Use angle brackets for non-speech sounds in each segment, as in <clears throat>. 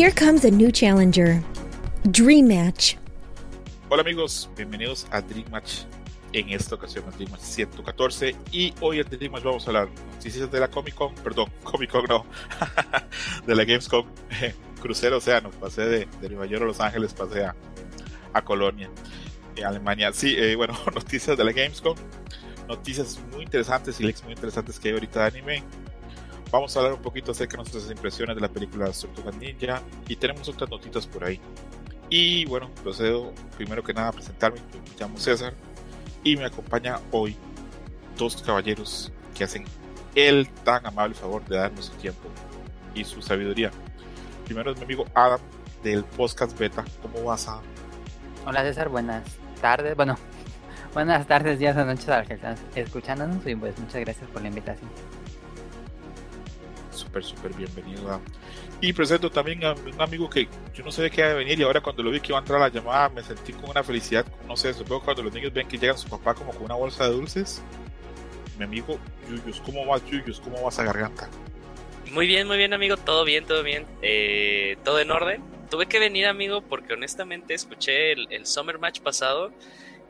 Here comes a new challenger. Dream Match. Hola amigos, bienvenidos a Dream Match. En esta ocasión, el Dream Match 114. Y hoy en Dream Match vamos a hablar noticias de la Comic Con, perdón, <laughs> Comic Con no, <laughs> de la Gamescom. <laughs> Crucero Océano, pasé de, de Nueva York a Los Ángeles, pasé a, a Colonia, en Alemania. Sí, eh, bueno, noticias de la Gamescom, noticias muy interesantes y links muy interesantes que hay ahorita de anime. Vamos a hablar un poquito acerca de nuestras impresiones de la película Tortugas Ninja y tenemos otras notitas por ahí. Y bueno, procedo primero que nada a presentarme. Yo me llamo César y me acompaña hoy dos caballeros que hacen el tan amable favor de darnos su tiempo y su sabiduría. Primero es mi amigo Adam del podcast Beta. ¿Cómo vas, Adam? Hola César, buenas tardes. Bueno, <laughs> buenas tardes, días o noches a los que están escuchándonos y pues muchas gracias por la invitación súper, súper bienvenido. Y presento también a un amigo que yo no sabía que iba a venir y ahora cuando lo vi que iba a entrar a la llamada me sentí con una felicidad, no sé, supongo cuando los niños ven que llega su papá como con una bolsa de dulces. Mi amigo Yuyus, ¿cómo vas Yuyus? ¿Cómo vas a garganta? Muy bien, muy bien amigo, todo bien, todo bien, eh, todo en orden. Tuve que venir amigo porque honestamente escuché el, el Summer Match pasado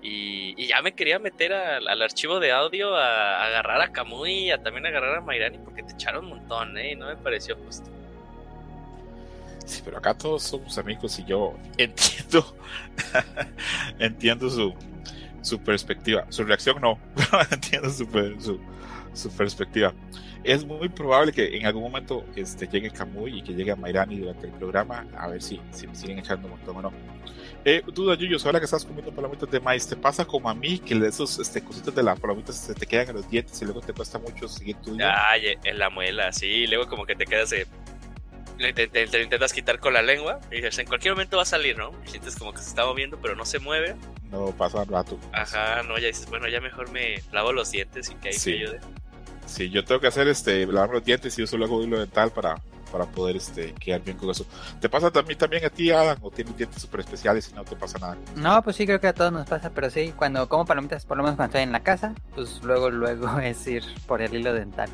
y, ya me quería meter al, archivo de audio a, agarrar a Kamui y a también agarrar a Mairani porque te echaron un montón, ¿eh? No me pareció justo. Sí, pero acá todos somos amigos y yo entiendo, <laughs> entiendo su, su perspectiva. Su reacción no, <laughs> entiendo su, su, perspectiva. Es muy probable que en algún momento este, llegue Kamui y que llegue a Mairani durante el programa, a ver si, si me siguen echando un montón o no. Eh, duda, Yuyo, ahora que estás comiendo palomitas de maíz, ¿te pasa como a mí que esos este, cositas de las palomitas se te quedan en los dientes y luego te cuesta mucho seguir tu día? Ay, en la muela, sí, luego como que te quedas de... Te, te, intentas quitar con la lengua y dices, en cualquier momento va a salir, ¿no? Y sientes como que se está moviendo, pero no se mueve. No, pasa un rato. Ajá, no, ya dices, bueno, ya mejor me lavo los dientes y que ahí sí. me ayude. Sí, yo tengo que hacer este, lavarme los dientes y uso luego hilo dental para, para poder este, quedar bien con eso. ¿Te pasa también, también a ti, Adam? ¿O tienes dientes súper especiales y no te pasa nada? No, pues sí, creo que a todos nos pasa, pero sí, cuando como palomitas, por lo menos cuando estoy en la casa, pues luego, luego <laughs> es ir por el hilo dental.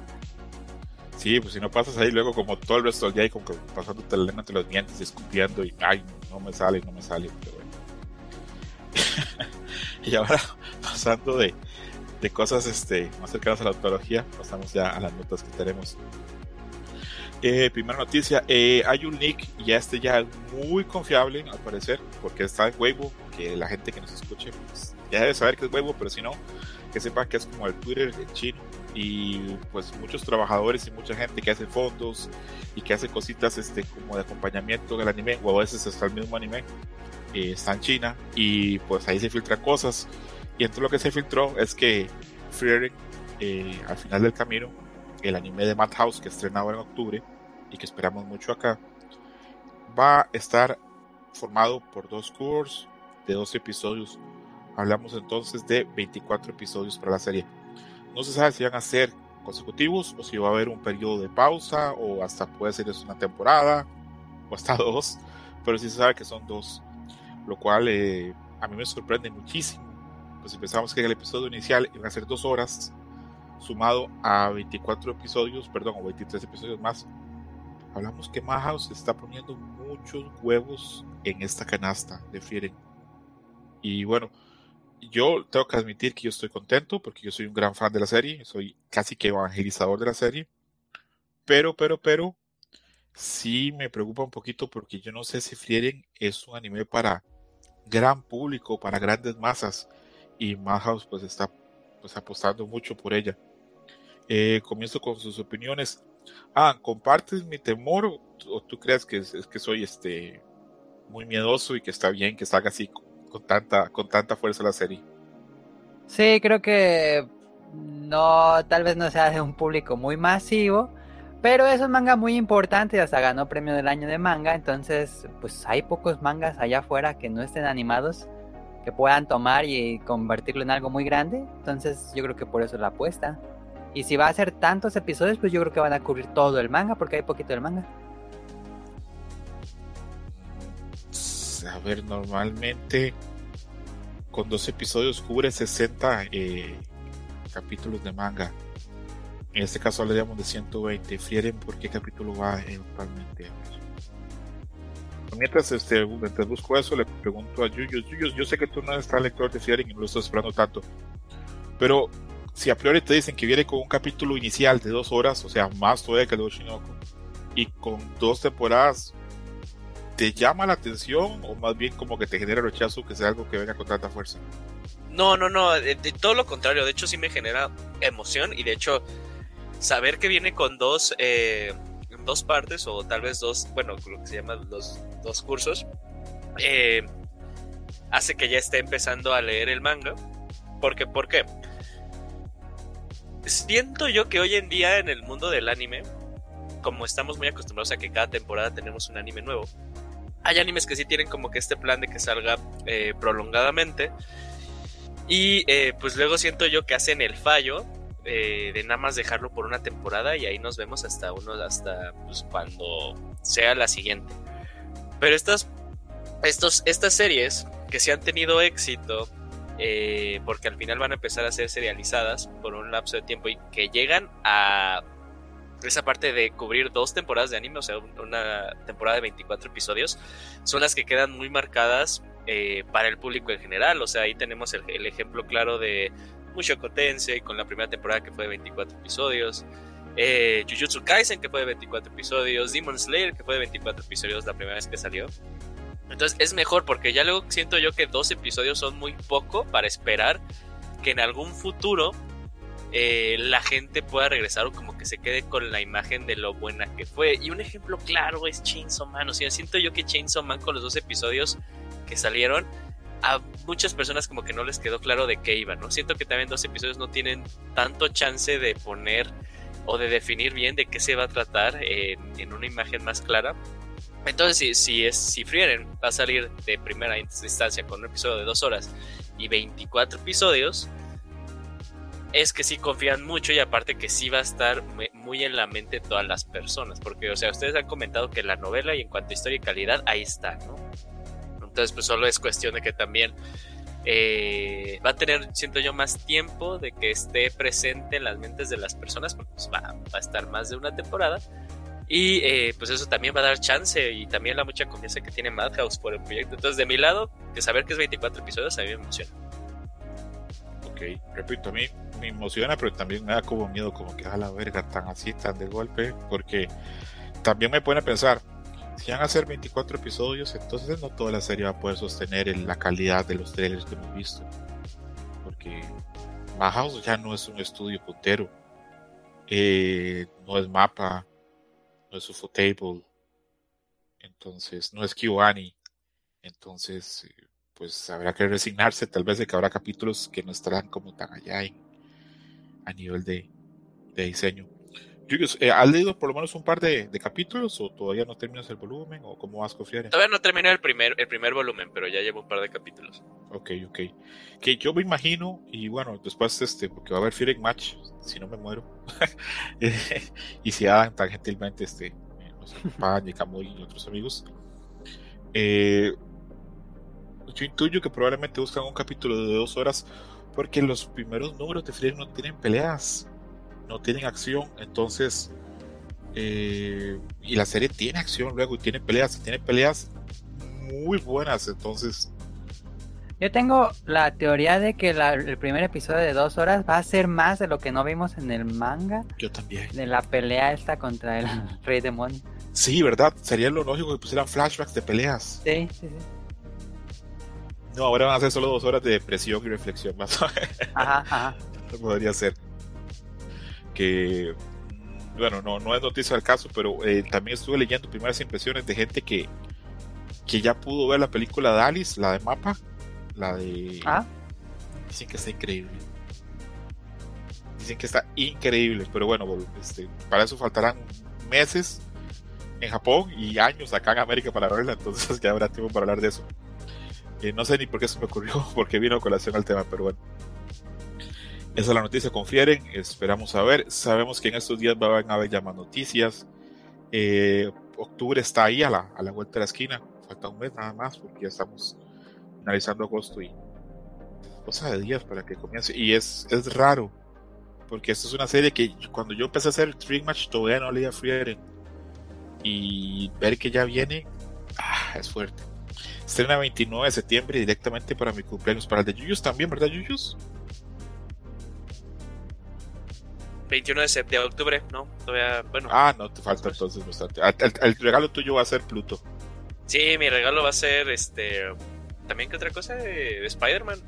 Sí, pues si no pasas ahí luego como todo el resto del día y como que pasándote la lengua entre los dientes y escupiendo y ay, no me sale, no me sale, pero bueno. <laughs> y ahora <laughs> pasando de, de cosas este, más cercanas a la autología, pasamos ya a las notas que tenemos. Eh, primera noticia, eh, hay un link y este ya es muy confiable al parecer, porque está en Weibo, que la gente que nos escuche pues, ya debe saber que es Weibo, pero si no, que sepa que es como el Twitter chino. Y pues muchos trabajadores y mucha gente que hace fondos y que hace cositas este como de acompañamiento del anime o a veces hasta el mismo anime eh, está en China y pues ahí se filtran cosas. Y entre lo que se filtró es que Frieren eh, al final del camino el anime de Madhouse que estrenaba en octubre y que esperamos mucho acá, va a estar formado por dos cursos de 12 episodios. Hablamos entonces de 24 episodios para la serie. No se sabe si van a ser consecutivos o si va a haber un periodo de pausa o hasta puede ser una temporada o hasta <laughs> dos, pero sí se sabe que son dos, lo cual eh, a mí me sorprende muchísimo. Pues si pensamos que en el episodio inicial iban a ser dos horas, sumado a 24 episodios, perdón, o 23 episodios más, hablamos que Madhouse está poniendo muchos huevos en esta canasta de Fieren. Y bueno, yo tengo que admitir que yo estoy contento porque yo soy un gran fan de la serie, soy casi que evangelizador de la serie. Pero, pero, pero, sí me preocupa un poquito porque yo no sé si Frieren es un anime para gran público, para grandes masas. Y Madhouse pues está pues apostando mucho por ella. Eh, comienzo con sus opiniones. Ah, ¿compartes mi temor o, tú crees que, que soy este muy miedoso y que está bien que salga así con, tanta, con tanta fuerza la serie? Sí, creo que no, tal vez no sea de un público muy masivo, pero es un manga muy importante, hasta ganó premio del año de manga, entonces pues hay pocos mangas allá afuera que no estén animados que puedan tomar y convertirlo en algo muy grande, entonces yo creo que por eso la apuesta. Y si va a ser tantos episodios, pues yo creo que van a cubrir todo el manga, porque hay poquito del manga. A ver, normalmente con dos episodios cubre 60 eh, capítulos de manga. En este caso hablaríamos de 120. Frieren, ¿por qué capítulo va eventualmente? Mientras, este, mientras busco eso, le pregunto a Yuyos, Yuyos, yo sé que tú no tan lector de Frieren y no lo estás esperando tanto, pero si a priori te dicen que viene con un capítulo inicial de dos horas, o sea, más todavía que el de Oshinoko, y con dos temporadas, ¿te llama la atención o más bien como que te genera rechazo que sea algo que venga con tanta fuerza? No, no, no, de, todo lo contrario, de hecho sí me genera emoción y de hecho saber que viene con dos, eh, dos partes o tal vez dos, bueno, lo que se llama los dos cursos, eh, hace que ya esté empezando a leer el manga. Porque, ¿Por qué? Siento yo que hoy en día en el mundo del anime, como estamos muy acostumbrados a que cada temporada tenemos un anime nuevo, hay animes que sí tienen como que este plan de que salga eh, prolongadamente y eh, pues luego siento yo que hacen el fallo eh, de nada más dejarlo por una temporada y ahí nos vemos hasta uno, hasta pues, cuando sea la siguiente. Pero estas, estos, estas series que sí han tenido éxito, eh, porque al final van a empezar a ser serializadas por un lapso de tiempo y que llegan a esa parte de cubrir dos temporadas de anime, o sea, una temporada de 24 episodios, son las que quedan muy marcadas eh, para el público en general. O sea, ahí tenemos el, ejemplo claro de Mushoku Tensei con la primera temporada que fue de 24 episodios. Eh, Jujutsu Kaisen que fue de 24 episodios. Demon Slayer que fue de 24 episodios la primera vez que salió. Entonces es mejor porque ya luego siento yo que dos episodios son muy poco para esperar que en algún futuro eh, la gente pueda regresar o como que se quede con la imagen de lo buena que fue. Y un ejemplo claro es Chainsaw Man. O sea, siento yo que Chainsaw Man con los dos episodios que salieron, a muchas personas como que no les quedó claro de qué iba, ¿no? Siento que también dos episodios no tienen tanto chance de poner o de definir bien de qué se va a tratar en, una imagen más clara. Entonces, si, si, es, si Frieren va a salir de primera instancia con un episodio de dos horas y 24 episodios, es que sí confían mucho y aparte que sí va a estar muy en la mente todas las personas. Porque, o sea, ustedes han comentado que la novela y en cuanto a historia y calidad, ahí está, ¿no? Entonces, pues solo es cuestión de que también eh, va a tener, siento yo, más tiempo de que esté presente en las mentes de las personas, porque pues, va, a estar más de una temporada. Y eh, pues eso también va a dar chance y también la mucha confianza que tiene Madhouse por el proyecto. Entonces, de mi lado, que saber que es 24 episodios a mí me emociona. Ok, repito, a mí me emociona, pero también me da como miedo, como que a la verga, tan así, tan de golpe, porque también me pone a pensar, si van a ser 24 episodios, entonces no toda la serie va a poder sostener la calidad de los trailers que hemos visto. Porque Madhouse ya no es un estudio puntero. Eh, no es mapa, no es Ufotable, entonces no es Kiwani. Entonces, eh, pues habrá que resignarse tal vez de que habrá capítulos que no estarán como tan allá a nivel de diseño. Eh, ¿Has leído por lo menos un par de, capítulos o todavía no terminas el volumen o cómo vas a confiar? Todavía no terminé el primer, el primer volumen, pero ya llevo un par de capítulos. Ok, ok. Que yo me imagino, y bueno, después este, porque va a haber Fearing Match, si no me muero. <laughs> y si Adam tan gentilmente este, nos acompaña, Camuy y otros amigos. Eh, yo intuyo que probablemente buscan un capítulo de dos horas porque los primeros números de Fearing no tienen peleas no tienen acción, entonces eh, y la serie tiene acción luego y tiene peleas, tiene peleas muy buenas, entonces yo tengo la teoría de que el primer episodio de dos horas va a ser más de lo que no vimos en el manga. Yo también. De la pelea esta contra el <laughs> Rey Demonio. Sí, ¿verdad? Sería lo lógico que pusieran flashbacks de peleas. Sí, sí, sí. No, ahora van a ser solo dos horas de depresión y reflexión más. ajá, ajá. <laughs> Podría ser que, bueno, no, no es noticia del caso, pero eh, también estuve leyendo primeras impresiones de gente que, que ya pudo ver la película de Alice, la de Mapa, la de... ¿Ah? Dicen que está increíble. Dicen que está increíble, pero bueno, este, para eso faltarán meses en Japón y años acá en América para verla, entonces <laughs> ya habrá tiempo para hablar de eso. Eh, no sé ni por qué se me ocurrió, <laughs> porque vino a colación al tema, pero bueno. Esa es la noticia, confieren, esperamos a ver. Sabemos que en estos días van a haber ya más noticias. Eh, octubre está ahí a la, a la vuelta de la esquina, falta un mes nada más porque ya estamos finalizando agosto y cosa de días para que comience. Y es, es raro, porque esto es una serie que cuando yo empecé a hacer el Match todavía no leía Frieren. Y ver que ya viene, ah, es fuerte. Estrena 29 de septiembre directamente para mi cumpleaños. Para el de Yuyus también, ¿verdad, Yuyus? 21 de, septiembre, de octubre, ¿no? Todavía, bueno. Ah, no, te falta entonces bastante. El, regalo tuyo va a ser Pluto. Sí, mi regalo va a ser este. También que otra cosa de, Spider-Man.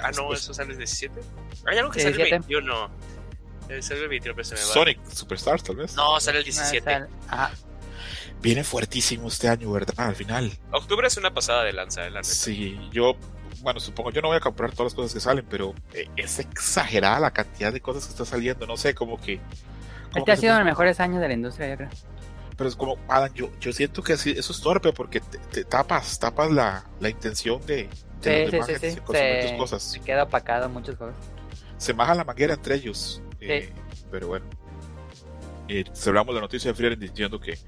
ah, no, eso sale el 17. Hay algo que sale el 21. Sale el 21, pero se me va. Sonic Superstars, tal vez. No, sale el 17. Ah, Viene fuertísimo este año, ¿verdad? Al final. Octubre es una pasada de lanza, de lanza. Sí, yo bueno, supongo yo no voy a comprar todas las cosas que salen, pero eh, es exagerada la cantidad de cosas que está saliendo. No sé, como que. este ha sido los mejores años de la industria, yo creo. Pero es como, Adam, yo, yo siento que así, eso es torpe porque te, tapas, tapas la, la intención de, de sí, sí, sí, se, cosas. Se queda opacado muchas cosas. Se baja la manguera entre ellos. Eh, pero bueno. Eh, celebramos la noticia de Frieren diciendo que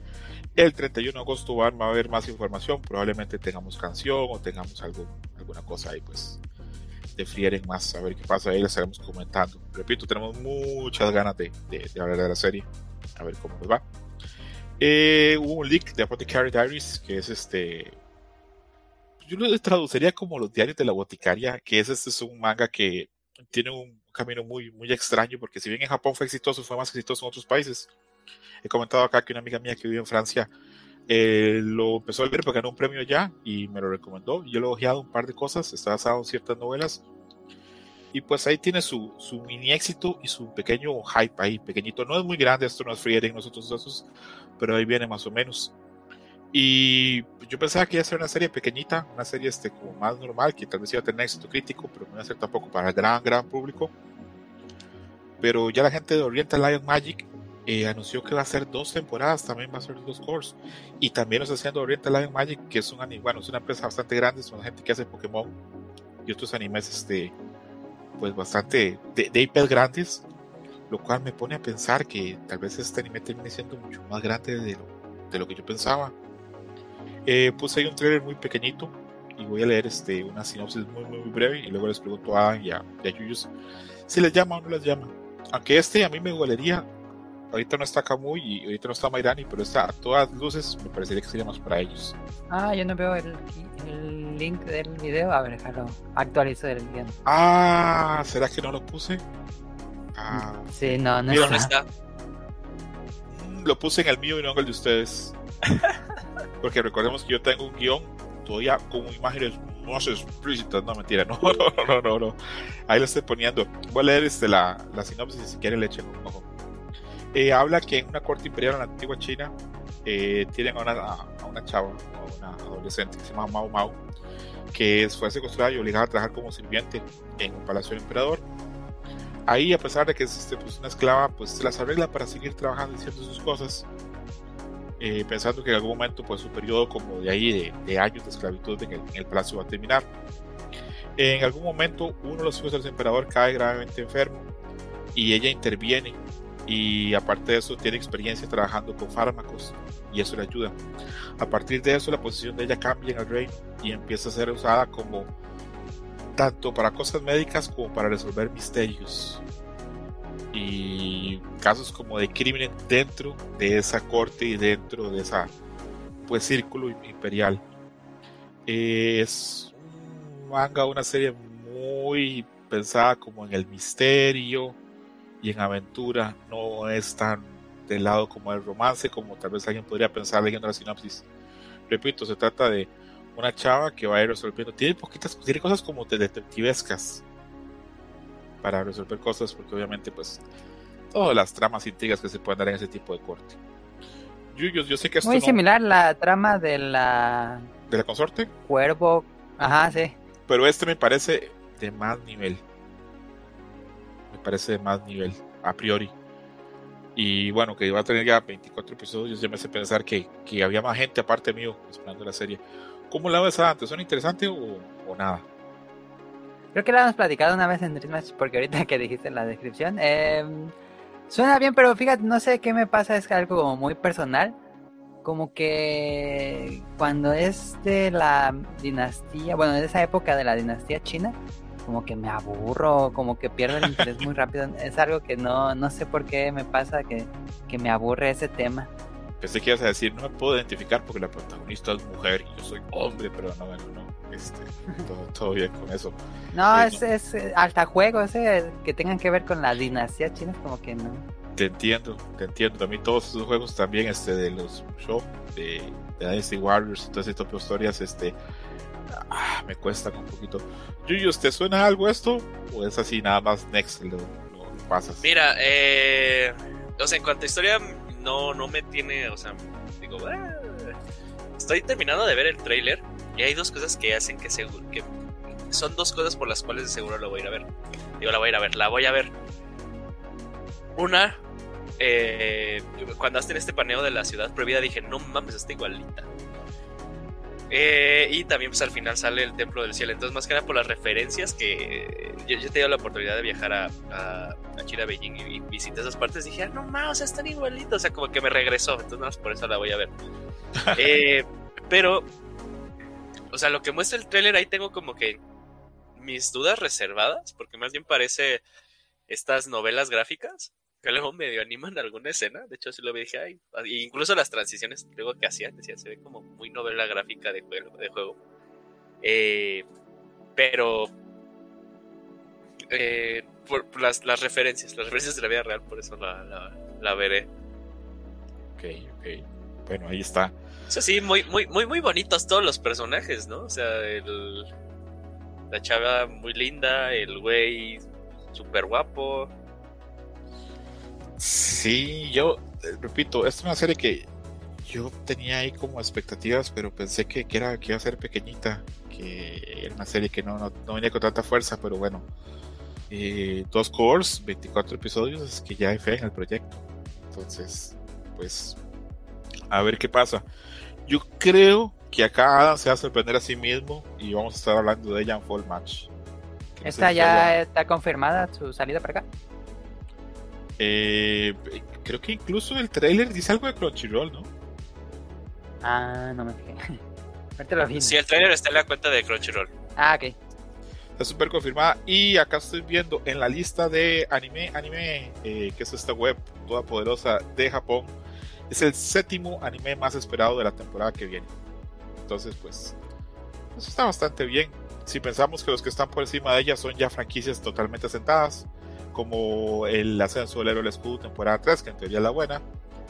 el 31 de agosto va a haber más información, probablemente tengamos canción o tengamos algo, alguna cosa ahí, pues de frieren más, a ver qué pasa, ahí les estaremos comentando. Repito, tenemos muchas ganas de, hablar de la serie, a ver cómo nos va. Eh, hubo un leak de Apothecary Diaries, que es este. Yo lo traduciría como los diarios de la boticaria, que es este es un manga que tiene un camino muy, muy extraño, porque si bien en Japón fue exitoso, fue más exitoso en otros países. He comentado acá que una amiga mía que vive en Francia eh, lo empezó a leer porque ganó un premio ya y me lo recomendó. Yo lo he ojeado un par de cosas, está basado en ciertas novelas. Y pues ahí tiene su, su mini éxito y su pequeño hype ahí, pequeñito. No es muy grande, esto no es Frieren, nosotros esos, pero ahí viene más o menos. Y yo pensaba que iba a ser una serie pequeñita, una serie este, como más normal, que tal vez iba a tener éxito crítico, pero no iba a ser tampoco para el gran, gran público. Pero ya la gente de Oriental Lion Magic eh, anunció que va a ser dos temporadas, también va a ser dos cores. Y también nos está haciendo Oriental Lion Magic, que es, un, bueno, es una empresa bastante grande, una gente que hace Pokémon y otros animes este, pues bastante de, de IPs grandes, lo cual me pone a pensar que tal vez este anime termine siendo mucho más grande de lo, de lo que yo pensaba. Eh, puse ahí un trailer muy pequeñito y voy a leer este, una sinopsis muy, muy, breve y luego les pregunto a Adam y a, Yuyus si les llama o no les llama. Aunque este a mí me huelería ahorita no está Kamui y ahorita no está Mairani, pero está a todas luces, me parecería que sería más para ellos. Ah, yo no veo el, el link del video. A ver, déjalo. Actualizo el guion. Ah, ¿será que no lo puse? Ah. Sí, no, no está. Mm, lo puse en el mío y no en el de ustedes. <laughs> Porque recordemos que yo tengo un guion todavía con imágenes más explícitas, no mentira, no, <laughs> no, no, no, no. Ahí lo estoy poniendo. Voy a leer este, la, la sinopsis si quieren le echen un ojo. Eh, habla que en una corte imperial en la antigua China eh, tienen a una, a una chava, a una adolescente que se llama Mao Mao, que fue secuestrada y obligada a trabajar como sirviente en un palacio del emperador. Ahí, a pesar de que es este, pues, una esclava, pues se las arregla para seguir trabajando y haciendo sus cosas, eh, pensando que en algún momento pues su periodo como de ahí de, años de esclavitud en el, en el, palacio va a terminar. En algún momento uno de los hijos del emperador cae gravemente enfermo y ella interviene y aparte de eso tiene experiencia trabajando con fármacos y eso le ayuda. A partir de eso la posición de ella cambia en el reino y empieza a ser usada como tanto para cosas médicas como para resolver misterios y casos como de crimen dentro de esa corte y dentro de esa pues círculo imperial. Es un manga, una serie muy pensada como en el misterio, y en aventura no es tan del lado como el romance como tal vez alguien podría pensar leyendo la sinopsis. Repito, se trata de una chava que va a ir resolviendo, tiene poquitas, tiene cosas como de detectivescas para resolver cosas porque obviamente pues todas las tramas intrigas que se pueden dar en ese tipo de corte. Yo, yo, sé que Muy similar la trama de la... ¿De la consorte? Cuervo, ajá, sí. Pero este me parece de más nivel parece de más nivel, a priori. Y bueno, que iba a tener ya 24 episodios, ya me hace pensar que, que había más gente aparte mío esperando la serie. ¿Cómo la ves antes? ¿Son interesante o, o, nada? Creo que la hemos platicado una vez en Dream porque ahorita que dijiste en la descripción, eh, suena bien, pero fíjate, no sé qué me pasa, es algo como muy personal. Como que cuando es de la dinastía, bueno, de esa época de la dinastía china, como que me aburro, como que pierdo el interés muy rápido. Es algo que no, no sé por qué me pasa que, que me aburre ese tema. pensé que ibas a decir, no me puedo identificar porque la protagonista es mujer y yo soy hombre, pero no, bueno, no, este, <laughs> todo, bien con eso. No, es, es, hasta juegos eh, que tengan que ver con la dinastía china, como que no. Te entiendo, te entiendo. También todos esos juegos también, este, de los show, de, de Dynasty Warriors todas estas historias, este, ah, me cuesta un poquito. Yuyos, ¿te suena algo esto? ¿O es así nada más next lo, pasas? Mira, eh, o sea, en cuanto a historia, no, no me tiene, o sea, digo, ah, estoy terminando de ver el trailer y hay dos cosas que hacen que seguro, que son dos cosas por las cuales de seguro lo voy a ir a ver. Digo, la voy a ir a ver, la voy a ver. Una, eh, cuando hacen este paneo de la ciudad prohibida dije, no mames, está igualita. Eh, y también pues al final sale el Templo del Cielo. Entonces más que nada por las referencias que yo, yo he tenido la oportunidad de viajar a, a, China, Beijing y, visité esas partes. Dije, ah, no mames, o sea, están igualitos. O sea, como que me regresó. Entonces nada más por eso la voy a ver. <laughs> Eh, pero, o sea, lo que muestra el tráiler ahí tengo como que mis dudas reservadas. Porque más bien parece estas novelas gráficas que luego medio animan alguna escena. De hecho, sí lo vi, dije, ay, incluso las transiciones luego que hacían, decía, se ve como muy novela gráfica de juego. De juego. Eh, pero eh, por, las, las, referencias, las referencias de la vida real, por eso la, la, veré. Ok, ok. Bueno, ahí está. Eso sí, muy, muy, muy, muy bonitos todos los personajes, ¿no? O sea, el, la chava muy linda, el güey súper guapo, Sí, yo eh, repito, esta es una serie que yo tenía ahí como expectativas, pero pensé que, era, que iba a ser pequeñita, que era una serie que no, no, venía con tanta fuerza, pero bueno. Eh, dos cores, 24 episodios, es que ya hay fe en el proyecto. Entonces, pues, a ver qué pasa. Yo creo que acá se va a sorprender a sí mismo y vamos a estar hablando de ella en Fall Match. ¿Esta ya está confirmada su salida para acá? Eh, creo que incluso el trailer dice algo de Crunchyroll, ¿no? Ah, no me fijé. <laughs> lo sí, el trailer está en la cuenta de Crunchyroll. Ah, ok. Está súper confirmada. Y acá estoy viendo en la lista de anime, anime, eh, que es esta web toda poderosa de Japón. Es el séptimo anime más esperado de la temporada que viene. Entonces, pues, eso está bastante bien. Si pensamos que los que están por encima de ella son ya franquicias totalmente asentadas, como el ascenso del héroe del temporada 3, que en teoría es la buena,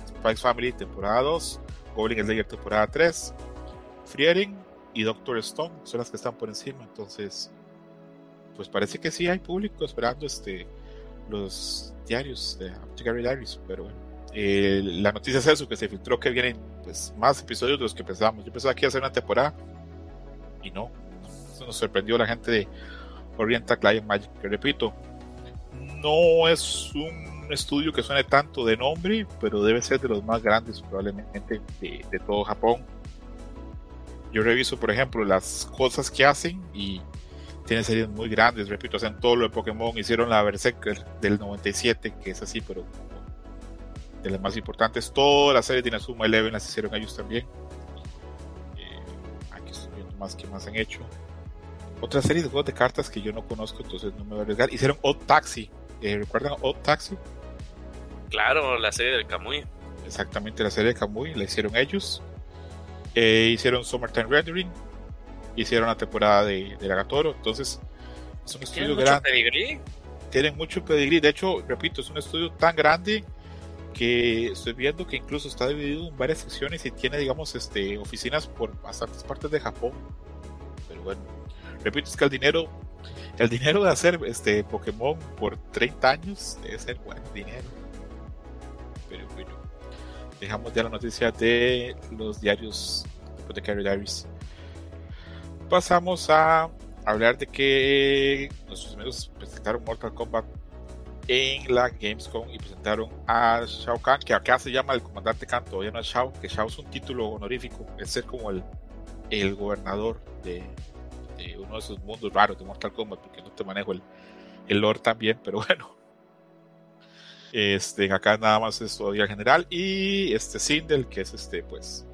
Spice Family temporada 2, Goblin Slayer temporada 3, Friering y Doctor Stone son las que están por encima, entonces pues parece que sí hay público esperando este los diarios de Gary Diaries, pero bueno. Eh, la noticia es eso, que se filtró que vienen pues, más episodios de los que pensábamos. Yo pensaba que iba a ser una temporada y no. Eso nos sorprendió la gente de Oriental Client Magic, que repito, no es un estudio que suene tanto de nombre, pero debe ser de los más grandes probablemente de, todo Japón. Yo reviso, por ejemplo, las cosas que hacen y tienen series muy grandes, repito, hacen todo lo de Pokémon, hicieron la Berserker del 97, que es así, pero de las más importantes, todas las series de Inazuma Eleven las hicieron ellos también. Eh, aquí estoy viendo más que más han hecho. Otra serie de juegos de cartas que yo no conozco, entonces no me voy a arriesgar. Hicieron Odd Taxi, eh, ¿Recuerdan Odd Taxi? Claro, la serie del Kamui. Exactamente, la serie de Kamui la hicieron ellos. Eh, hicieron Summertime Rendering. Hicieron la temporada de, de Lagatoro. Entonces, es un estudio grande. Tienen mucho pedigrí. De hecho, repito, es un estudio tan grande que estoy viendo que incluso está dividido en varias secciones y tiene, digamos, este, oficinas por bastantes partes de Japón. Pero bueno, repito, es que el dinero el dinero de hacer este Pokémon por 30 años debe ser buen dinero. Pero bueno, dejamos ya la noticia de los diarios Carry Diaries. Pasamos a hablar de que nuestros amigos presentaron Mortal Kombat en la Gamescom y presentaron a Shao Kahn, que acá se llama el comandante Khan, todavía no es Shao, que Shao es un título honorífico, es ser como el, el gobernador de, uno de esos mundos raros de Mortal Kombat, porque no te manejo el, el lore también, pero <laughs> bueno. Este, acá nada más es todavía general. Y este Sindel, que es este, pues.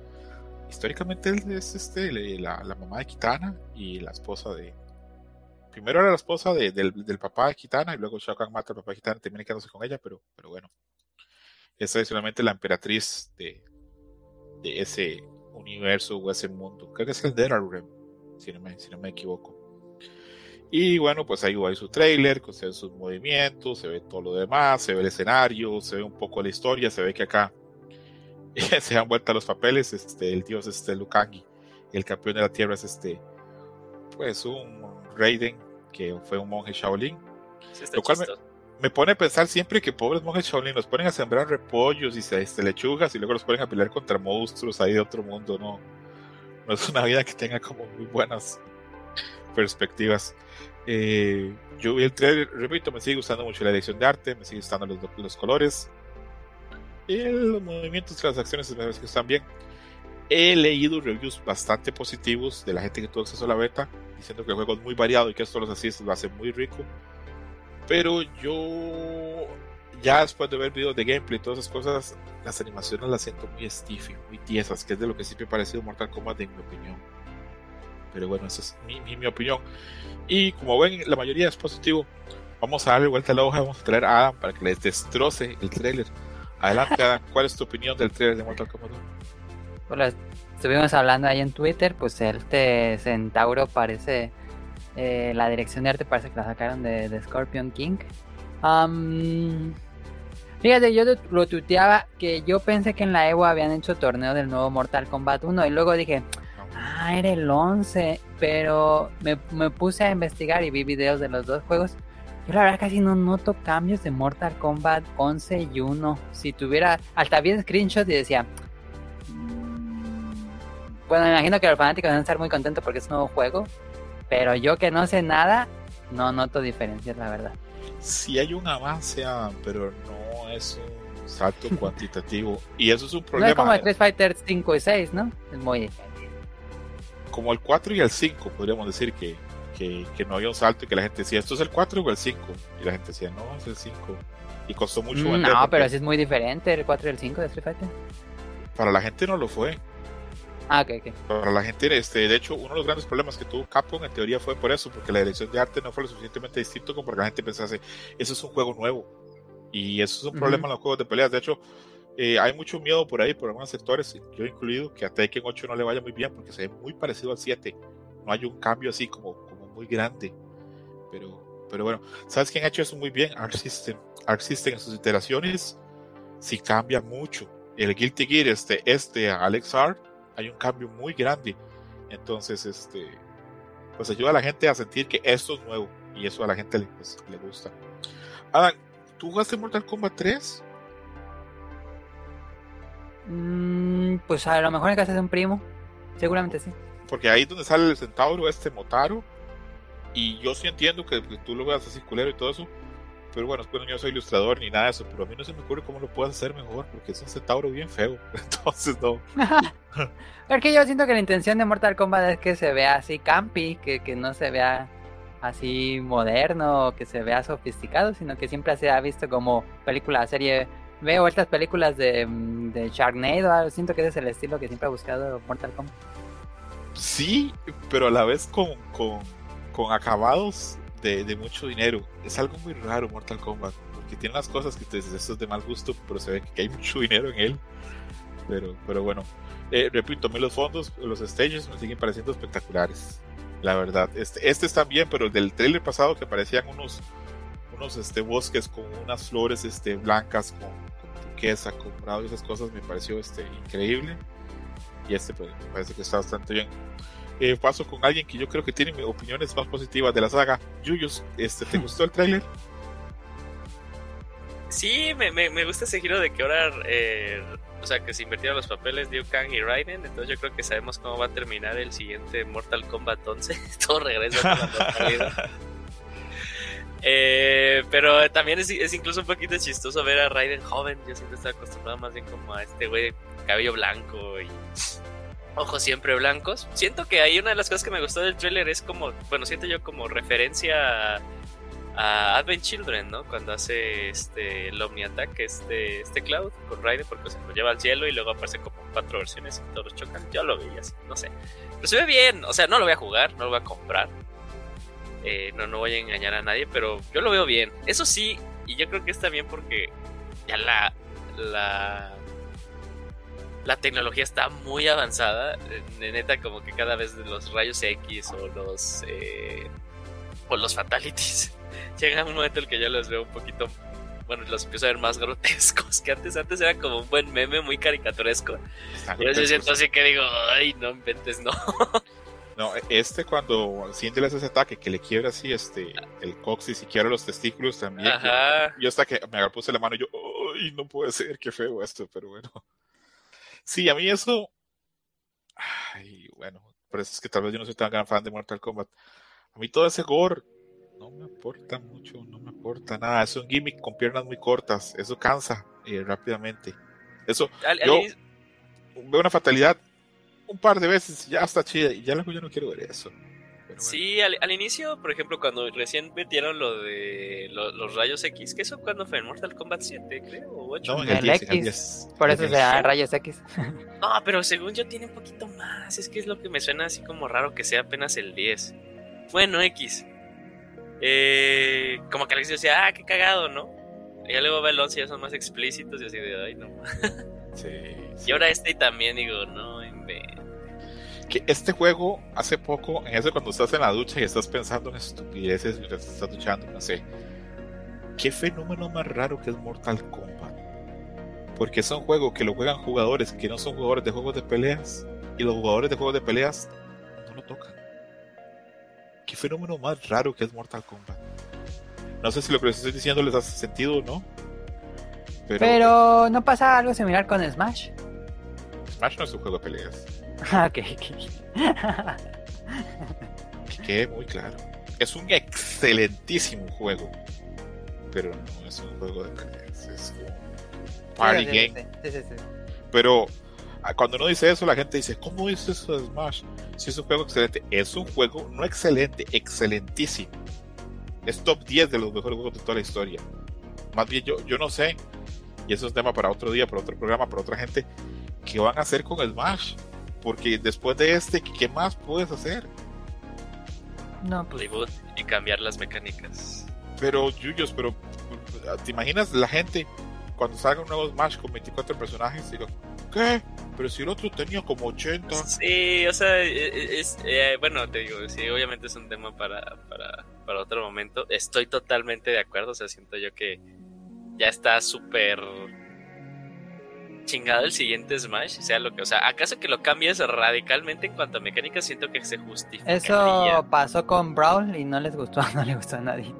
Históricamente es este, la, la, mamá de Kitana y la esposa de. Primero era la esposa de, del, del, papá de Kitana y luego Shao Kahn mata al papá de Kitana termina quedándose con ella, pero, pero bueno. Es adicionalmente la emperatriz de, de ese universo o ese mundo. Creo que es el Realm, si no me, si no me equivoco. Y bueno, pues ahí va su trailer, con sus movimientos, se ve todo lo demás, se ve el escenario, se ve un poco la historia, se ve que acá <laughs> se dan vuelta los papeles, este, el dios es este Lukangi, el campeón de la tierra es este, pues un Raiden que fue un monje Shaolin. lo cual me, pone a pensar siempre que pobres monjes Shaolin los ponen a sembrar repollos y este, lechugas y luego los ponen a pelear contra monstruos ahí de otro mundo, no, <laughs> es una vida que tenga como muy buenas perspectivas. Eh, yo vi el trailer, repito, me sigue gustando mucho la edición de arte, me sigue gustando los, los colores. Los movimientos las acciones me parece que están bien. He leído reviews bastante positivos de la gente que tuvo acceso a la beta, diciendo que el juego es muy variado y que esto los así lo hace muy rico. Pero yo, ya después de ver videos de gameplay y todas esas cosas, las animaciones las siento muy stiffy, muy tiesas, que es de lo que siempre ha parecido Mortal Kombat en mi opinión. Pero bueno, esa es mi, mi, opinión. Y como ven, la mayoría es positivo. Vamos a darle vuelta a la hoja, vamos a traer a Adam para que les destroce el trailer. Adelante, Adam, <laughs> ¿cuál es tu opinión del trailer de Mortal Kombat 1? Pues estuvimos hablando ahí en Twitter, pues este Centauro parece, eh, la dirección de arte parece que la sacaron de, Scorpion King. Fíjate, yo lo tuiteaba que yo pensé que en la Evo habían hecho torneo del nuevo Mortal Kombat 1 y luego dije, ah, era el 11, pero me, me puse a investigar y vi videos de los dos juegos. Yo la verdad casi no noto cambios de Mortal Kombat 11 y 1. Si tuviera, hasta vi screenshot y decía, bueno, me imagino que los fanáticos van a estar muy contentos porque es un nuevo juego. Pero yo que no sé nada, no noto diferencias, la verdad. Sí hay un avance, pero no es un salto cuantitativo. y eso es un problema. No es como el Street Fighter 5 y 6, ¿no? Es muy diferente. Como el 4 y el 5, podríamos decir que, que, que, no había un salto y que la gente decía, ¿esto es el 4 o el 5? Y la gente decía, no, es el 5. Y costó mucho mm, No, pero sí es muy diferente el 4 y el 5 de Street Fighter. Para la gente no lo fue. Ah, ok, ok. Para la gente, este, de hecho, uno de los grandes problemas que tuvo Capcom en teoría fue por eso, porque la dirección de arte no fue lo suficientemente distinto como para que la gente pensase, eso es un juego nuevo. Y eso es un problema en los juegos de peleas. De hecho, eh, hay mucho miedo por ahí, por algunos sectores, yo incluido, que a Tekken 8 no le vaya muy bien porque se ve muy parecido al 7. No hay un cambio así como, como muy grande. Pero, pero bueno, ¿sabes quién ha hecho eso muy bien? Arc System. Arc System en sus iteraciones sí cambia mucho. El Guilty Gear, este, este Alex Art, hay un cambio muy grande. Entonces, este, pues ayuda a la gente a sentir que esto es nuevo y eso a la gente le, pues, le gusta. Adam, ¿tú jugaste Mortal Kombat 3? Mm, pues a lo mejor en casa de un primo, seguramente sí. Porque ahí es donde sale el centauro, este Motaro. Y yo sí entiendo que, que tú lo veas así culero y todo eso. Pero bueno, yo no soy ilustrador ni nada de eso, pero a mí no se me ocurre cómo lo puedes hacer mejor, porque es un centauro bien feo. <laughs> Entonces no. <laughs> es que yo siento que la intención de Mortal Kombat es que se vea así campi, que, que no se vea así moderno, que se vea sofisticado, sino que siempre se ha visto como película, serie. Veo estas películas de, de Sharknado, siento que es el estilo que siempre ha buscado Mortal Kombat. Sí, pero a la vez con, con, con acabados de, mucho dinero. Es algo muy raro Mortal Kombat, porque tiene las cosas que te dices, esto es de mal gusto, pero se ve que hay mucho dinero en él. Pero, pero bueno, eh, repito, a mí los fondos, los stages me siguen pareciendo espectaculares. La verdad, este, este está bien, pero del trailer pasado que parecían unos, unos este, bosques con unas flores este, blancas, con, con turquesa, con y esas cosas, me pareció este, increíble. Y este pues, me parece que está bastante bien eh, paso con alguien que yo creo que tiene opiniones más positivas de la saga. Yuyos, este, ¿te <laughs> gustó el tráiler? Sí, me, me, gusta ese giro de que ahora, eh, o sea, que se invirtieron los papeles Liu Kang y Raiden, entonces yo creo que sabemos cómo va a terminar el siguiente Mortal Kombat 11. <laughs> Todo regresa a la normalidad. <laughs> Eh, pero también es, es, incluso un poquito chistoso ver a Raiden joven. Yo siento estar acostumbrado más bien como a este güey de cabello blanco y ojos siempre blancos. Siento que ahí una de las cosas que me gustó del trailer es como, bueno, siento yo como referencia a, Advent Children, ¿no? Cuando hace este el Omni Attack, este, este Cloud con Raiden, porque se lo lleva al cielo y luego aparece como cuatro versiones y todos chocan. Yo lo veía así, no sé. Pero se ve bien, o sea, no lo voy a jugar, no lo voy a comprar. Eh, no, no voy a engañar a nadie, pero yo lo veo bien. Eso sí, y yo creo que está bien porque ya la, la la tecnología está muy avanzada. De neta, como que cada vez los rayos X o los eh, o los fatalities <laughs> llega un momento en el que yo los veo un poquito bueno, los empiezo a ver más grotescos que antes. Antes era como un buen meme, muy caricaturesco. Y yo siento así que digo, ay, no inventes, no. <laughs> No, este cuando Cindy le hace ese ataque, que le quiebra así este, el coxis y quiebra los testículos también. Ajá. Yo, hasta que me puse la mano y yo, ay, no puede ser, qué feo esto, pero bueno. Sí, a mí eso. Ay, bueno, por eso es que tal vez yo no soy tan gran fan de Mortal Kombat. A mí todo ese gore me aporta mucho, no me aporta nada. Es un gimmick con piernas muy cortas, eso cansa eh, rápidamente. Eso, yo veo una fatalidad un par de veces, ya está chida, y ya luego yo no quiero ver eso. Sí, al, inicio, por ejemplo, cuando recién metieron lo de los rayos X, que eso cuando fue en Mortal Kombat 7, creo, o 8. No, en el, X, por eso se da rayos X. <laughs> No, pero según yo tiene un poquito más, es que es lo que me suena así como raro que sea apenas el 10. Bueno, X. Eh, como que Alex decía, ah, qué cagado, ¿no? Y ya luego va el 11 ya son más explícitos y así de, ay, no. <laughs> Sí, Y ahora este también digo, no, en que este juego hace poco, en eso cuando estás en la ducha y estás pensando en estupideces mientras estás duchando, no sé, qué fenómeno más raro que es Mortal Kombat. Porque es un juego que lo juegan jugadores que no son jugadores de juegos de peleas y los jugadores de juegos de peleas no lo tocan. Qué fenómeno más raro que es Mortal Kombat. No sé si lo que les estoy diciendo les hace sentido o no. Pero, pero no pasa algo similar con Smash. Smash no es un juego de peleas. <laughs> Ah, ok, Que quede muy claro. Es un excelentísimo juego. Pero no es un juego de peleas. Es un party game. pero ah, cuando uno dice eso, la gente dice, ¿cómo es eso de Smash? Si es un juego excelente. Es un juego no excelente, excelentísimo. Es top 10 de los mejores juegos de toda la historia. Más bien, yo, yo no sé, y eso es tema para otro día, para otro programa, para otra gente, ¿qué van a hacer con Smash? porque después de este, ¿qué más puedes hacer? No, pues. y cambiar las mecánicas. Pero, Yuyos, pero. ¿Te imaginas la gente cuando salga un nuevo Smash con 24 personajes? Digo, ¿qué? Pero si el otro tenía como 80. Sí, o sea, e, e, es, eh, bueno, te digo, sí, obviamente es un tema para, para, para otro momento. Estoy totalmente de acuerdo, o sea, siento yo que ya está súper chingado el siguiente Smash, sea lo que, o sea, acaso que lo cambies radicalmente en cuanto a mecánica, siento que se justifica. Eso pasó con Brawl y no les gustó, <laughs> no le gustó a nadie.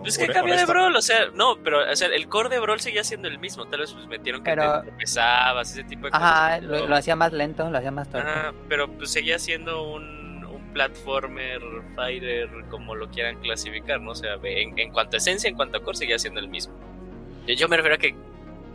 Pues que cambió de Brawl, o sea, no, pero o sea, el core de Brawl seguía siendo el mismo, tal vez pues metieron que pero... te pesabas, ese tipo de cosas. Ajá, lo, hacía más lento, lo hacía más torpe. Ajá, pero pues seguía siendo un, un platformer, fighter, como lo quieran clasificar, ¿no? O sea, en, en cuanto a esencia, en cuanto a core, seguía siendo el mismo. Yo, yo me refiero a que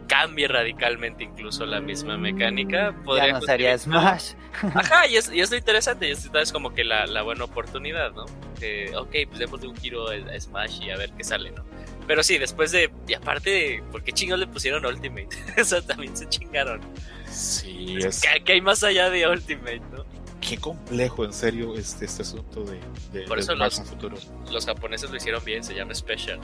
cambie radicalmente incluso la misma mecánica. Podría ya no sería Smash. <laughs> Ajá, y es, y es lo interesante, y esto es como que la, la buena oportunidad, ¿no? Que, ok, pues démosle un giro a Smash y a ver qué sale, ¿no? Pero sí, después de. Y aparte de. ¿Por qué chingos le pusieron Ultimate? <laughs> o sea, también se chingaron. Sí, es. ¿Qué, hay más allá de Ultimate, no? Qué complejo, en serio, este, este asunto de. de Por eso los, los japoneses lo hicieron bien, se llama Special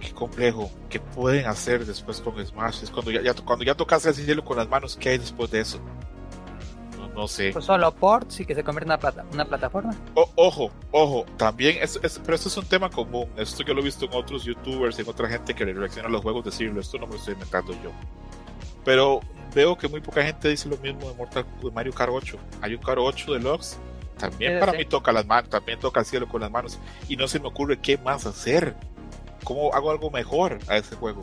qué complejo. ¿Qué pueden hacer después con Smash? Es cuando ya, cuando ya tocas el cielo con las manos, ¿qué hay después de eso? No, sé. Pues solo ports y que se convierte en una, plata, una plataforma. ojo, ojo, también, es, pero esto es un tema común. Esto yo lo he visto en otros youtubers, en otra gente que reacciona a los juegos, decirlo. Esto no me lo estoy inventando yo. Pero veo que muy poca gente dice lo mismo de Mortal de Mario Kart 8. Hay un Kart 8 Deluxe. También para mí toca las manos, también toca el cielo con las manos. Y no se me ocurre qué más hacer. ¿Cómo hago algo mejor a ese juego?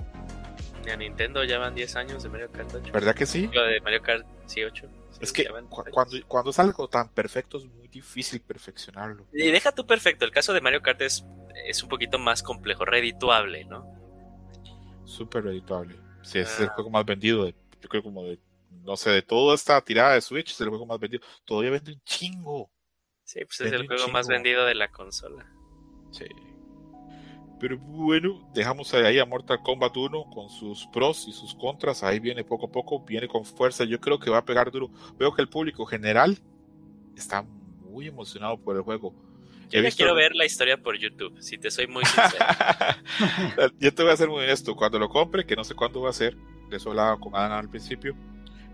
A Nintendo ya van 10 años de Mario Kart 8. ¿Verdad que sí? Lo de Mario Kart sí, 8. es que cuando, cuando es algo tan perfecto es muy difícil perfeccionarlo. Y deja tu perfecto, el caso de Mario Kart es, es un poquito más complejo, redituable, ¿no? Súper redituable. Sí, es el ah. juego más vendido, de, yo creo como de, no sé, de toda esta tirada de Switch, es el juego más vendido. Todavía vende un chingo. Sí, pues es el juego más vendido de la consola. Sí. Pero bueno, dejamos ahí a Mortal Kombat 1 con sus pros y sus contras. Ahí viene poco a poco, viene con fuerza. Yo creo que va a pegar duro. Veo que el público general está muy emocionado por el juego. Yo quiero ver la historia por YouTube, si te soy muy sincero. <laughs> Yo te voy a ser muy honesto. Cuando lo compre, que no sé cuándo va a ser, de eso hablaba con Adam al principio.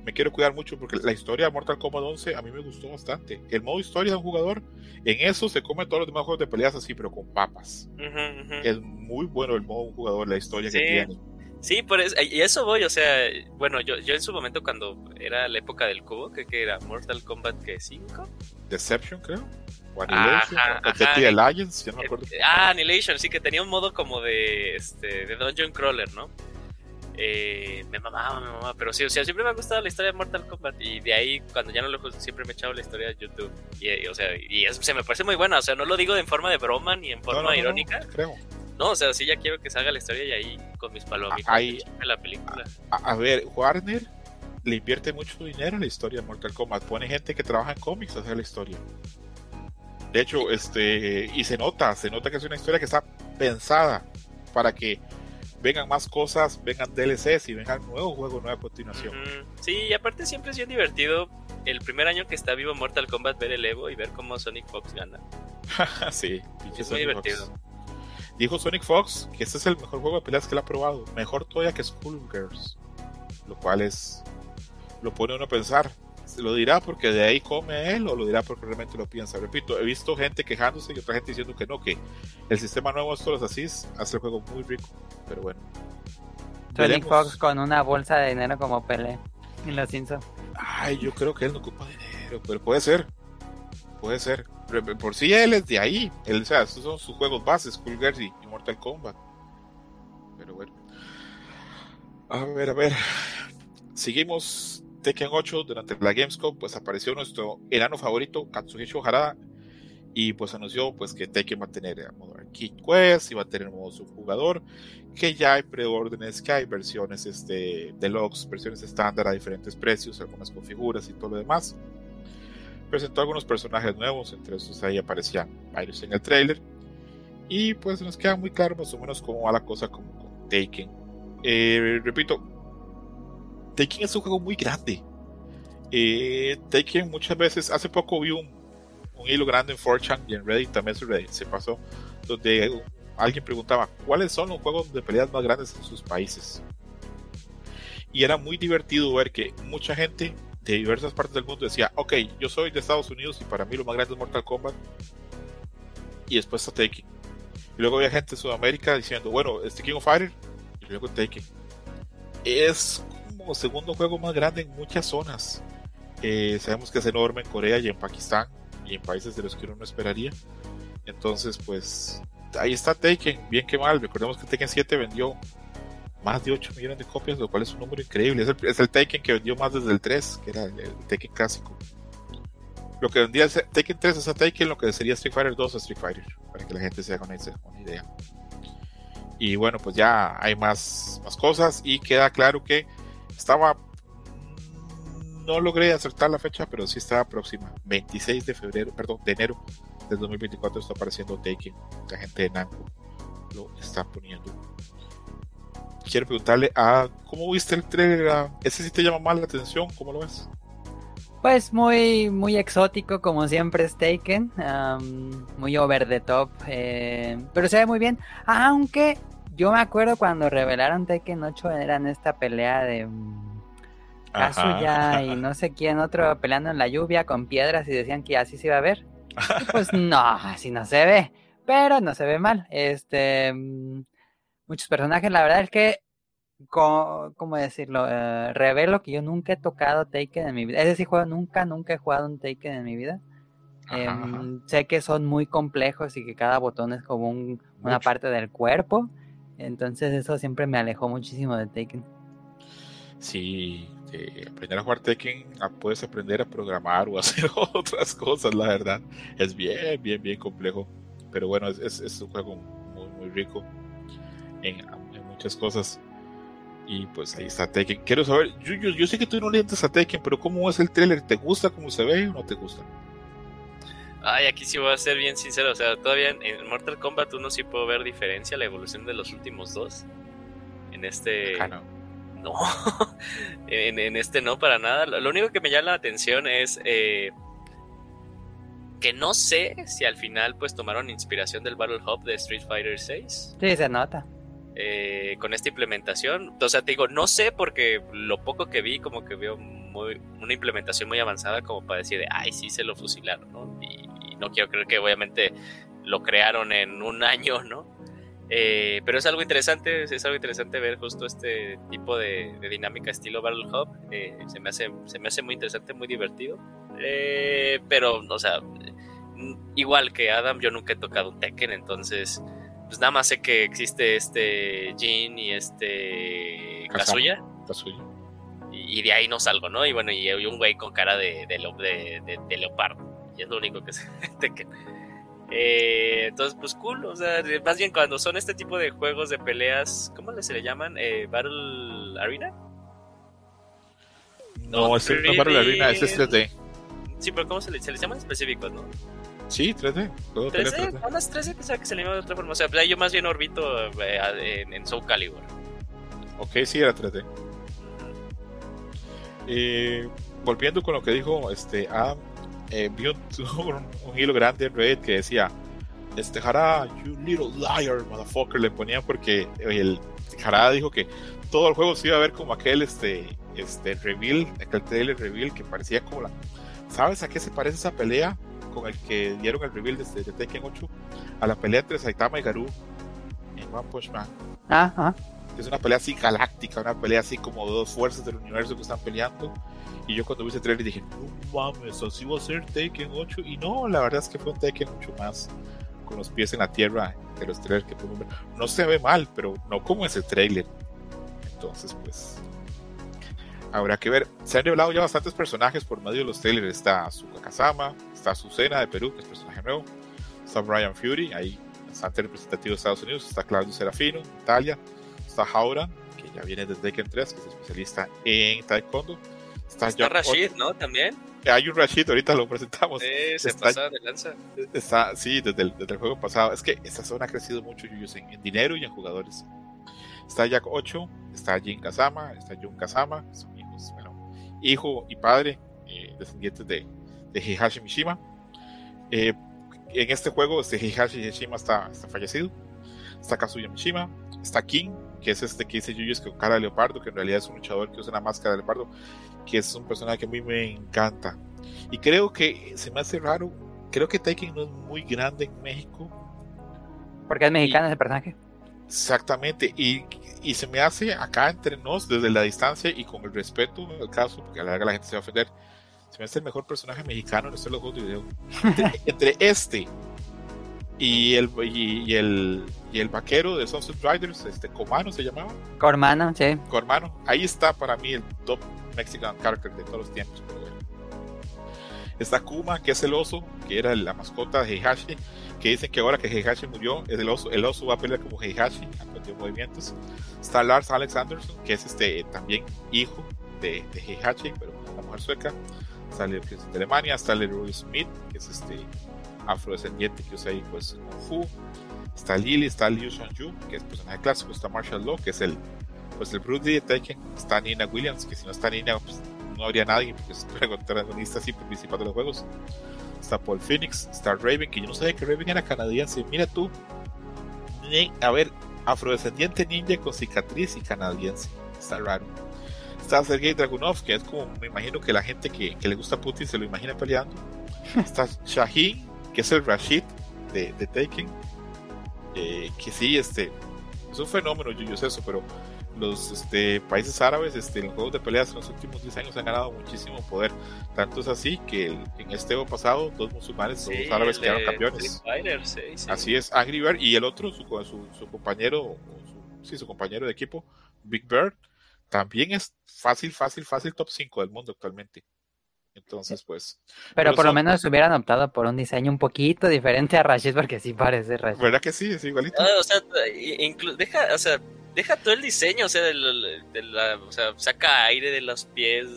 Me quiero cuidar mucho porque la historia de Mortal Kombat 11 a mí me gustó bastante. El modo historia de un jugador, en eso se come todos los demás juegos de peleas así, pero con papas. Es muy bueno el modo de un jugador, la historia que tiene. Sí, por eso, y eso voy, o sea, bueno, yo, yo en su momento cuando era la época del cubo, creo que era Mortal Kombat que 5. Deception, creo. O Annihilation. Ajá, ajá, Alliance, ya no me acuerdo. Ah, Annihilation, sí, que tenía un modo como de, este, de Dungeon Crawler, ¿no? Eh, me mamaba, me mamaba, pero sí, o sea, siempre me ha gustado la historia de Mortal Kombat y de ahí, cuando ya no lo siempre me he echado la historia de YouTube. Y, o sea, y se me parece muy buena, o sea, no lo digo en forma de broma ni en forma irónica. creo. No, o sea, sí ya quiero que salga la historia y ahí con mis palomitas ahí, la película. A, ver, Warner le invierte mucho dinero en la historia de Mortal Kombat. Pone gente que trabaja en cómics a hacer la historia. De hecho, este, y se nota, se nota que es una historia que está pensada para que vengan más cosas, vengan DLCs y vengan nuevos juegos, nueva continuación. Sí, y aparte siempre es bien divertido el primer año que está vivo Mortal Kombat ver el Evo y ver cómo Sonic Fox gana. <laughs> sí, es muy divertido. Dijo Sonic Fox que este es el mejor juego de peleas que él ha probado. Mejor todavía que Skullgirls. Lo cual es. Lo pone uno a pensar. ¿Se lo dirá porque de ahí come él o lo dirá porque realmente lo piensa? Repito, he visto gente quejándose y otra gente diciendo que no, que el sistema nuevo de estos así hace el juego muy rico. Pero bueno. Sonic Fox con una bolsa de dinero como Pele en los Simpsons. Ay, yo creo que él no ocupa dinero, pero puede ser. Puede ser por sí él es de ahí. Él, o sea, esos son sus juegos bases, Skullgirls y, y Mortal Kombat. Pero bueno. A ver, a ver. Seguimos Tekken 8 durante la Gamescom, pues apareció nuestro enano favorito, Katsuhiko Harada, y pues anunció pues que Tekken va a tener el modo Arcade Quest y va a tener modo subjugador, que ya hay preórdenes, que hay versiones este, deluxe, versiones estándar a diferentes precios, algunas con figuras y todo lo demás presentó algunos personajes nuevos, entre esos ahí aparecían varios en el trailer. Y pues nos queda muy claro más o menos cómo va la cosa con, Taken. Eh, repito, Taken es un juego muy grande. Eh, Taken muchas veces, hace poco vi un, un hilo grande en 4chan y en Reddit también se pasó, donde alguien preguntaba cuáles son los juegos de peleas más grandes en sus países. Y era muy divertido ver que mucha gente de diversas partes del mundo decía, ok, yo soy de Estados Unidos y para mí lo más grande es Mortal Kombat. Y después está Taken. Y luego había gente de Sudamérica diciendo, bueno, este King of Fighters y luego Taken. Es como segundo juego más grande en muchas zonas. Eh, sabemos que es enorme en Corea y en Pakistán y en países de los que uno no esperaría. Entonces, pues ahí está Taken, bien que mal. Recordemos que Taken 7 vendió más de 8 millones de copias, lo cual es un número increíble. Es el, es Taken que vendió más desde el 3, que era el, Taken clásico. Lo que vendía el Taken 3 es a Taken, lo que sería Street Fighter 2 a Street Fighter, para que la gente se haga una, idea. Y bueno, pues ya hay más, más cosas y queda claro que estaba. No logré acertar la fecha, pero sí estaba próxima. 26 de febrero, perdón, de enero del 2024 está apareciendo Taken. La gente de Namco lo está poniendo quiero preguntarle a cómo viste el trailer. ¿Ese sí te llama más la atención? ¿Cómo lo ves? Pues muy, muy exótico, como siempre es Taken. muy over the top. Eh, pero se ve muy bien. Aunque yo me acuerdo cuando revelaron Taken 8 eran esta pelea de um, Kazuya y no sé quién otro peleando en la lluvia con piedras y decían que así se iba a ver. pues <laughs> no, así no se ve. Pero no se ve mal. Este mm, muchos personajes. La verdad es que, ¿cómo, decirlo? Eh, revelo que yo nunca he tocado Taken en mi vida. Es decir, juego, nunca, nunca he jugado un Taken en mi vida. Em, sé que son muy complejos y que cada botón es como una parte del cuerpo. Entonces eso siempre me alejó muchísimo de Taken. Sí, aprender a jugar Taken ah, puedes aprender a programar o <laughs> hacer otras cosas, la verdad. Es bien, bien, bien complejo. Pero bueno, es, es un juego muy, muy rico en, muchas cosas. Y pues ahí está Tekken. Quiero saber, yo, yo, sé que tú no le entras a Tekken, pero ¿cómo es el trailer? ¿Te gusta cómo se ve o no te gusta? Ay, aquí sí voy a ser bien sincero. O sea, todavía en Mortal Kombat uno sí puedo ver diferencia, la evolución de los últimos dos. En este. no. No. <laughs> en, este no, para nada. Lo, único que me llama la atención es. Eh, que no sé si al final pues tomaron inspiración del Battle Hub de Street Fighter 6. Sí, se nota. eh, con esta implementación. O sea, te digo, no sé porque lo poco que vi, como que veo muy, una implementación muy avanzada como para decir, de, ay, sí se lo fusilaron, ¿no? Y, y, no quiero creer que obviamente lo crearon en un año, ¿no? Eh, pero es algo interesante, es algo interesante ver justo este tipo de, de dinámica estilo Battle Hub. Eh, se, me hace, se me hace muy interesante, muy divertido. Eh, pero, o sea, igual que Adam, yo nunca he tocado un Tekken, entonces, pues nada más sé que existe este Jin y este Kazuya. Kazuya. Y, y, de ahí no salgo, ¿no? Y bueno, y, y un güey con cara de, de, de, de leopardo. Y es lo único que sé de Tekken. Eh, entonces, pues cool, o sea, más bien cuando son este tipo de juegos de peleas, ¿cómo se le llaman? Eh, ¿Battle Arena? No, no este no Battle Arena, es 3D. Sí, pero ¿cómo se, le, se les llaman específicos, no? Sí, 3D. Todo 3D, 3D. las 3D pensaba que se le llamaba de otra forma. O sea, yo más bien orbito eh, en, en, Soul Calibur. Ok, sí, era 3D. Eh, volviendo con lo que dijo este Adam, eh, <laughs> un, hilo grande en Reddit que decía este Jara, you little liar, motherfucker, le ponían porque el Jara dijo que todo el juego se iba a ver como aquel este, este reveal, aquel trailer reveal que parecía como la. ¿Sabes a qué se parece esa pelea con el que dieron el reveal de, de Tekken 8? A la pelea entre Saitama y Garou en One Punch Man. Ah, ah. Es una pelea así galáctica, una pelea así como dos fuerzas del universo que están peleando. Y yo cuando vi ese trailer dije, no mames, así va a ser Tekken 8. Y no, la verdad es que fue un Tekken 8 más con los pies en la tierra de los trailers que podemos ver. No se ve mal, pero no como ese trailer. Entonces, pues, habrá que ver. Se han revelado ya bastantes personajes por medio de los trailers. Está Suka Kazama, está Azucena de Perú, que es personaje nuevo. Está Brian Fury, ahí bastante representativo de Estados Unidos. Está Claudio Serafino, Italia. Está Haura, que ya viene desde Tekken 3, que es especialista en Taekwondo. Está, está Rashid, ¿no? También. Hay un Rashid, ahorita lo presentamos. Sí, se está, pasa de lanza. Está, sí, desde el, desde el, juego pasado. Es que esta zona ha crecido mucho, Yuyos, en, en dinero y en jugadores. Está Jack 8, está Jin Kazama, está Jun Kazama, son hijos, bueno, hijo y padre, eh, descendientes de, de Heihachi Mishima. Eh, en este juego, este Heihachi Mishima está, está fallecido. Está Kazuya Mishima, está King, que es este que dice Yuyos con cara de leopardo, que en realidad es un luchador que usa una máscara de leopardo, que es un personaje que a mí me encanta. Y creo que se me hace raro, creo que Taken no es muy grande en México. Porque es mexicano y, ese personaje. Exactamente, y, y, se me hace acá entre nos, desde la distancia y con el respeto al caso, porque a la larga la gente se va a ofender, se me hace el mejor personaje mexicano en estos los juegos de video. <laughs> entre, entre este y el, y, y, el, y el vaquero de Sunset Riders, este Comano se llamaba. Cormano, sí. Cormano, ahí está para mí el top Mexican character de todos los tiempos. Pero bueno. Está Kuma, que es el oso, que era la mascota de Heihachi, que dicen que ahora que Heihachi murió, es el oso, el oso va a pelear como Heihachi, aprendió movimientos. Está Lars Alex Anderson, que es este también hijo de, de Heihachi, pero una mujer sueca. Presidente de Alemania, está Leroy Smith, que es este afrodescendiente que usa ahí pues Kung Fu. Está Lily, está Liu Shanju, que es personaje clásico, está Marshall Law, que es el pues el Bruce Lee de Tekken, está Nina Williams, que si no está Nina, pues no habría nadie, porque es protagonista siempre principal de los juegos. Está Paul Phoenix, está Raven, que yo no sabía que Raven era canadiense. Mira tú, a ver, afrodescendiente ninja con cicatriz y canadiense. Está raro. Está Sergei Dragunov, que es como, me imagino que la gente que, que le gusta Putin se lo imagina peleando. <laughs> Está Shaheen, que es el Rashid de, de Taken. Eh, que sí, este, es un fenómeno, yo, yo sé eso, pero los este, países árabes este, en los juegos de peleas en los últimos 10 años han ganado muchísimo poder. Tanto es así que el, en este juego pasado, dos musulmanes, sí, dos árabes quedaron campeones. Fighter, sí, sí. Así es, Angry Bird y el otro, su, su, su compañero, su, sí, su compañero de equipo, Big Bird, también es fácil, fácil, fácil top 5 del mundo actualmente. Entonces, pues. Pero, pero por son... lo menos hubieran optado por un diseño un poquito diferente a Rashid, porque sí parece Rashid. ¿Verdad que sí? Es igualito. Ah, o sea, inclu deja, o sea, deja todo el diseño, o sea, de la, de la, o sea saca aire de los pies.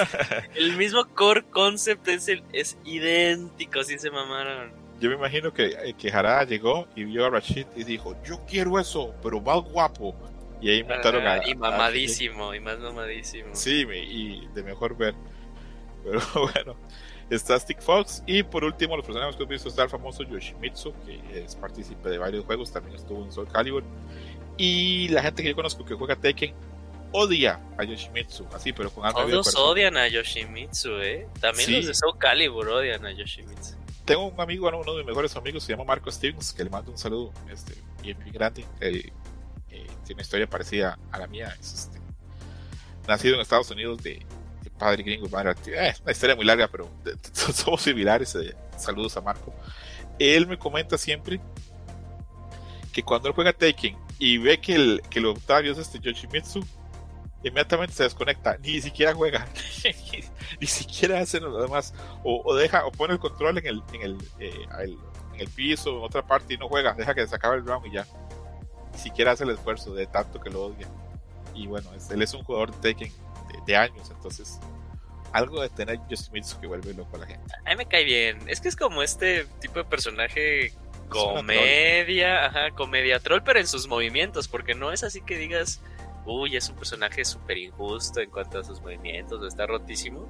<laughs> el mismo core concept es, el, es idéntico, si se mamaron. Yo me imagino que, que Harada llegó y vio a Rashid y dijo, yo quiero eso, pero más guapo. Y ahí inventaron ah, a, Y mamadísimo, a, y más mamadísimo. Sí, y de mejor ver. Pero <laughs> bueno, está Stick Fox. Y por último, los personajes que hemos visto está el famoso Yoshimitsu, que es partícipe de varios juegos, también estuvo en Soul Calibur. Y la gente que yo conozco que juega Tekken odia a Yoshimitsu, así, pero con algo Todos odian a Yoshimitsu, ¿eh? También Sí. los de Soul Calibur odian a Yoshimitsu. Tengo un amigo, uno de mis mejores amigos, se llama Marco Stevens, que le mando un saludo este, bien, bien grande. Él, eh, tiene una historia parecida a la mía. Es, este, nacido en Estados Unidos de padre gringo, madre latina. Eh, una historia muy larga, pero <laughs> somos similares. eh, saludos a Marco. Él me comenta siempre que cuando él juega Taken y ve que el, que el Octavio es este Yoshimitsu, inmediatamente se desconecta, ni siquiera juega, <laughs> ni siquiera hace lo demás, o, o deja, o pone el control en el, en el, eh, el- en el piso, en otra parte y no juega, deja que se acabe el round y ya, ni siquiera hace el esfuerzo de tanto que lo odia. Y bueno, es- él es un jugador de Taken de, de años, entonces algo de tener Yoshimitsu que vuelve loco a la gente. A mí me cae bien. Es que es como este tipo de personaje comedia, ajá, comedia troll, pero en sus movimientos, porque no es así que digas, uy, es un personaje súper injusto en cuanto a sus movimientos, o está rotísimo.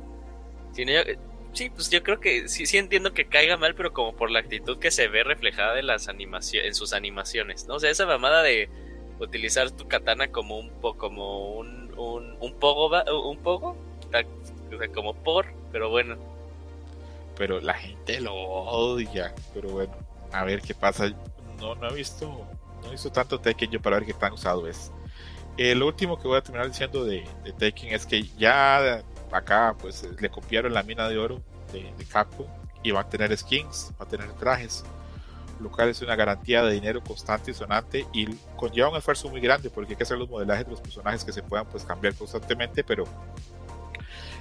Sino yo- sí, pues yo creo que sí, sí entiendo que caiga mal, pero como por la actitud que se ve reflejada en las animaciones, en sus animaciones, ¿no? O sea, esa mamada de utilizar tu katana como un po, como un, un, un pogo, un pogo, o sea, como por, pero bueno. pero la gente lo odia. Pero bueno, a ver qué pasa. No, no he visto, no he visto tanto Tekken yo para ver qué tan usado es. Eh, lo último que voy a terminar diciendo de, de Tekken es que ya acá pues le copiaron la mina de oro de, de Capcom y va a tener skins, va a tener trajes, lo cual es una garantía de dinero constante y sonante y conlleva un esfuerzo muy grande porque hay que hacer los modelajes de los personajes que se puedan pues cambiar constantemente, pero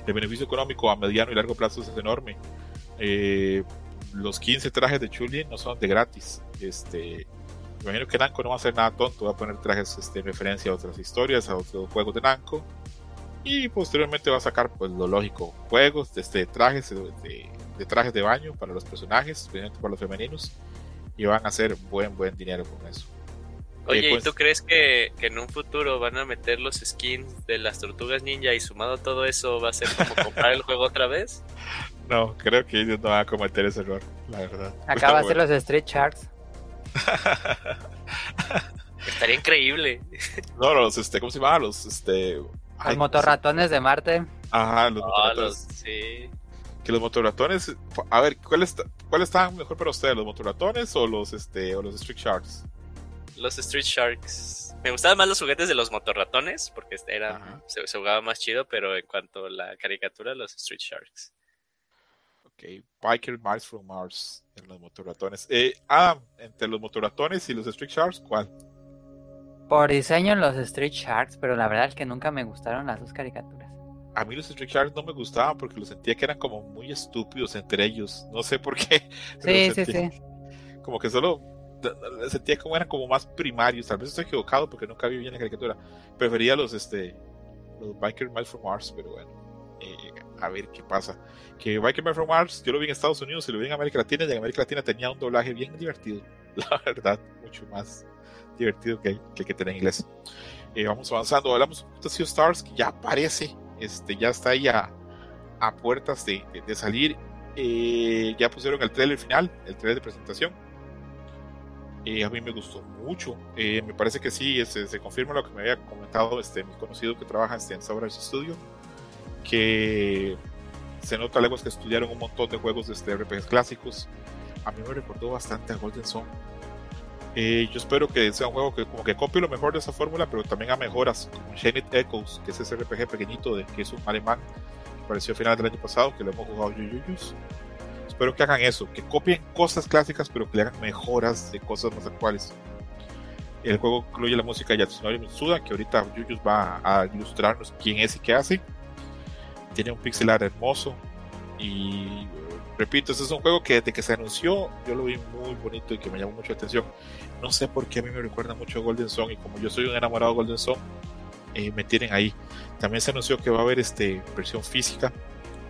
el beneficio económico a mediano y largo plazo es enorme. Eh, los 15 trajes de Chulin no son de gratis. Este, imagino que Namco no va a hacer nada tonto, va a poner trajes este, en referencia a otras historias, a otros juegos de Namco. Y posteriormente va a sacar pues lo lógico, juegos este, trajes de- de trajes de baño para los personajes, especialmente para los femeninos. Y van a hacer buen buen dinero con eso. Oye, Eh, pues- ¿y tú crees que, que en un futuro van a meter los skins de las tortugas ninja y sumado todo eso va a ser como comprar el juego otra vez? <laughs> No, creo que ellos no van a cometer ese error, la verdad. Acaba de Pero ser los Street Sharks. <laughs> Estaría increíble. No, los, este, ¿cómo se llama? Los, este... Los ay, motorratones de Marte. Ajá, los Ah, motorratones. los- sí. que los motorratones, a ver, ¿cuál está, cuál está mejor para ustedes, los motorratones o los este o los Street Sharks? Los Street Sharks. Me gustaban más los juguetes de los motorratones porque este era, Ajá. se, se jugaba más chido, pero en cuanto a la caricatura, los Street Sharks. Ok, Biker Miles from Mars en los motorratones. Eh, ah, entre los motorratones y los Street Sharks, ¿cuál? Por diseño los Street Sharks, pero la verdad es que nunca me gustaron las dos caricaturas. A mí los Street Sharks no me gustaban porque los sentía que eran como muy estúpidos entre ellos. No sé por qué. <laughs> Sí, sí, sentía- sí. Como que solo sentía como eran como más primarios. Tal vez estoy equivocado porque nunca vi bien la caricatura. Prefería los este los Biker Miles from Mars, pero bueno. eh, a ver qué pasa. Que Biker Miles from Mars, yo lo vi en Estados Unidos y lo vi en América Latina, y en América Latina tenía un doblaje bien divertido. <laughs> La verdad, mucho más divertido que, que que tenía en inglés. Eh, vamos avanzando, hablamos de Sea Stars, que ya aparece, este, ya está ahí a, a puertas de, de- de salir. Eh, ya pusieron el trailer final, el trailer de presentación. Eh, a mí me gustó mucho. Eh, me parece que sí, este, se confirma lo que me había comentado este, mi conocido que trabaja este, en Sabrás Studio, que se nota luego que estudiaron un montón de juegos de este, RPGs clásicos. A mí me recordó bastante a Golden Sun. Eh, yo espero que sea un juego que como que copie lo mejor de esa fórmula, pero también a mejoras, como Shenit Echoes, que es ese RPG pequeñito de que es un alemán que apareció a final del año pasado, que lo hemos jugado Yuyuyus. Espero que hagan eso, que copien cosas clásicas, pero que le hagan mejoras de cosas más actuales. El juego incluye la música de Yatsunori Mitsuda, que ahorita Yuyus va a ilustrarnos quién es y qué hace. Tiene un pixel art hermoso. Y repito, este es un juego que desde que se anunció yo lo vi muy bonito y que me llamó mucho la atención. No sé por qué a mí me recuerda mucho a Golden Sun y como yo soy un enamorado de Golden Sun, eh, me tienen ahí. También se anunció que va a haber este, versión física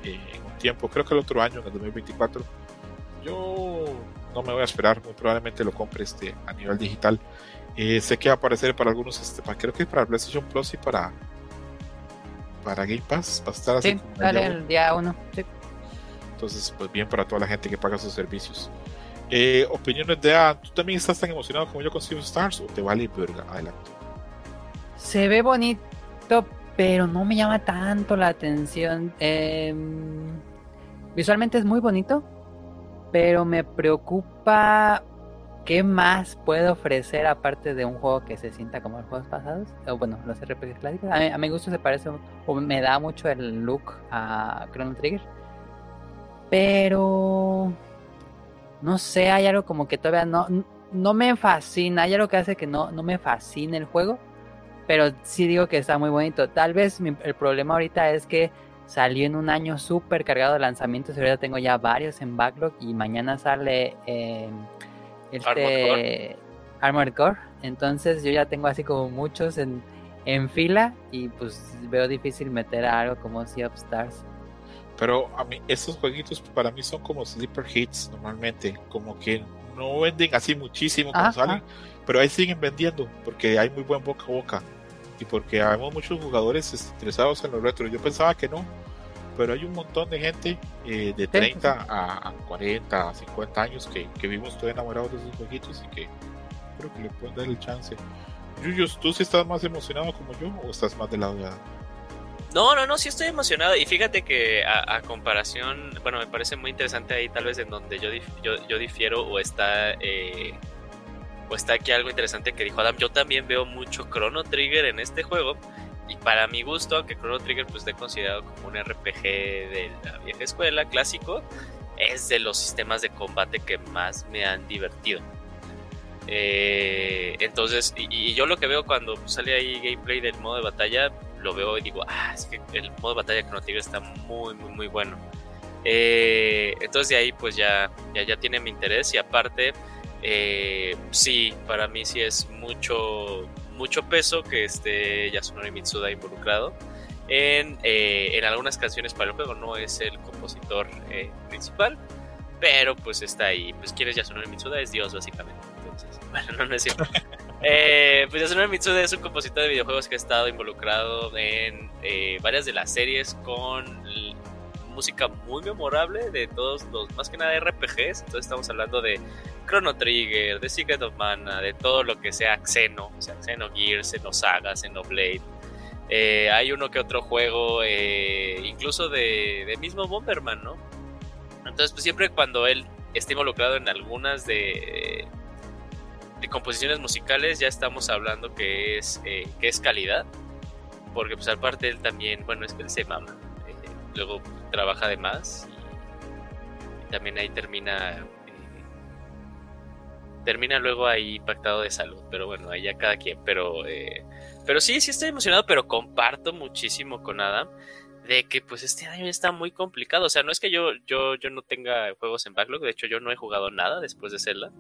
eh, tiempo, creo que el otro año, en el 2024. Yo no me voy a esperar, muy probablemente lo compre este, a nivel digital. Eh, sé que va a aparecer para algunos, este, para, creo que para PlayStation Plus y para, para Game Pass. Va a estar así Sí, como el día uno. Sí. entonces, pues bien para toda la gente que paga sus servicios. Eh, opiniones de A, ¿tú también estás tan emocionado como yo con Sea Stars o te vale verga? Adelante. Se ve bonito, pero no me llama tanto la atención. Em, visualmente es muy bonito, pero me preocupa qué más puede ofrecer aparte de un juego que se sienta como los juegos pasados. O bueno, los RPG clásicos. A, mí, a mi gusto se parece, o me da mucho el look a Chrono Trigger. Pero no sé, hay algo como que todavía no, no me fascina, hay algo que hace que no, no me fascine el juego, pero sí digo que está muy bonito. Tal vez el problema ahorita es que salió en un año súper cargado de lanzamientos, ahorita tengo ya varios en backlog y mañana sale eh, este Armored Core. entonces yo ya tengo así como muchos en, en fila y pues veo difícil meter a algo como Sea of Stars. Pero a mí, estos jueguitos para mí son como sleeper hits normalmente, como que no venden así muchísimo cuando salen, pero ahí siguen vendiendo porque hay muy buen boca a boca y porque hay muchos jugadores interesados en los retros. Yo pensaba que no, pero hay un montón de gente eh, de 30 a, 40, a 50 años que, que vimos todavía enamorados de esos jueguitos y que creo que le pueden dar el chance. Yuyos, ¿tú sí estás más emocionado como yo o estás más de lado de no, no, no, sí estoy emocionado. Y fíjate que a, comparación, bueno, me parece muy interesante ahí tal vez en donde yo, yo, difiero o está, eh, o está aquí algo interesante que dijo Adam. Yo también veo mucho Chrono Trigger en este juego. Y para mi gusto, aunque Chrono Trigger pues esté considerado como un RPG de la vieja escuela, clásico, es de los sistemas de combate que más me han divertido. Eh, entonces, y, yo lo que veo cuando sale ahí gameplay del modo de batalla, lo veo y digo, ah, es que el modo de batalla Chrono Trigger está muy, muy, muy bueno. Eh, entonces de ahí pues ya, ya, ya, tiene mi interés y aparte, eh, sí, para mí sí es mucho, mucho peso que esté Yasunori Mitsuda involucrado. En, eh, en algunas canciones para el juego no es el compositor principal, pero pues está ahí. Pues quién es Yasunori Mitsuda, es Dios básicamente. Entonces, <laughs> bueno, no, no es cierto. <laughs> Eh, pues Yasunori Mitsuda es un compositor de videojuegos que ha estado involucrado en eh, varias de las series con música muy memorable de todos los, más que nada RPGs. Entonces estamos hablando de Chrono Trigger, de Secret of Mana, de todo lo que sea Xeno, o sea, Xenogears, Xenosaga, Xenoblade. Eh, hay uno que otro juego, eh, incluso de, mismo Bomberman, ¿no? Entonces, pues siempre cuando él está involucrado en algunas de de composiciones musicales ya estamos hablando que es, eh, que es calidad, porque pues aparte él también, bueno, es que él se mama, luego trabaja de más y, también ahí termina, eh, termina luego ahí impactado de salud, pero bueno, ahí ya cada quien, pero, pero sí, sí estoy emocionado, pero comparto muchísimo con Adam de que pues este año está muy complicado. O sea, no es que yo, yo, yo no tenga juegos en backlog, de hecho yo no he jugado nada después de Zelda.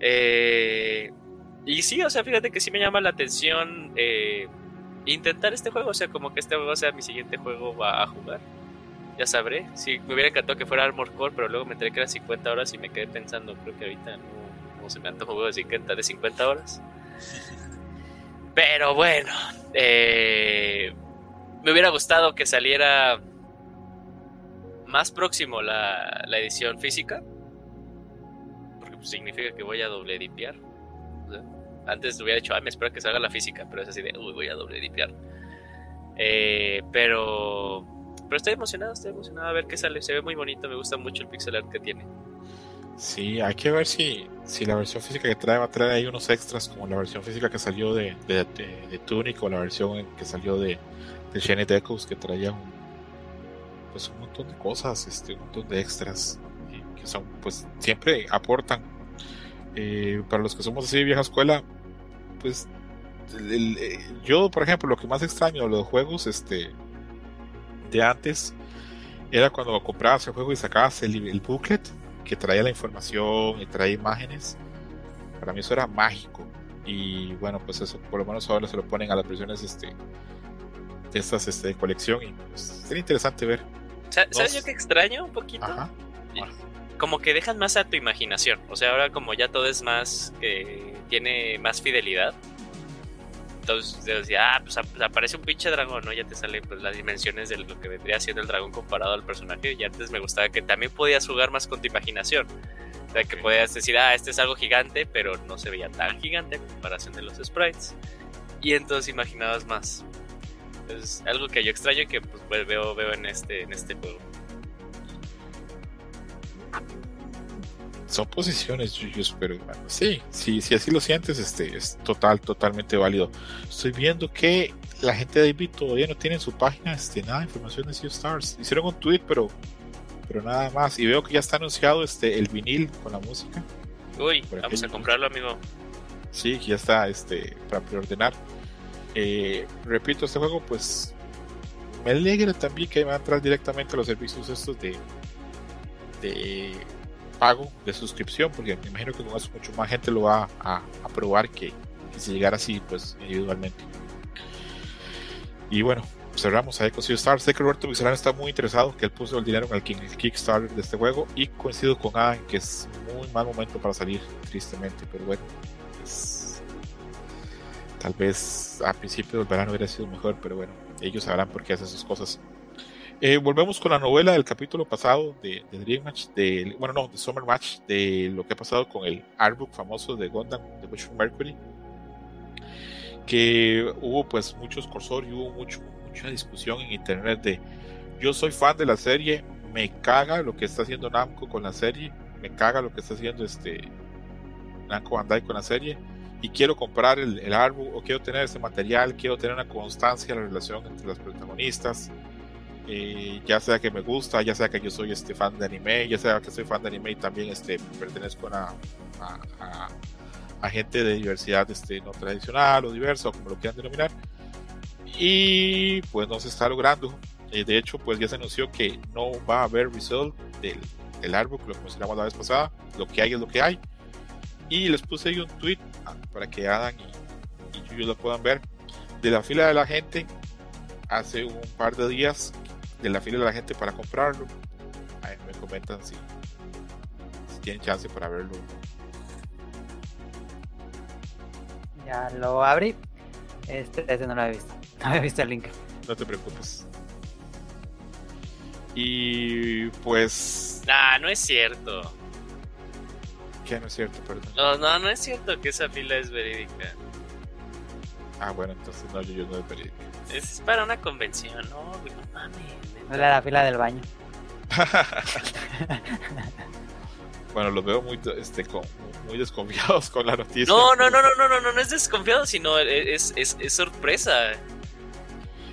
Eh, y sí, o sea, fíjate que sí me llama la atención eh, intentar este juego, o sea, como que este juego sea mi siguiente juego a, jugar. Ya sabré. Sí, me hubiera encantado que fuera Armor Core, pero luego me enteré que eran 50 horas y me quedé pensando, creo que ahorita no, se me antoja un juego de 50, de 50 horas. <laughs> Pero bueno, eh, me hubiera gustado que saliera más próximo la, la edición física pues, significa que voy a doble dipear. Antes hubiera dicho, ah, me espero que salga la física, pero es así de, uy, voy a doble dipear. Eh, pero, pero estoy emocionado, estoy emocionado a ver qué sale. Se ve muy bonito, me gusta mucho el pixel art que tiene. Sí, hay que ver si, si la versión física que trae va a traer ahí unos extras, como la versión física que salió de, de, de, Tunic o la versión que salió de, de Shiny Echoes, que traía un, pues un montón de cosas, este, un montón de extras que son, pues siempre aportan. Eh, para los que somos así vieja escuela, pues eh, yo, por ejemplo, lo que más extraño de los juegos este, de antes era cuando comprabas el juego y sacabas el, booklet que traía la información y traía imágenes. Para mí eso era mágico. Y bueno, pues eso por lo menos ahora se lo ponen a las versiones este, de estas este, de colección y pues, sería interesante ver. ¿Sabes yo que extraño un poquito? Ajá como que dejan más a tu imaginación. O sea, ahora como ya todo es más, que tiene más fidelidad. Entonces decía, ah, pues, aparece un pinche dragón, ¿no? Ya te salen pues las dimensiones de lo que vendría siendo el dragón comparado al personaje. Y antes me gustaba que también podías jugar más con tu imaginación. O sea, que podías decir, ah, este es algo gigante, pero no se veía tan gigante en comparación de los sprites. y entonces imaginabas más. Es algo que yo extraño que pues, pues, veo, veo en este, en este juego. Son posiciones, Yuyos, pero bueno, sí, sí, si así lo sientes, este, es total, totalmente válido. Estoy viendo que la gente de David todavía no tiene en su página este, nada de información de Sea Stars. Hicieron un tweet, pero, pero nada más. Y veo que ya está anunciado este, el vinil con la música. Uy, vamos a comprarlo, amigo. Sí, ya está este, para preordenar. Eh, repito, este juego, pues me alegra también que va a entrar directamente a los servicios estos de, de pago, de suscripción, porque me imagino que con eso mucho más gente lo va a, probar que, si llegara así, pues individualmente. Y bueno, cerramos ahí con Star. Sé que Roberto Vizarán está muy interesado, que él puso el dinero en el, Kickstarter de este juego y coincido con Adam que es muy mal momento para salir, tristemente, pero bueno, tal vez a principio del verano hubiera sido mejor, pero bueno, ellos sabrán por qué hacen sus cosas. Eh, volvemos con la novela del capítulo pasado de, de, Dream Match, de, bueno, no, de Summer Match, de lo que ha pasado con el artbook famoso de Gundam, de Witch Mercury, que hubo pues muchos cursores y hubo mucha discusión en internet de yo soy fan de la serie, me caga lo que está haciendo Namco con la serie, me caga lo que está haciendo este Namco Bandai con la serie y quiero comprar el, el artbook o quiero tener ese material, quiero tener una constancia en la relación entre los protagonistas eh, ya sea que me gusta, ya sea que yo soy este fan de anime, ya sea que soy fan de anime y también este, pertenezco a, a, a, a gente de diversidad este, no tradicional o diversa, como lo quieran denominar. Y pues no se está logrando. Eh, de hecho, pues ya se anunció que no va a haber result del, del árbol, que mencionamos la vez pasada. Lo que hay es lo que hay. Y les puse ahí un tweet para que Adam y, y Yuyo lo puedan ver. De la fila de la gente hace un par de días de la fila de la gente para comprarlo. Ahí me comentan si, si tienen chance para verlo. Ya lo abrí. Este, este no lo había visto. <laughs> No había visto el link. No te preocupes. Y pues. Nah, no es cierto. ¿Qué no es cierto? Perdón. No, no, no es cierto que esa fila es verídica. Ah, bueno, entonces no, yo, yo no es verídica. Es para una convención, no, no mames. Era la fila del baño. <laughs> bueno, los veo muy, este, con, muy desconfiados con la noticia. No, no, no, no, no, no, no, no es desconfiado, sino es, es, es sorpresa.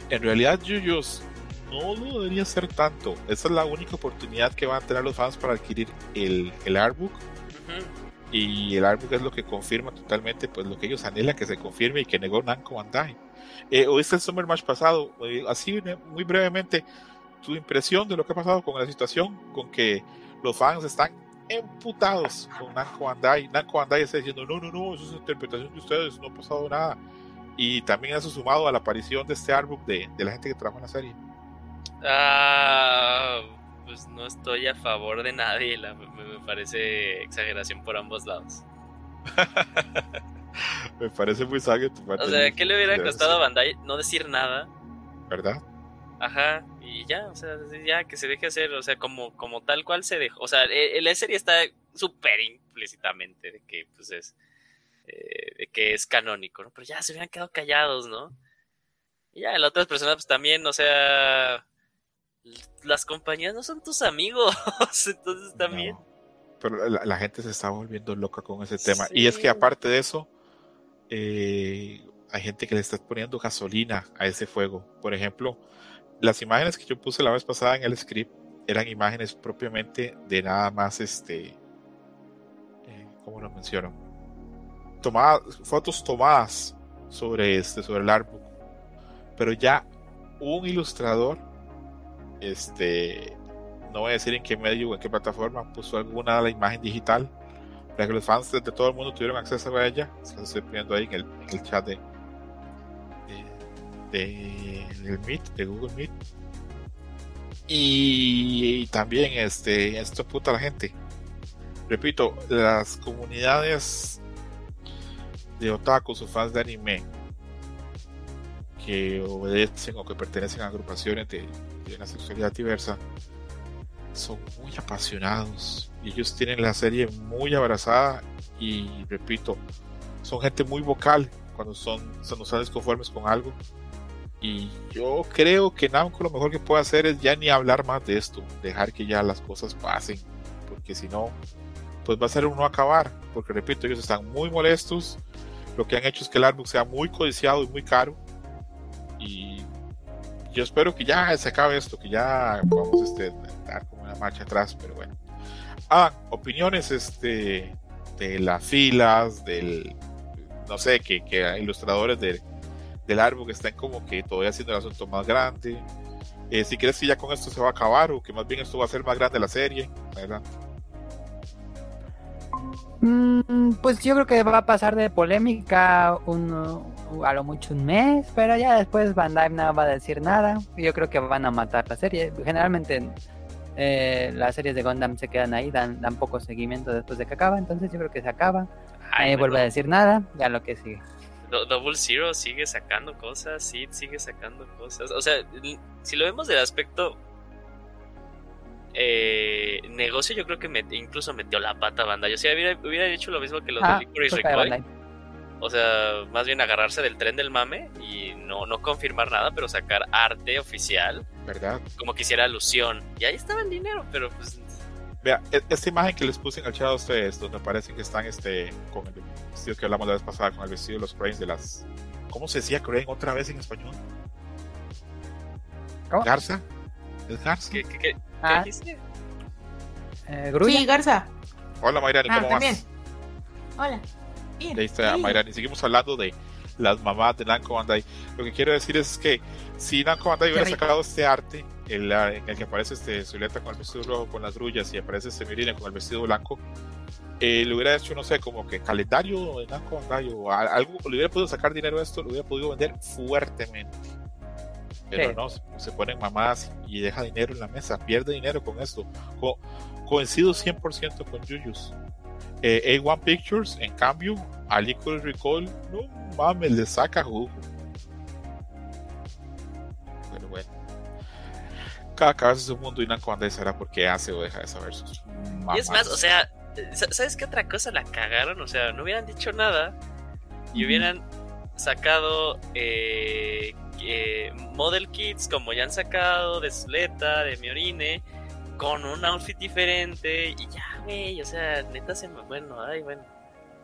En realidad, Yuyos no lo debería ser tanto. Esa es la única oportunidad que van a tener los fans para adquirir el, el artbook. Uh -huh. Y el artbook es lo que confirma totalmente pues lo que ellos anhelan que se confirme y que negó Namco Bandai. Eh, ¿Oíste el Summer Match pasado? Eh, así muy brevemente, tu impresión de lo que ha pasado con la situación, con que los fans están emputados con Namco Bandai. Namco Bandai está diciendo, no, no, no, eso es interpretación de ustedes, no ha pasado nada. Y también eso sumado a la aparición de este artbook de, de la gente que trabaja en la serie. Ah, pues no estoy a favor de nadie, la, me, me, parece exageración por ambos lados. <laughs> <laughs> me parece muy sabio tu O sea, ¿qué le hubiera costado a Bandai no decir nada? ¿Verdad? Ajá, y ya, o sea, ya que se deje hacer, o sea, como, como tal cual se dejó. O sea, eh, la serie está súper implícitamente de que, pues es, eh, de que es canónico, ¿no? Pero ya se hubieran quedado callados, ¿no? Y ya, las otras personas, pues también, o sea, las compañías no son tus amigos, <laughs> entonces también. No, pero la, la, gente se está volviendo loca con ese tema. Sí. Y es que aparte de eso, eh, hay gente que le está poniendo gasolina a ese fuego. Por ejemplo, las imágenes que yo puse la vez pasada en el script eran imágenes propiamente de nada más este eh, ¿cómo lo menciono? Tomadas, fotos tomadas sobre este, sobre el artbook. Pero ya un ilustrador, este, no voy a decir en qué medio o en qué plataforma, puso alguna la imagen digital para que los fans de todo el mundo tuvieran acceso a ella. Se lo estoy poniendo ahí en el, chat de, Meet, de Google Meet. Y, y, también este, esto puta la gente. Repito, las comunidades de otakus o fans de anime que obedecen o que pertenecen a agrupaciones de, de una sexualidad diversa son muy apasionados y ellos tienen la serie muy abrazada y repito, son gente muy vocal cuando son, son, no están desconformes con algo. Y yo creo que Namco lo mejor que puede hacer es ya ni hablar más de esto, dejar que ya las cosas pasen, porque si no, pues va a ser uno acabar, porque repito, ellos están muy molestos, lo que han hecho es que el artbook sea muy codiciado y muy caro, y yo espero que ya se acabe esto, que ya podamos este, como marcha atrás, pero bueno. Ah, opiniones este, de las filas, del, no sé, que, que ilustradores de, del árbol que están como que todavía haciendo el asunto más grande. Eh, si crees que ya con esto se va a acabar o que más bien esto va a ser más grande la serie, ¿verdad? Mm, pues yo creo que va a pasar de polémica un, a lo mucho un mes, pero ya después Bandai no va a decir nada. Yo creo que van a matar la serie. Generalmente eh, las series de Gundam se quedan ahí, dan, dan poco seguimiento después de que acaba, entonces yo creo que se acaba. Nadie vuelve a decir nada, ya lo que sigue. Double Zero sigue sacando cosas, Sid sigue sacando cosas. O sea, si lo vemos del aspecto eh, negocio, yo creo que incluso metió la pata banda. Yo si hubiera, hubiera hecho lo mismo que los ah, de Licorice Recoil. O sea, más bien agarrarse del tren del mame y no, no confirmar nada, pero sacar arte oficial. ¿Verdad? Como quisiera alusión. Y ahí estaba el dinero, pero pues Vea, e-, esta imagen que les puse en el chat a ustedes, donde parece que están este, con el vestido que hablamos la vez pasada, con el vestido de los cranes de las. ¿Cómo se decía crane otra vez en español? ¿Garza? ¿Es Garza? ¿Qué, qué, qué, ah. Eh, sí, Garza. Hola Mayrani, ¿cómo ah, también. vas? Hola. Bien. Ahí está Mayrani. Seguimos hablando de las mamás de Namco Bandai. Lo que quiero decir es que si Namco Bandai hubiera sacado este arte el, en el que aparece este Zuleta con el vestido rojo con las grullas y aparece este Mirina con el vestido blanco, eh, le hubiera hecho, no sé, como que calendario de Namco Bandai o algo, le hubiera podido sacar dinero a esto, lo hubiera podido vender fuertemente. Pero no, se ponen mamás y deja dinero en la mesa, pierde dinero con esto. Co coincido 100% con Yuyus. Eh, A1 Pictures, en cambio, a Liquid Recall, no mames, le saca jugo. Pero bueno. Cada cabeza es un mundo y una cuando será porque hace o deja de saber sus Y es más, o sea, ¿sabes qué otra cosa la cagaron? O sea, no hubieran dicho nada y hubieran sacado eh, model kits como ya han sacado de Zuleta, de Miorine, con un outfit diferente y ya, güey, o sea, neta se me... Bueno, ay, bueno.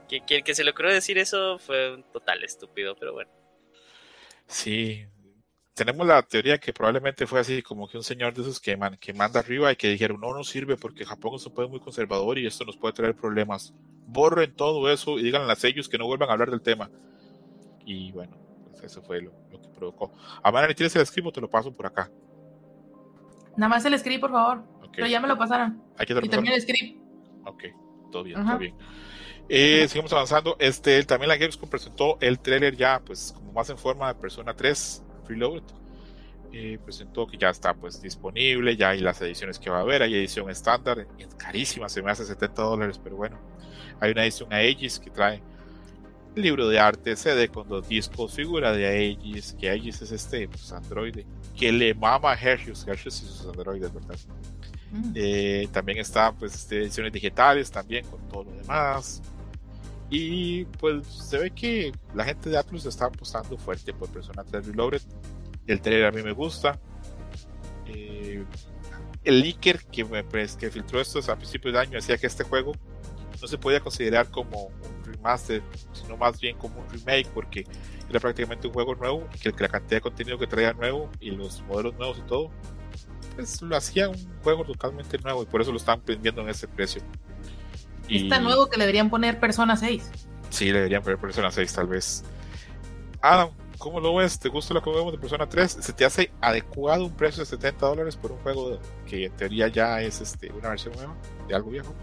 Que, que el que se le ocurrió decir eso fue un total estúpido, pero bueno. Sí, tenemos la teoría que probablemente fue así, como que un señor de esos que, que manda arriba y que dijeron, no nos sirve porque Japón es un país muy conservador y esto nos puede traer problemas. Borren todo eso y digan a ellos que no vuelvan a hablar del tema. Y bueno, pues eso fue lo, que provocó. Amanda, ¿tienes el escribo? Te lo paso por acá. Nada más el script, por favor. Pero ya me lo pasaron. y también el script. Ok, todo bien, todo bien. Eh, seguimos avanzando. Este, también la Gamescom presentó el trailer ya, pues, como más en forma de Persona 3 Reloaded. Eh, presentó que ya está pues disponible, ya hay las ediciones que va a haber, hay edición estándar, es carísima, se me hace 70 dólares, pero bueno, hay una edición Aegis que trae libro de arte, CD con dos discos, figura de Aegis, que Aegis es este pues, androide, que le mama a Hershey's, Hershey's y sus androides, ¿verdad? Mm. Eh, también está pues este, ediciones digitales también con todo lo demás. Y pues se ve que la gente de Atlus está apostando fuerte por Persona 3 Reloaded. El trailer a mí me gusta. Eh, el leaker que, me, pues, que filtró esto a principios de año decía que este juego no se podía considerar como un remaster, sino más bien como un remake, porque era prácticamente un juego nuevo que la cantidad de contenido que traía nuevo y los modelos nuevos y todo, pues lo hacía un juego totalmente nuevo y por eso lo están vendiendo en ese precio. Y... Está nuevo que le deberían poner Persona 6. Sí, le deberían poner Persona 6 tal vez. Adam, ¿cómo lo ves? ¿Te gusta lo que vemos de Persona 3? ¿Se te hace adecuado un precio de 70 dólares por un juego que en teoría ya es este, una versión nueva de algo viejo?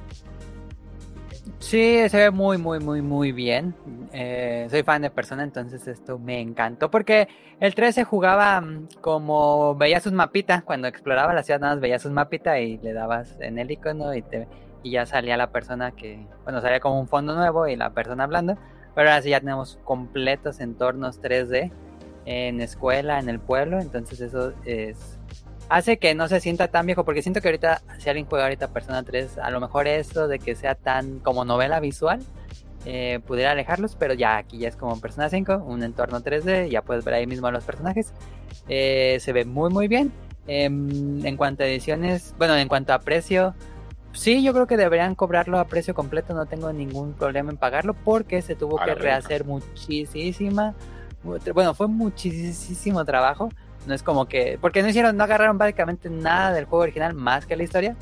Sí, se ve muy, muy, muy, muy bien. Eh, soy fan de Persona, entonces esto me encantó porque el 3 se jugaba mm, como veías un mapita, cuando exploraba la ciudad nada más veías un mapita y le dabas en el icono y, te, y ya salía la persona que, bueno, salía como un fondo nuevo y la persona hablando. Pero ahora sí ya tenemos completos entornos 3D en escuela, en el pueblo, entonces eso es hace que no se sienta tan viejo, porque siento que ahorita, si alguien juega ahorita Persona 3, a lo mejor eso de que sea tan como novela visual, eh, pudiera alejarlos, pero ya aquí ya es como Persona 5, un entorno 3D, ya puedes ver ahí mismo a los personajes. Eh, se ve muy muy bien. Em, en cuanto a ediciones, bueno, en cuanto a precio, sí, yo creo que deberían cobrarlo a precio completo, no tengo ningún problema en pagarlo porque se tuvo que rehacer muchísima, bueno, fue muchísimo trabajo. No es como que, porque no hicieron, no agarraron básicamente nada del juego original más que la historia.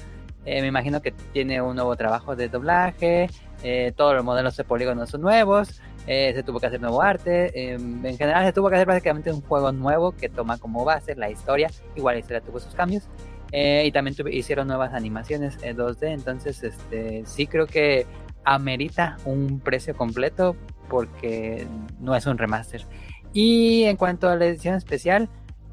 Eh, me imagino que tiene un nuevo trabajo de doblaje, eh, todos los modelos de polígonos son nuevos, eh, se tuvo que hacer nuevo arte, em, en general se tuvo que hacer básicamente un juego nuevo que toma como base la historia, igual la historia tuvo sus cambios, eh, y también hicieron nuevas animaciones en 2D, entonces este, sí creo que amerita un precio completo porque no es un remaster. Y en cuanto a la edición especial,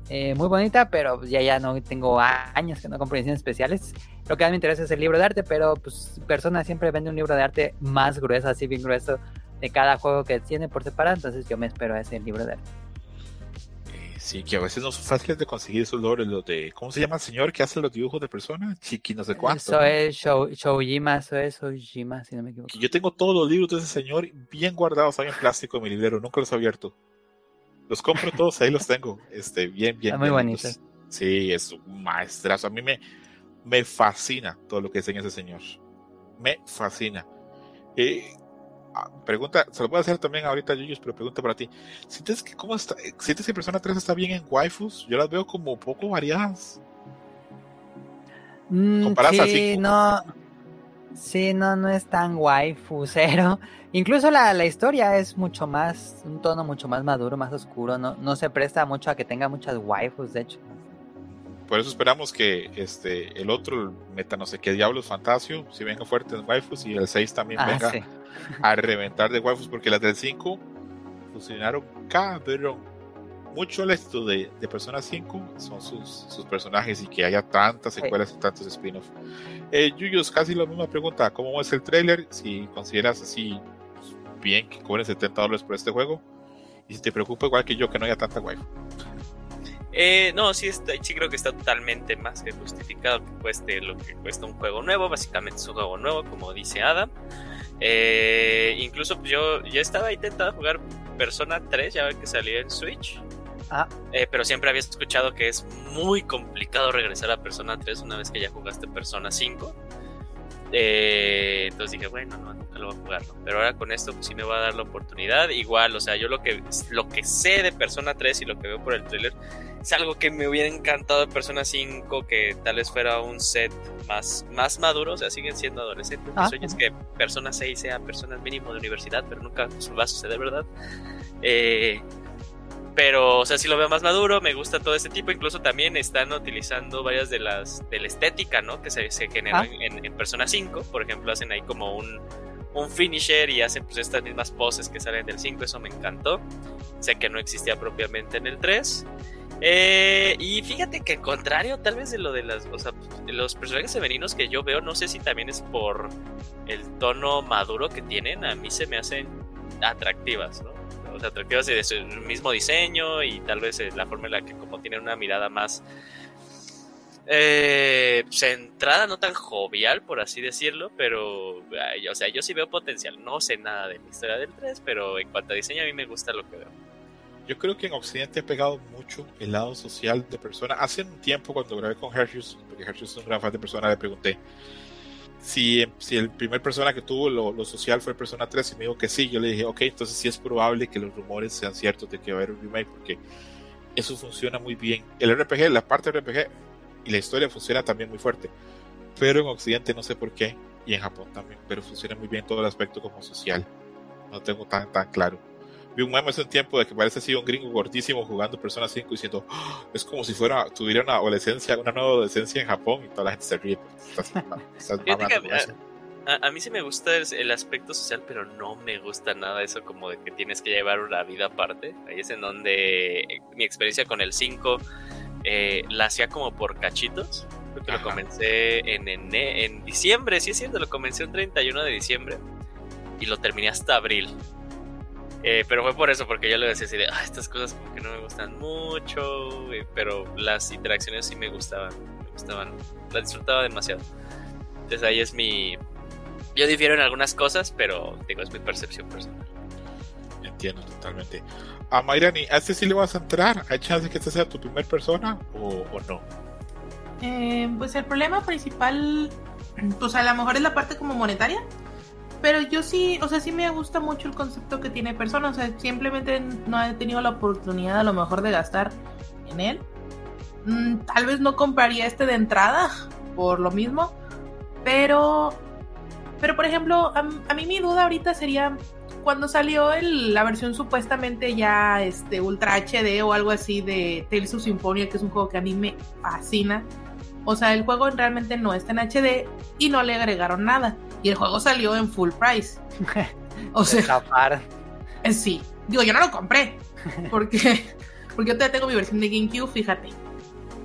muy bonita, pero ya ya no tengo años que no compro ediciones especiales. Lo que a mí me interesa es el libro de arte, pero pues Persona siempre vende un libro de arte más grueso, así bien grueso, de cada juego que tiene por separado, entonces yo me espero a ese libro de arte. Eh, sí, que a veces no son fáciles de conseguir esos logros, los de, ¿cómo se llama el señor que hace los dibujos de Persona? Chiqui, no sé cuánto. Eso es Shoujima, eso es Shoujima, si no me equivoco. Yo tengo todos los libros de ese señor bien guardados ahí en plástico en mi librero, nunca los he abierto. Los compro todos, ahí los tengo, este, bien, bien. muy bonitos. Sí, es un maestrazo. A mí me, me fascina todo lo que enseña ese señor. Me fascina. Eh, pregunta, se lo puedo hacer también ahorita, Yuyus, pero pregunta para ti. ¿Sientes que, cómo está, ¿Sientes que Persona 3 está bien en waifus? Yo las veo como poco variadas. Mm, sí, no. Sí, no, no es tan waifusero. <laughs> Incluso la, la, historia es mucho más, un tono mucho más maduro, más oscuro. No, no se presta mucho a que tenga muchas waifus, de hecho. Por eso esperamos que este el otro, el meta no sé qué diablos, Fantasio, si venga fuerte en waifus y el 6 también ah, venga a reventar de waifus, porque las del 5 funcionaron cabrón. Mucho el éxito de, de Persona 5 son sus, sus personajes y que haya tantas secuelas y tantos spin-offs. Eh, Yuyos, casi la misma pregunta. ¿Cómo es el trailer? Si consideras así pues, bien que cobren 70 dólares por este juego. Y si te preocupa igual que yo que no haya tanta waifu. Eh, no, sí, está, sí creo que está totalmente más que justificado que cueste lo que cuesta un juego nuevo. Básicamente es un juego nuevo, como dice Adam. Eh, incluso yo, yo estaba intentando jugar Persona 3, ya que salía en Switch. Ah. Eh, pero siempre había escuchado que es muy complicado regresar a Persona 3 una vez que ya jugaste Persona 5. Eh, entonces dije, bueno, no, nunca lo voy a jugar. Pero ahora con esto pues, sí me va a dar la oportunidad. Igual, o sea, yo lo que, lo que sé de Persona 3 y lo que veo por el trailer es algo que me hubiera encantado de Persona 5, que tal vez fuera un set más, más maduro, o sea, siguen siendo adolescentes. Mi ah, sueño es que Persona 6 sea personas mínimo de universidad, pero nunca va a suceder, ¿verdad? Eh, pero, o sea, si lo veo más maduro, me gusta todo este tipo. Incluso también están utilizando varias de las de la estética, ¿no? Que se, se generan ah. en, Persona 5. Por ejemplo, hacen ahí como un, un finisher y hacen pues estas mismas poses que salen del 5. Eso me encantó. Sé que no existía propiamente en el 3. Eh, y fíjate que al contrario, tal vez de lo de las, o sea, los personajes femeninos que yo veo, no sé si también es por el tono maduro que tienen, a mí se me hacen atractivas, ¿no? O sea, atractivas de su mismo diseño y tal vez la forma en la que como tienen una mirada más eh, centrada, no tan jovial, por así decirlo, pero, o sea, yo sí veo potencial. No sé nada de la historia del 3, pero en cuanto a diseño, a mí me gusta lo que veo. Yo creo que en Occidente ha pegado mucho el lado social de persona. Hace un tiempo, cuando grabé con Hershey, porque Hershey es un gran fan de persona, le pregunté si, si el primer persona que tuvo lo, social fue Persona 3 y me dijo que sí, yo le dije, ok, entonces sí es probable que los rumores sean ciertos de que va a haber un remake porque eso funciona muy bien. El RPG, la parte RPG y la historia funciona también muy fuerte, pero en Occidente no sé por qué y en Japón también, pero funciona muy bien todo el aspecto como social. No tengo tan, tan claro vi un meme hace un tiempo de que parece así un gringo gordísimo jugando Persona 5 diciendo ah, es como si fuera tuviera una adolescencia una nueva adolescencia en Japón y toda la gente se ríe a, mí sí me gusta el, aspecto social pero no me gusta nada eso como de que tienes que llevar una vida aparte. Ahí es en donde eh, mi experiencia con el 5 eh, la hacía como por cachitos. Creo que lo comencé en, en, en diciembre sí es cierto lo comencé el 31 de diciembre y lo terminé hasta abril eh, pero fue por eso, porque yo le decía así de, ah, estas cosas como que no me gustan mucho, pero las interacciones sí me gustaban, me gustaban, las disfrutaba demasiado. Entonces ahí es mi, Yo difiero en algunas cosas, pero digo, es mi percepción personal. Entiendo totalmente. A Mayrani, ¿a este sí le vas a entrar? ¿Hay chance de que esta sea tu primer persona o, no? Eh, pues el problema principal, pues a lo mejor es la parte como monetaria, pero yo sí, o sea, sí me gusta mucho el concepto que tiene persona, o sea, simplemente no he tenido la oportunidad a lo mejor de gastar en él. Mm, tal vez no compraría este de entrada por lo mismo, pero, pero por ejemplo, a, mí mi duda ahorita sería cuando salió la versión supuestamente ya este Ultra HD o algo así de Tales of Symphonia, que es un juego que a mí me fascina. O sea, el juego realmente no está en HD y no le agregaron nada. Y el juego salió en full price. o <laughs> sea, eh, sí. Digo, yo no lo compré. Porque, porque yo todavía tengo mi versión de GameCube, fíjate.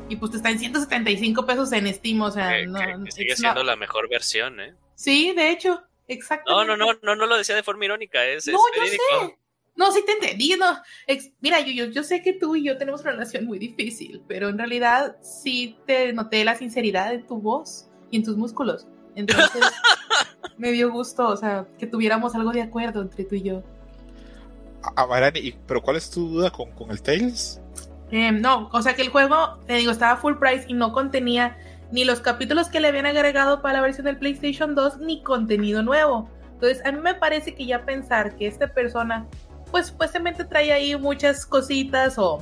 Y pues te está en 175 pesos en Steam, o sea, no, sigue siendo la mejor versión, ¿eh? Sí, de hecho, exacto. No, no, no, no, no lo decía de forma irónica, es, no, yo sé. No, sí te entendí, no. mira, yo, yo, yo sé que tú y yo tenemos una relación muy difícil, pero en realidad sí te noté la sinceridad en tu voz y en tus músculos. Entonces, <laughs> me dio gusto, o sea, que tuviéramos algo de acuerdo entre tú y yo. Amarani, ¿pero cuál es tu duda con, con el Tales? Eh, no, o sea que el juego, te digo, estaba full price y no contenía ni los capítulos que le habían agregado para la versión del PlayStation 2 ni contenido nuevo. Entonces, a mí me parece que ya pensar que esta persona, pues supuestamente trae ahí muchas cositas o,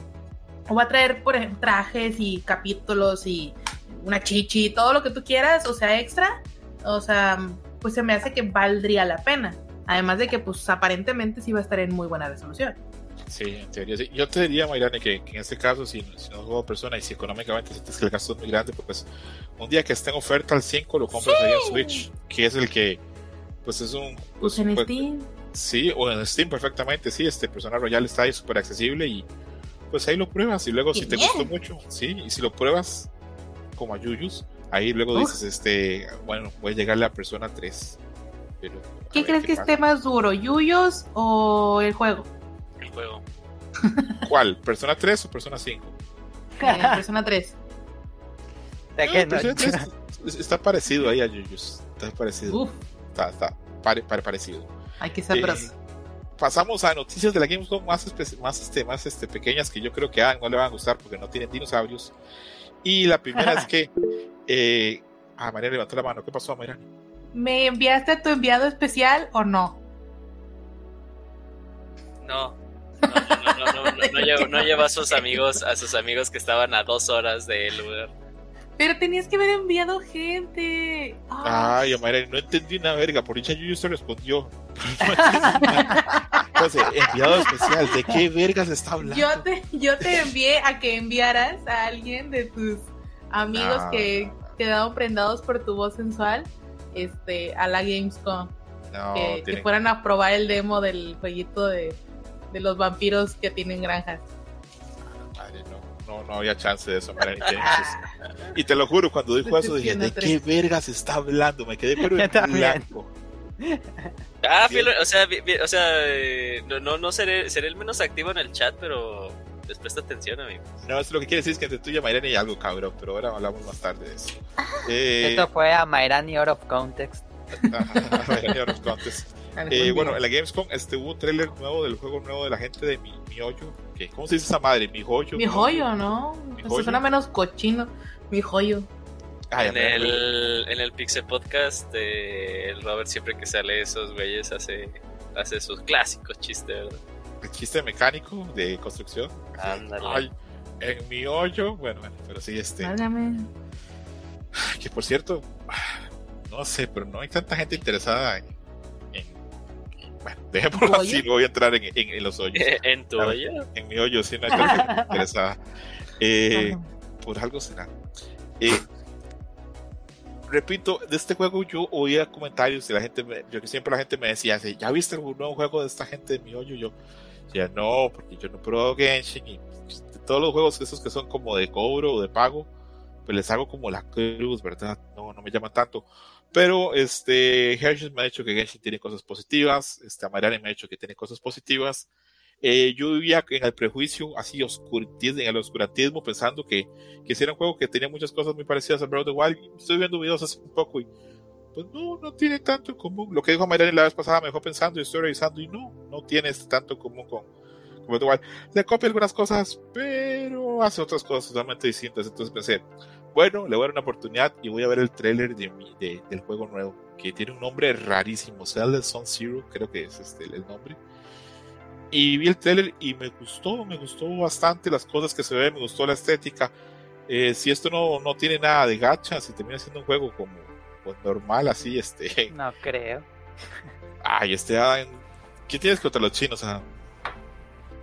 o va a traer, por ejemplo, trajes y capítulos y una chichi, todo lo que tú quieras, o sea, extra, o sea, pues se me hace que valdría la pena. Además de que, pues aparentemente sí va a estar en muy buena resolución. Sí, en teoría sí. Yo te diría, Mayrane, que, en este caso, si, no juego persona y si económicamente sientes que el gasto es muy grande, pues un día que esté en oferta al 5 lo compras ahí en Switch, que es el que, pues es un. Pues, en pues, Steam. Sí, o en Steam perfectamente, sí. Este Persona Royal está ahí súper accesible y pues ahí lo pruebas y luego si te gustó mucho, sí, y si lo pruebas como a Yuyus, ahí luego dices, este, bueno, voy a llegar a la Persona 3. Pero, ¿Qué crees que esté más duro, Yuyos o el juego? juego. <laughs> ¿Cuál? ¿Persona 3 o Persona 5? Eh, persona 3. está parecido ahí a Jujus. Está parecido. Está, está parecido. Hay que ser eh, Pasamos a noticias de la Gamescom más, más, este, más este, pequeñas que yo creo que a no le van a gustar porque no tienen dinosaurios. Y la primera es que. <laughs> Eh, ah, María levantó la mano. ¿Qué pasó, María? ¿Me enviaste tu enviado especial o no? No. No, lleva a sus amigos, a sus amigos que estaban a dos horas de lugar. Pero tenías que haber enviado gente. Ay, Omar, no entendí una verga. Por dicha Yuyu se respondió. Entonces, enviado especial, ¿de qué vergas está hablando? Yo te, yo te envié a que enviaras a alguien de tus amigos que quedaron prendados por tu voz sensual este, a la Gamescom. que, que fueran a probar el demo del jueguito de de los vampiros que tienen granjas. Madre, no, no, no había chance de eso, Y te lo juro, cuando dijo eso dije, ¿de qué vergas está hablando? Me quedé pero en <laughs> blanco. Ah, o sea, o sea eh, no, no, seré, seré el menos activo en el chat, pero les presta atención, amigo. No, eso lo que quiere decir es que entre tú y Mayrani hay algo, cabrón, pero ahora hablamos más tarde de eso. Eh, Esto fue a Mayrani out of context. Mayrani out of context. <laughs> Eh, bueno, en la Gamescom este, hubo un trailer nuevo del juego nuevo de la gente de mi, mi hoyo. ¿Cómo se dice esa madre? Mi joyo. Mi joyo, ¿no? Eso suena menos cochino. Mi joyo. Ah, en, el, en el Pixel Podcast, eh, el Robert siempre que sale esos güeyes hace, hace sus clásicos chistes, ¿verdad? El chiste mecánico de construcción. Ándale. en mi hoyo, bueno, bueno, pero sí, este. Que por cierto, no sé, pero no hay tanta gente interesada en, bueno, dejémoslo así, no voy a entrar en, en, los hoyos. <laughs> ¿En tu hoyo? En mi hoyo, sí, no hay que <laughs> interesada. Eh, por algo será. Eh, repito, de este juego yo oía comentarios de la gente, yo que siempre la gente me decía, ¿ya viste algún nuevo juego de esta gente de mi hoyo? Yo no, porque yo no pruebo Genshin y todos los juegos esos que son como de cobro o de pago, pues les hago como la cruz, ¿verdad? No, no me llaman tanto. Pero este, Hershey me ha dicho que Genshin tiene cosas positivas, este, Amarani me ha dicho que tiene cosas positivas. Eh, yo vivía en el prejuicio, así, en el oscurantismo, pensando que, que era un juego que tenía muchas cosas muy parecidas a Breath of the Wild. Estoy viendo videos hace un poco y pues no, no tiene tanto en común. Lo que dijo Mayrani la vez pasada me dejó pensando y estoy revisando y no, no tienes tanto en común con, con. Le copia algunas cosas, pero hace otras cosas totalmente distintas. Entonces pensé, bueno, le voy a dar una oportunidad y voy a ver el trailer de, de, del juego nuevo, que tiene un nombre rarísimo, Zelda Sun Zero, creo que es este el nombre. Y vi el trailer y me gustó, me gustó bastante las cosas que se ven, me gustó la estética. Eh, si esto no, no tiene nada de gacha, si termina siendo un juego como pues, normal, así, este. <laughs> No creo. Ay, este Adam. ¿Qué tienes contra los chinos, Adam?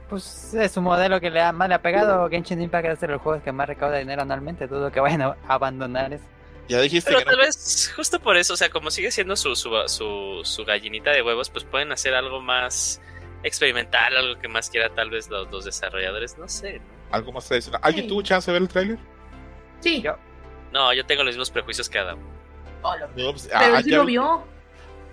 Pues es un modelo que le ha, más le ha pegado. Genshin Impact es de los juegos que más recauda dinero anualmente. Dudo que vayan a abandonar eso. Ya dijiste Pero que tal no. vez justo por eso, o sea, como sigue siendo su, su, su, su gallinita de huevos, pues pueden hacer algo más experimental, algo que más quiera tal vez los, los desarrolladores, no sé. ¿no? Algo más tradicional. ¿Alguien Sí. tuvo chance de ver el trailer? Sí. Yo. No, yo tengo los mismos prejuicios que Adam. No, pues, Pero ah, él sí ya lo vi- vio.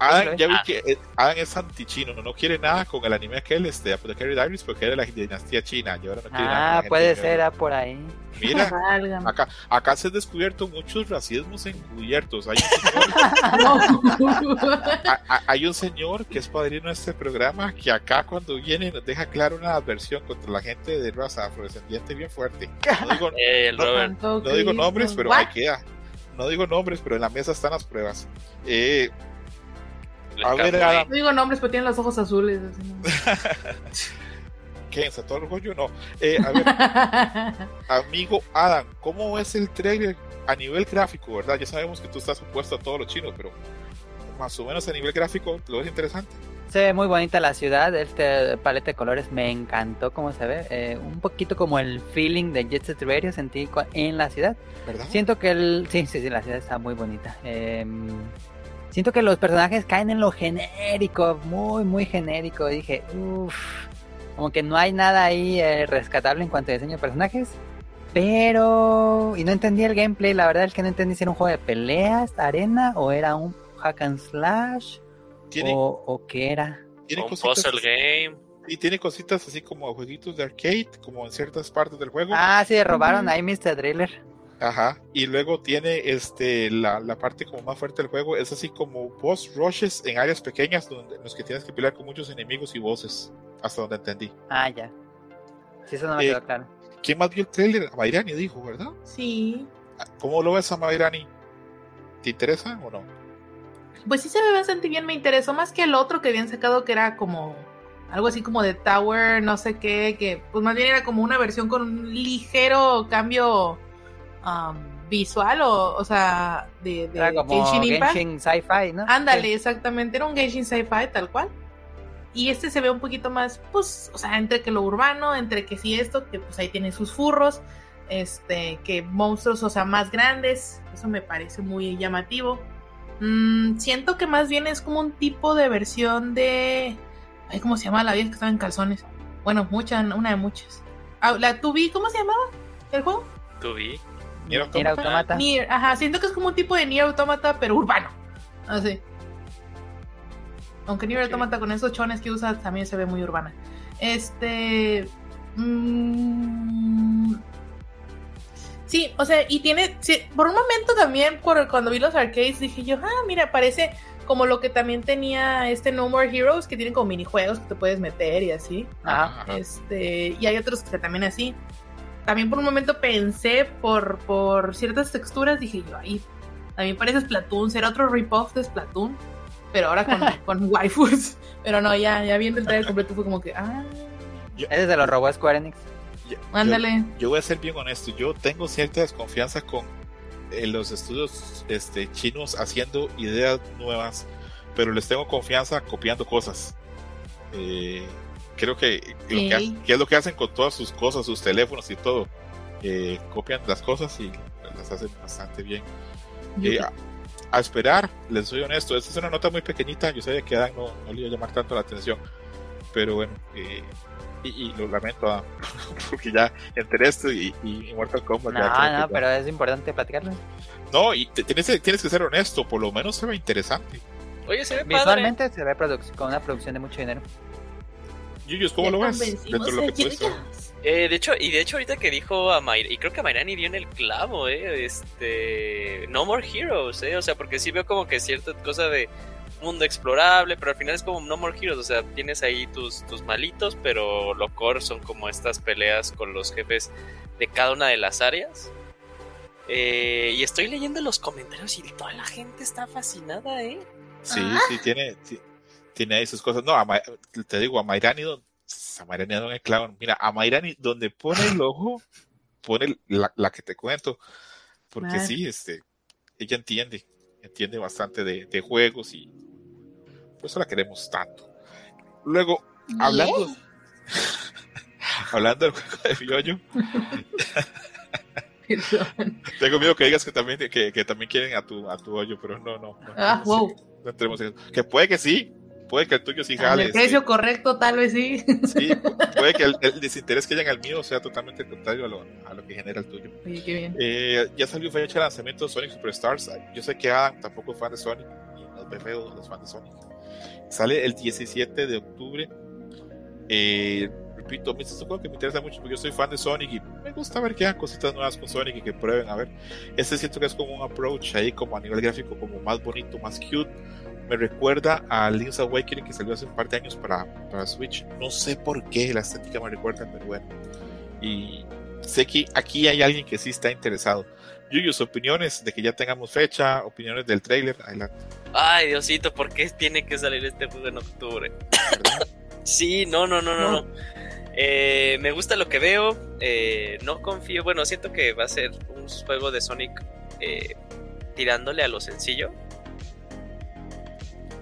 Adam, ya vi Ah. que eh, Adam es anti-chino, no quiere nada con el anime aquel, este, Apothecary Diaries, porque era de la dinastía china. Y ahora no quiere nada Ah, la gente puede de- ser ah, por ahí. Mira, <laughs> acá, acá se han descubierto muchos racismos encubiertos. Hay un, señor, No. <laughs> a- a- hay un señor que es padrino de este programa que acá cuando viene nos deja claro una adversión contra la gente de raza afrodescendiente bien fuerte. No digo, <laughs> Eh, no digo nombres, pero What? ahí queda. No digo nombres, pero en la mesa están las pruebas. Eh, el a ver, Camuy. Adam. No digo nombres, pero tienen los ojos azules. así. <laughs> ¿Qué? ¿En todo orgullo? No. Eh, a ver, <laughs> amigo Adam, ¿cómo es el trailer a nivel gráfico, verdad? Ya sabemos que tú estás opuesto a todos los chinos, pero más o menos a nivel gráfico lo ves interesante. Se ve muy bonita la ciudad, este paleta de colores me encantó cómo se ve, eh, un poquito como el feeling de Jet Set Radio sentí en la ciudad. ¿Verdad? Siento que el, sí, sí, sí, la ciudad está muy bonita. Eh, siento que los personajes caen en lo genérico, muy, muy genérico. Dije, uff, como que no hay nada ahí eh, rescatable en cuanto a diseño de personajes. Pero, y no entendí el gameplay, la verdad es que no entendí si era un juego de peleas, arena, o era un hack and slash, Tiene, o, o qué era. tiene Un cositas, puzzle game. y tiene cositas así como jueguitos de arcade, como en ciertas partes del juego. Ah, sí, robaron Ujú. ahí Mr. Driller. Ajá. Y luego tiene este la, la parte como más fuerte del juego. Es así como boss rushes en áreas pequeñas donde, en los que tienes que pelear con muchos enemigos y bosses. Hasta donde entendí. Ah, ya. Sí, eso no me Eh, quedó claro. ¿Quién más vio el trailer? Mayrani dijo, ¿verdad? Sí. ¿Cómo lo ves a Mayrani? ¿Te interesa o no? Pues sí se ve bastante bien, me interesó más que el otro que habían sacado que era como algo así como de Tower, no sé qué, que pues más bien era como una versión con un ligero cambio um, visual o, o sea, de, de Era como Genshin Impact. Genshin Sci-Fi, ¿no? Ándale, exactamente, era un Genshin Sci-Fi tal cual. Y este se ve un poquito más, pues, o sea, entre que lo urbano, entre que sí esto, que pues ahí tiene sus furros, este, que monstruos, o sea, más grandes, eso me parece muy llamativo. Mm, siento que más bien es como un tipo de versión de, ay, ¿cómo se llama la vieja que estaba en calzones? Bueno, muchas, una de muchas. Ah, la Tubi, ¿cómo se llamaba el juego? Tú vi. Nier Nier Automata. Nier, ajá, siento que es como un tipo de Nier Automata, pero urbano. Así. Aunque Nier. Automata con esos chones que usa también se ve muy urbana. Este. mm, sí, o sea, y tiene. sí, por un momento también, por, cuando vi los arcades, dije yo, ah, mira, parece como lo que también tenía este No More Heroes, que tienen como minijuegos que te puedes meter y así. Ajá. Ajá. Este, y hay otros que también así. También por un momento pensé por, por ciertas texturas, dije yo, ahí también parece Splatoon, será otro rip-off de Splatoon, pero ahora con, <laughs> con waifus. Pero no, ya, ya viendo el trailer completo fue como que, ah, Ese se lo robó Square Enix. Yo- ándale. Yo, voy a ser bien honesto. Yo tengo cierta desconfianza con eh, los estudios este, chinos haciendo ideas nuevas, pero les tengo confianza copiando cosas. Eh, creo que, lo que, que es lo que hacen con todas sus cosas, sus teléfonos y todo. Eh, copian las cosas y las hacen bastante bien. A, a esperar, les soy honesto, esta es una nota muy pequeñita, yo sabía que a Dan no, no le iba a llamar tanto la atención, pero bueno, eh, y, y lo lamento, Adam, <laughs> porque ya entre esto y, y Mortal Kombat. ya No, no, ya- pero es importante platicarlo. No, y te- tienes, tienes que ser honesto, por lo menos se ve interesante. Oye, se ve padre. Visualmente se ve produc- con una producción de mucho dinero. Yuyos, ¿cómo Ya lo ves? Dentro de lo que puedes. Eh, de hecho, y de hecho ahorita que dijo a Mayra, y creo que a Mayrani dio en el clavo, eh, este, No More Heroes, eh, o sea, porque sí veo como que cierta cosa de mundo explorable, pero al final es como No More Heroes, o sea, tienes ahí tus, tus malitos, pero lo core son como estas peleas con los jefes de cada una de las áreas. Eh, y estoy leyendo los comentarios y toda la gente está fascinada, ¿eh? Sí, Ah. sí, tiene, sí, tiene ahí sus cosas. No, a Ma- te digo, a Mayrani, don- a Mayrani don el clavo. Mira, a Mayrani, donde pone el ojo, pone la, la que te cuento. Porque Claro. sí, este, ella entiende, entiende bastante de, de juegos y por eso la queremos tanto. Luego, hablando, <laughs> hablando del juego de <laughs> Perdón. tengo miedo que digas que también, que, que también quieren a tu, a tu hoyo, pero no, no. no, Ah, wow. sí, no entremos en eso. Que puede que sí, puede que el tuyo sí jale. el precio correcto, tal vez sí. Sí, <laughs> puede que el, el desinterés que haya en el mío sea totalmente contrario a lo, a lo que genera el tuyo. Oye, qué bien. Eh, ya salió fecha de lanzamiento de Sonic Superstars. Yo sé que Adam tampoco es fan de Sonic, y no es feo los fans de Sonic. Sale el 17 de octubre. Eh, repito, mí es un juego que me interesa mucho porque yo soy fan de Sonic y me gusta ver que hagan cositas nuevas con Sonic y que prueben a ver. Este siento que es como un approach ahí, como a nivel gráfico, como más bonito, más cute. Me recuerda a Link's Awakening que salió hace un par de años para, para Switch. No sé por qué la estética me recuerda, pero bueno. Y sé que aquí hay alguien que sí está interesado. Yuyos, opiniones de que ya tengamos fecha, opiniones del trailer, adelante. Ay, Diosito, ¿por qué tiene que salir este juego en octubre? <coughs> Sí, no, no, no, no. Eh, me gusta lo que veo. eh, no confío. Bueno, siento que va a ser un juego de Sonic eh, tirándole a lo sencillo.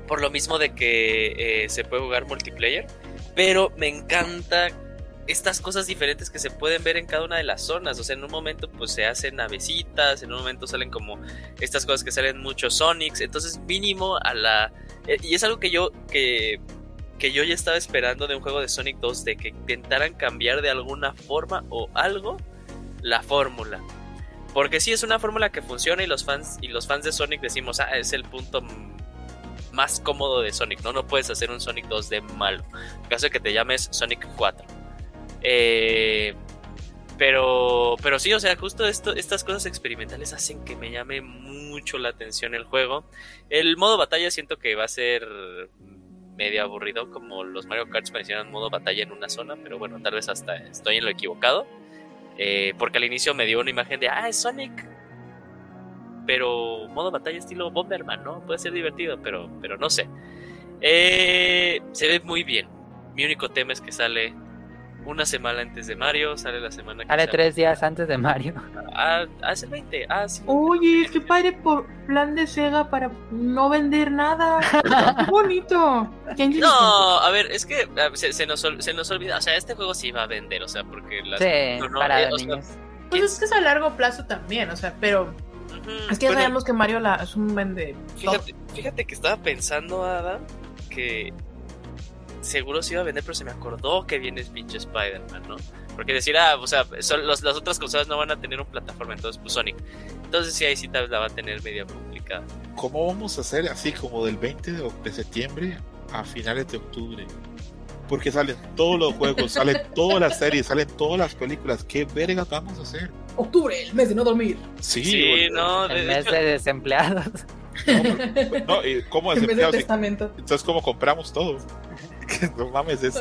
Por lo mismo de que se puede jugar multiplayer. Pero me encanta estas cosas diferentes que se pueden ver en cada una de las zonas. O sea, en un momento pues se hacen navecitas, en un momento salen como estas cosas que salen muchos Sonics. Entonces mínimo a la... eh, y es algo que yo... que que yo ya estaba esperando de un juego de Sonic 2 de que intentaran cambiar de alguna forma o algo la fórmula. Porque sí es una fórmula que funciona y los fans y los fans de Sonic decimos, "Ah, es el punto más cómodo de Sonic, no no puedes hacer un Sonic 2 de malo." En caso de que te llames Sonic 4. Eh, pero pero sí, o sea, justo estas cosas experimentales hacen que me llame mucho la atención el juego. El modo batalla siento que va a ser medio aburrido como los Mario Kart mencionan modo batalla en una zona, pero bueno, tal vez hasta estoy en lo equivocado. Eh, porque al inicio me dio una imagen de, ah, es Sonic. Pero modo batalla estilo Bomberman, ¿no? Puede ser divertido, pero, pero no sé. Eh, se ve muy bien. Mi único tema es que sale una semana antes de Mario, sale la semana que Sale sale- tres días antes de Mario. Ah, el 20. Ah, sí. Oye, qué padre por plan de Sega para no vender nada. <laughs> Qué bonito. No, a ver, es que se, se nos, ol- se nos olvida, o sea, este juego sí va a vender, o sea, porque las... Sí, no, no, para eh, sea, niños. Pues es que es a largo plazo también, o sea, pero es que ya bueno, sabemos que Mario la, es un vende. Fíjate, fíjate que estaba pensando, Adam, que seguro se iba a vender, pero se me acordó que viene el pinche Spider-Man, ¿no? Porque decir, ah, o sea, son los- las otras consolas no van a tener un plataforma, entonces, pues Sonic. Entonces, sí, ahí sí tal vez la va a tener medio complicada. ¿Cómo vamos a hacer así como del 20 de, de septiembre a finales de octubre? Porque salen todos los juegos, salen <laughs> todas las series, salen todas las películas. ¿Qué vergas vamos a hacer? Octubre, el mes de no dormir. Sí, Sí, no, de, El de mes hecho, de desempleados. no, no, ¿y ¿cómo <laughs> El mes del desempleados? testamento. Entonces, ¿cómo compramos todo? <laughs> Que no mames, es,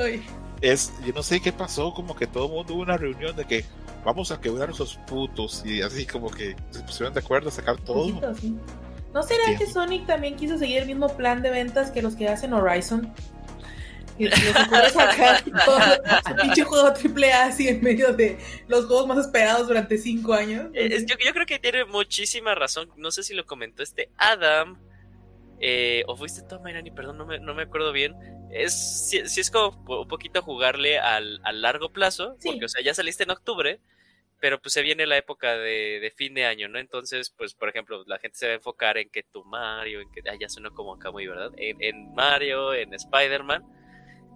es, yo no sé qué pasó, como que todo el mundo hubo una reunión de que vamos a quebrar esos putos y así como que se pusieron de acuerdo a sacar todo. poquito, sí. ¿No será que Sonic también quiso seguir el mismo plan de ventas que los que hacen Horizon? Y les <laughs> sacar todo su pinche juego triple A así en medio de los juegos más esperados durante cinco años. eh, es- yo, yo creo que tiene muchísima razón. No sé si lo comentó este Adam. eh, o fuiste tú, Mayrani, perdón, no me, no me acuerdo bien. Es, si, si es como un poquito jugarle al, al largo plazo, Sí. porque, o sea, ya saliste en octubre, pero pues se viene la época de, de fin de año, ¿no? Entonces, pues, por ejemplo, la gente se va a enfocar en que tu Mario, en que, ah, ya suena como acá muy, ¿verdad? En, en Mario, en Spider-Man,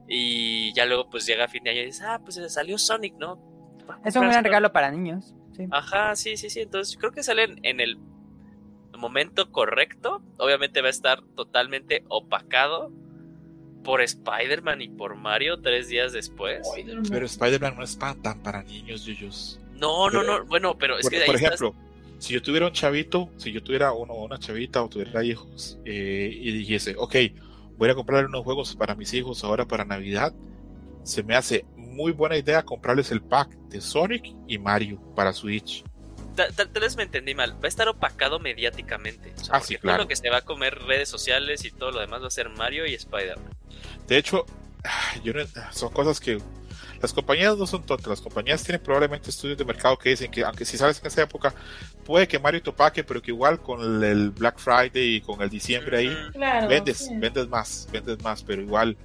y ya luego, pues, llega fin de año y dices, ah, pues salió Sonic, ¿no? Es un gran regalo para niños. Sí. Ajá, sí, sí, sí. Entonces creo que salen en el momento correcto. Obviamente va a estar totalmente opacado por Spider-Man y por Mario tres días después. Pero Spider-Man no es tan para niños, yuyos. No, no, no. Bueno, pero es por, que. Ahí por ejemplo, si yo tuviera un chavito, si yo tuviera uno o una chavita o tuviera hijos eh, y dijese, ok, voy a comprarle unos juegos para mis hijos ahora para Navidad, se me hace muy buena idea comprarles el pack de Sonic y Mario para Switch. Tal, tal, vez me entendí mal. Va a estar opacado mediáticamente. O sea, ah, sí, claro. Todo lo que se va a comer redes sociales y todo lo demás va a ser Mario y Spider-Man. De hecho, yo no, son cosas que las compañías no son tontas. Las compañías tienen probablemente estudios de mercado que dicen que, aunque si sabes en esa época, puede que Mario te opaque, pero que igual con el Black Friday y con el diciembre ahí, claro, vendes, sí. vendes más, vendes más, pero igual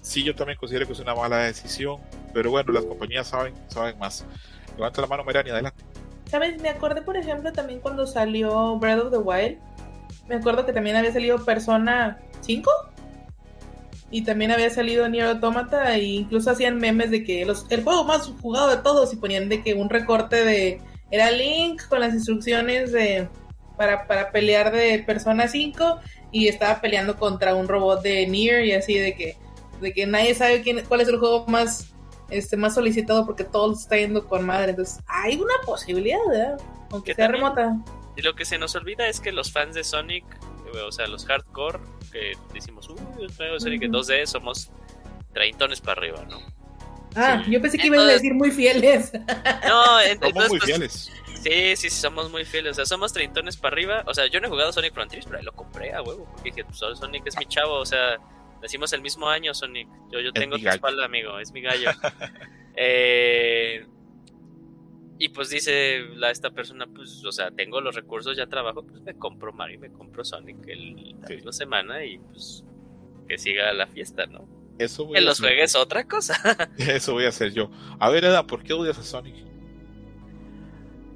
sí yo también considero que es una mala decisión, pero bueno, las compañías saben, saben más. Levanta la mano, Merani, adelante. ¿Sabes? Me acordé, por ejemplo, también cuando salió Breath of the Wild. Me acuerdo que también había salido Persona 5. Y también había salido Nier Automata. E incluso hacían memes de que el juego más jugado de todos. Y ponían de que un recorte de. Era Link con las instrucciones de. Para, para pelear de Persona 5. Y estaba peleando contra un robot de Nier. Y así de que. De que nadie sabe quién, cuál es el juego más este, más solicitado porque todo está yendo con madre. Entonces, hay una posibilidad, ¿verdad? Aunque Que sea también- remota. Y lo que se nos olvida es que los fans de Sonic, eh, o sea, los hardcore, que decimos, uy, el juego de Sonic Ujú. 2D, somos treintones para arriba, ¿no? Ah, Sí. yo pensé que ibas a Entonces- decir muy fieles. <laughs> No, en- Somos entonces, muy pues, fieles. Sí, sí, sí, somos muy fieles. O sea, somos treintones para arriba. O sea, yo no he jugado Sonic Frontiers, pero ahí lo compré a huevo. Porque dije, pues Sonic es mi chavo. O sea, decimos el mismo año, Sonic. Yo, yo tengo tu espalda, amigo. Es mi gallo. <laughs> Eh, y pues dice la, esta persona, pues, o sea, tengo los recursos, ya trabajo, pues me compro Mario, me compro Sonic el, la Sí. misma semana y pues que siga la fiesta, ¿no? Eso voy, Que a los hacer. juegues otra cosa. <laughs> Eso voy a hacer yo. A ver, Eda, ¿por qué odias a Sonic?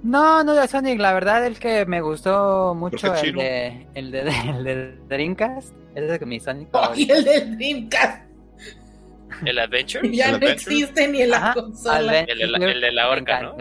No, no de Sonic, la verdad el que me gustó mucho el de, el de, <laughs> el de Dreamcast, ese es mi Sonic Oh, y el del Dreamcast El Adventure, <laughs> ya ¿El no Adventure? existe ni en la Ajá, consola. El de la- el de la me orca, ¿no?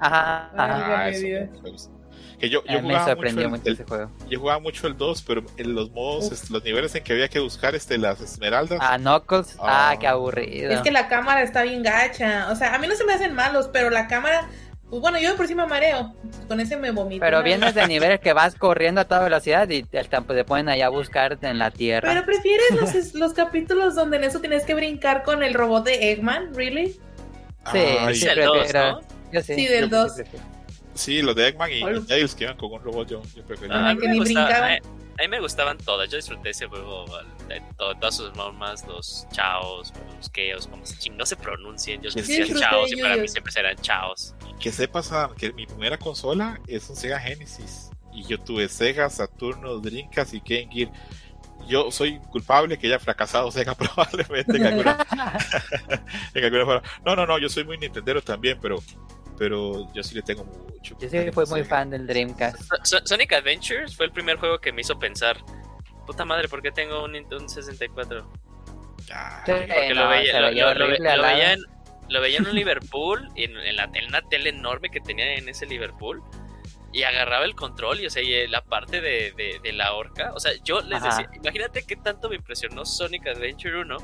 Ajá, ajá. Ah, eso me gusta. Que yo, yo Eh, me jugaba sorprendió mucho mucho el, ese juego. yo jugaba mucho el 2, pero en los modos, Uf. este, los niveles en que había que buscar este, las esmeraldas. Ah, Knuckles, ah, Ah. qué aburrido. Es que la cámara está bien gacha. O sea, a mí no se me hacen malos, pero la cámara. Pues bueno, yo de por sí me mareo. Con ese me vomito. Pero vienes de niveles que vas corriendo a toda velocidad y te, te ponen allá a buscar en la tierra. Pero prefieres los, <laughs> los capítulos donde en eso tienes que brincar con el robot de Eggman, ¿really? Sí, Ay, sí, Es el dos, prefiero- ¿no? Yo sí. Sí, del yo dos. prefiero. sí, los de Eggman y, Tails que iban con un robot, yo, yo prefería. Ah, que ni brincaban. A- mí me gustaban todas. Yo disfruté ese juego. de to- todas sus normas, los chaos, los keos, como se ching, no se pronuncien. Yo Sí, decía disfruté chaos y para yo- mí siempre serán chaos. Que sepas que mi primera consola es un Sega Genesis. Y yo tuve Sega, Saturno, Dreamcast y Game Gear. Yo soy culpable que haya fracasado Sega <laughs> probablemente en alguna, <laughs> en alguna forma. No, no, no, yo soy muy Nintendero también, pero, pero yo sí le tengo mucho. Yo sí fui muy Sega. fan del Dreamcast. So- Sonic Adventures fue el primer juego que me hizo pensar. Puta madre, ¿por qué tengo un, Nintendo- un 64? Ah, Sí. Porque no, lo, veía, lo, lo- lo- en, lo veía en un Liverpool, <laughs> en, en la, en una tele enorme que tenía en ese Liverpool. Y agarraba el control y, o sea, y eh, la parte de, de- de la horca. O sea, yo les Ajá. decía, imagínate qué tanto me impresionó Sonic Adventure 1.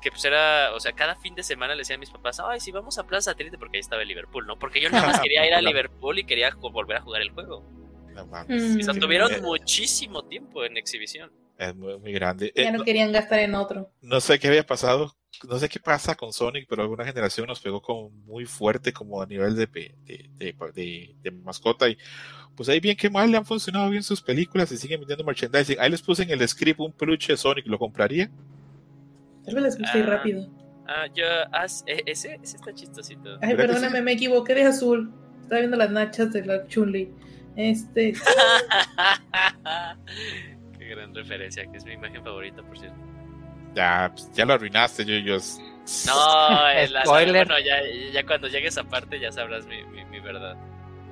Que pues era, o sea, cada fin de semana le decía a mis papás, ay, sí, vamos a Plaza Satélite porque ahí estaba el Liverpool, ¿no? Porque yo nada más <laughs> quería ir a. Liverpool y quería volver a jugar el juego. no mames. Mm. Y se Sí. tuvieron Eh, muchísimo tiempo en exhibición. Es muy, muy grande. Ya Eh, no no, querían gastar en otro. no sé qué había pasado. No sé qué pasa con Sonic, pero alguna generación nos pegó como muy fuerte, como a nivel de, de- de- de mascota. Y pues ahí bien que mal le han funcionado bien sus películas y siguen vendiendo merchandising. Ahí les puse en el script un peluche de Sonic, ¿lo compraría? Tal vez les guste ir Ah. rápido. Ah, yo, ah, e- ese, ese está chistosito. Ay, ¿Verdad que perdóname, sí? me equivoqué de azul. Estaba viendo las nachas de la Chunli. Este. <laughs> Qué gran referencia, que es mi imagen favorita, por cierto. Ya, pues, ya lo arruinaste, yo, yo. No, eh, la- Spoiler. bueno, ya, ya cuando llegues a parte ya sabrás mi, mi, mi verdad.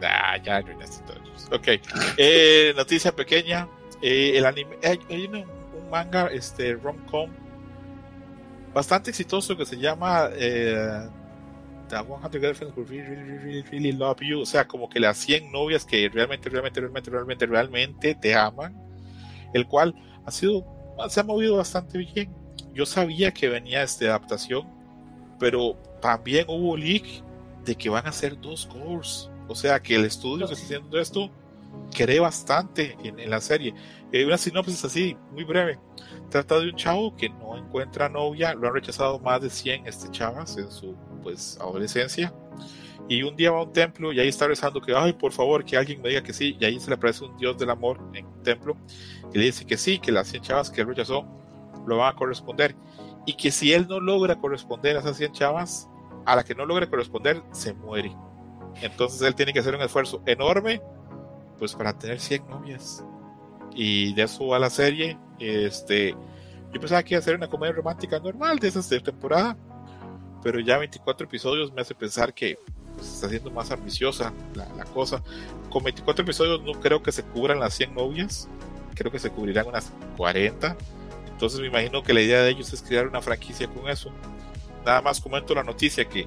Ah, ya arruinaste todo. Ok. Eh, noticia pequeña. Eh, el anime. Hay, hay una- un manga, este, rom-com, bastante exitoso que se llama eh, The 100 Girlfriends Who Really, really, really, really Love You. O sea, como que las 100 novias que realmente, realmente, realmente, realmente, realmente te aman. El cual ha sido, se ha movido bastante bien. yo sabía que venía esta adaptación, pero también hubo leak de que van a ser dos cores. O sea que el estudio que está haciendo esto cree bastante en, la serie. Eh, una sinopsis así, muy breve. Trata de un chavo que no encuentra novia, lo han rechazado más de 100 este chavas en su pues adolescencia. Y un día va a un templo y ahí está rezando que, ay, por favor, que alguien me diga que sí. Y ahí se le aparece un dios del amor en un templo y le dice que sí, que las 100 chavas que él rechazó lo van a corresponder. Y que si él no logra corresponder a esas 100 chavas, a la que no logre corresponder, se muere. Entonces él tiene que hacer un esfuerzo enorme, pues para tener 100 novias. Y de eso va la serie. Este, yo pensaba que iba a ser una comedia romántica normal de esas de temporada, pero ya 24 episodios me hace pensar que pues, está siendo más ambiciosa la, la, cosa. Con 24 episodios no creo que se cubran las 100 novias, creo que se cubrirán unas 40. Entonces me imagino que la idea de ellos es crear una franquicia con eso. Nada más comento la noticia que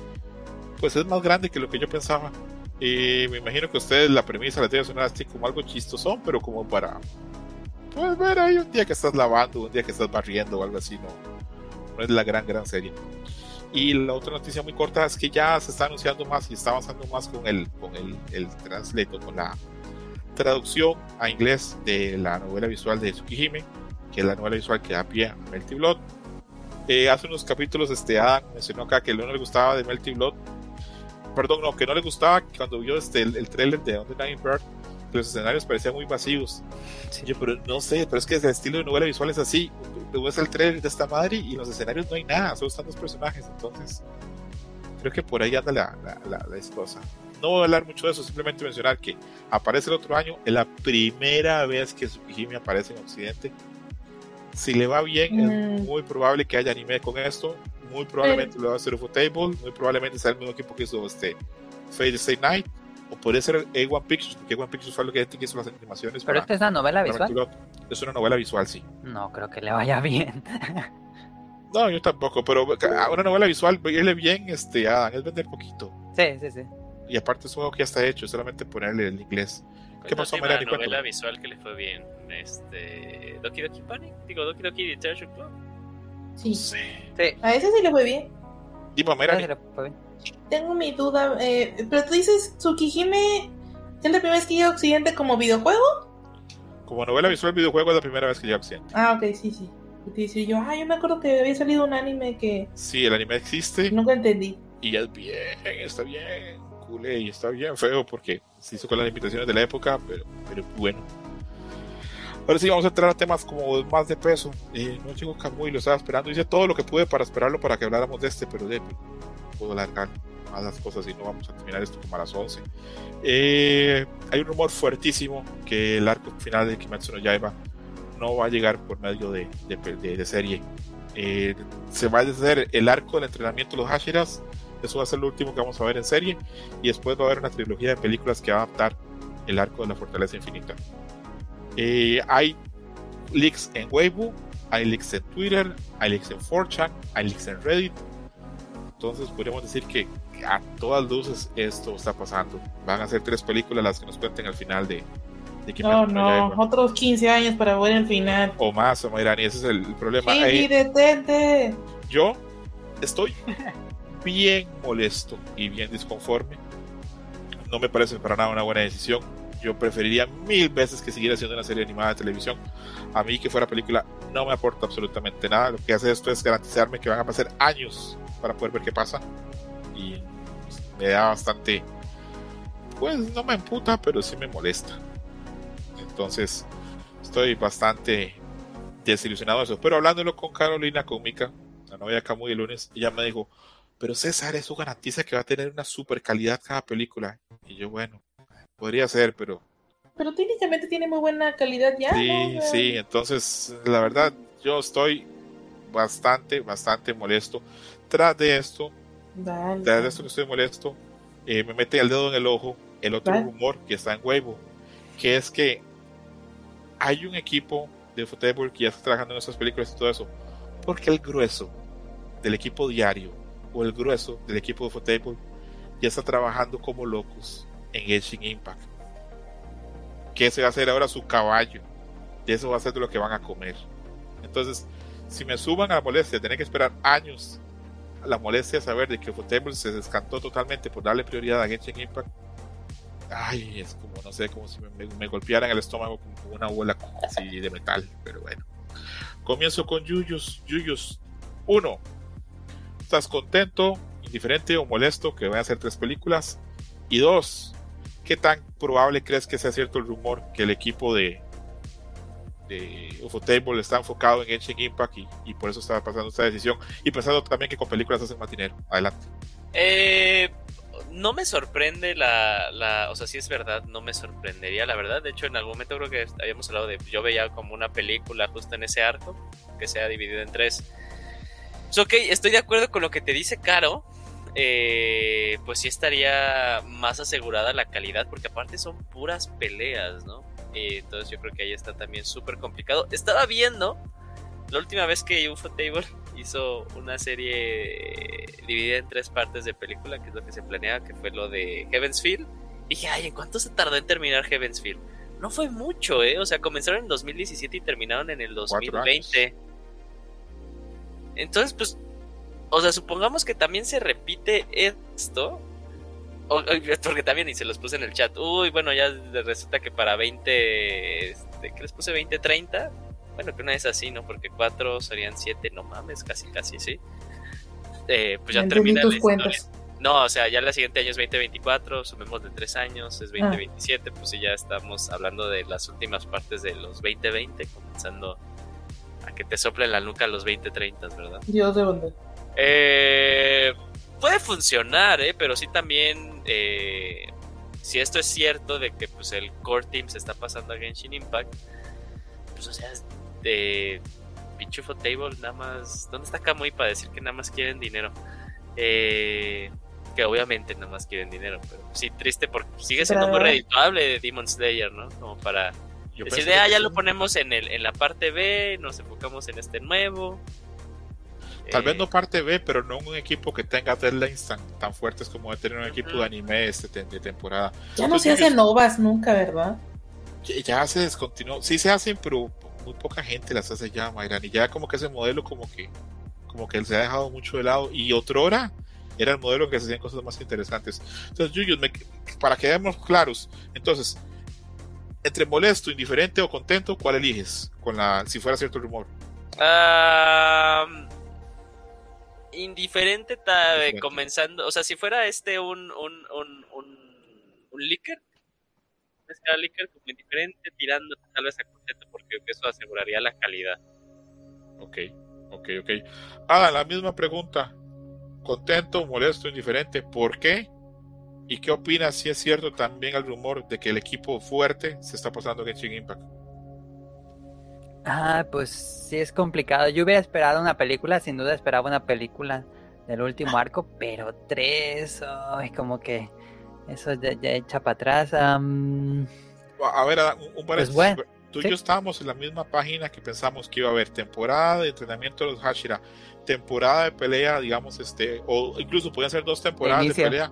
pues es más grande que lo que yo pensaba. Y me imagino que ustedes la premisa la tienen sonar así como algo chistoso, pero como para pues ver ahí un día que estás lavando, un día que estás barriendo o algo así, no, no es la gran, gran serie. Y la otra noticia muy corta es que ya se está anunciando más y está avanzando más con el, con el, el translate, con la traducción a inglés de la novela visual de Tsukihime, que es la novela visual que da pie a Melty Blood. Eh, hace unos capítulos este Adam mencionó acá que no le gustaba de Melty Blood perdón, no, que no le gustaba cuando vio este, el, el trailer de On the Nine Bird, los escenarios parecían muy vacíos. Yo, pero no sé, pero es que el estilo de novela visual es así. Tú ves el trailer de esta madre y en los escenarios no hay nada, solo están los personajes. Entonces, creo que por ahí anda la, la, la, la No voy a hablar mucho de eso, simplemente mencionar que aparece el otro año, es la primera vez que Tsukihime aparece en Occidente. Si le va bien, mm. es muy probable que haya anime con esto muy probablemente lo va a hacer Ufotable, muy probablemente sea el mismo equipo que hizo este Fate Stay Night, o puede ser A1 Pictures, porque A1 Pictures fue lo que hizo las animaciones. Pero esta es una novela visual. Es una novela visual, sí. No creo que le vaya bien. <laughs> no, yo tampoco, pero una novela visual, irle bien, este, a es vender poquito. Sí, sí, sí. Y aparte es un juego que ya está hecho, solamente ponerle el inglés. ¿Qué pasó, Mariana? La novela visual que le fue bien, este, Doki Doki Panic, digo, Doki Doki Detective Club. Sí. sí. A ese sí le fue bien. Dime, mira. Tengo mi duda, eh, pero tú dices Tsukihime es la primera vez que llega a Occidente como videojuego. Como novela visual videojuego es la primera vez que llega a Occidente. Ah, ok, sí, sí. Dice yo, ah, yo me acuerdo que había salido un anime que. Sí, el anime existe. Nunca entendí. Y es bien, está bien, cool, y está bien feo porque se hizo con las limitaciones de la época, pero, pero bueno. Ahora sí, vamos a entrar a temas como más de peso. Eh, no llegó Camuy, lo estaba esperando. Hice todo lo que pude para esperarlo para que habláramos de este, pero de, puedo alargar más las cosas y no vamos a terminar esto como a las 11. Eh, hay un rumor fuertísimo que el arco final de Kimetsu no Yaiba no va a llegar por medio de, de, de serie. Eh, se va a hacer el arco del entrenamiento de los Hashiras. Eso va a ser lo último que vamos a ver en serie. Y después va a haber una trilogía de películas que va a adaptar el arco de la Fortaleza Infinita. Eh, hay leaks en Weibo, hay leaks en Twitter, hay leaks en 4chan, hay leaks en Reddit. Entonces podríamos decir que a todas luces esto está pasando. Van a ser tres películas las que nos cuenten al final de, de No, no, otros 15 años para ver el final. O más, o y ese es el, problema. Sí, detente. Yo estoy <laughs> bien molesto y bien disconforme. No me parece para nada una buena decisión yo preferiría mil veces que siguiera siendo una serie animada de televisión. A mí que fuera película no me aporta absolutamente nada. Lo que hace esto es garantizarme que van a pasar años para poder ver qué pasa. Y me da bastante... Pues no me emputa, pero sí me molesta. Entonces estoy bastante desilusionado de eso. Pero hablándolo con Carolina, con Mika, la novia acá muy el lunes, ella me dijo, pero César, eso garantiza que va a tener una super calidad cada película. Y yo, bueno, Podría ser, pero. Pero técnicamente tiene muy buena calidad ya. Sí, sí, entonces, la verdad, yo estoy bastante, bastante molesto. Tras de esto, tras de esto que estoy molesto, eh, me mete el dedo en el ojo el otro rumor que está en Weibo, que es que hay un equipo de fútbol que ya está trabajando en esas películas y todo eso, porque el grueso del equipo diario o el grueso del equipo de fútbol ya está trabajando como locos en Genshin Impact. Que ese va a ser ahora su caballo. Y eso va a ser de lo que van a comer. Entonces, si me suban a la molestia de tener que esperar años la molestia de saber de que Ufotable se descantó totalmente por darle prioridad a Genshin Impact, ay, es como, no sé, como si me, golpearan el estómago con una bola así de metal, pero bueno. Comienzo con Yuyos. Yuyos, uno, ¿estás contento, indiferente o molesto que vayan a hacer tres películas? Y dos, ¿qué tan probable crees que sea cierto el rumor que el equipo de, de Ufotable está enfocado en Genshin Impact y, por eso está pasando esta decisión. Y pensando también que con películas hacen más dinero. Adelante. Eh, no me sorprende la, O sea, si es verdad, no me sorprendería, la verdad. De hecho, en algún momento creo que habíamos hablado de. Yo veía como una película justo en ese arco, que sea dividido en tres. Ok, estoy de acuerdo con lo que te dice Caro. Eh, pues sí estaría más asegurada la calidad, porque aparte son puras peleas, ¿no? entonces yo creo que ahí está también súper complicado. Estaba viendo la última vez que UFO Table <laughs> hizo una serie dividida en tres partes de película, que es lo que se planeaba, que fue lo de Heavensfield. Y dije, ay, ¿en cuánto se tardó en terminar Heavensfield? No fue mucho, ¿eh? O sea, comenzaron en 2017 y terminaron en el 2020. Entonces, pues, o sea, supongamos que también se repite esto porque también, y se los puse en el chat. Uy, bueno, ya resulta que para 20. Este, ¿Qué les puse? 20, 30. Bueno, que una es así, ¿no? Porque 4 serían 7, no mames, casi, casi, sí. Eh, pues ya termina la cuentas. No, o sea, ya el siguiente año es 2024, sumemos de 3 años, es 2027, ah. pues ya estamos hablando de las últimas partes de los 2020, comenzando a que te soplen la nuca los 2030, ¿verdad? Dios de dónde. Eh, puede funcionar, ¿eh? pero sí también, eh, si esto es cierto de que pues el core team se está pasando a Genshin Impact, pues o sea, de Pichufo Table nada más, ¿dónde está Kamui para decir que nada más quieren dinero? Eh, que obviamente nada más quieren dinero, pero sí triste porque sigue siendo muy redituable de Demon Slayer, ¿no? Como para decir, ah, ya lo ponemos en, el, en la parte B, nos enfocamos en este nuevo. Tal vez no eh, parte B, pero no un equipo que tenga deadlines tan, tan fuertes como de tener un equipo de anime este, de temporada. Ya no se hacen novas nunca, ¿verdad? Ya, se descontinuó. Sí se hacen, pero muy poca gente las hace ya, Mayran. Y ya como que ese modelo como que como que se ha dejado mucho de lado. Y otro hora era el modelo en que se hacían cosas más interesantes. Entonces, Yuyos, para que quedemos claros, entonces, entre molesto, indiferente o contento, ¿cuál eliges? Con la, si fuera cierto el rumor. Ah indiferente, comenzando, o sea, si fuera este un, un, un, un, un licker, como indiferente, tirando tal vez a contento, porque eso aseguraría la calidad. Ok, ok, ok. Ah, la misma pregunta. Contento, molesto, indiferente, ¿por qué? ¿Y qué opinas si es cierto también el rumor de que el equipo fuerte se está pasando Genshin Impact? Ah, pues sí es complicado. Yo hubiera esperado una película, sin duda esperaba una película del último arco, pero tres, ay, como que eso ya, echa para atrás. A ver, un, pues Tú y yo estábamos en la misma página que pensamos que iba a haber temporada de entrenamiento de los Hashira, temporada de pelea, digamos, este, o incluso podían ser dos temporadas de, pelea.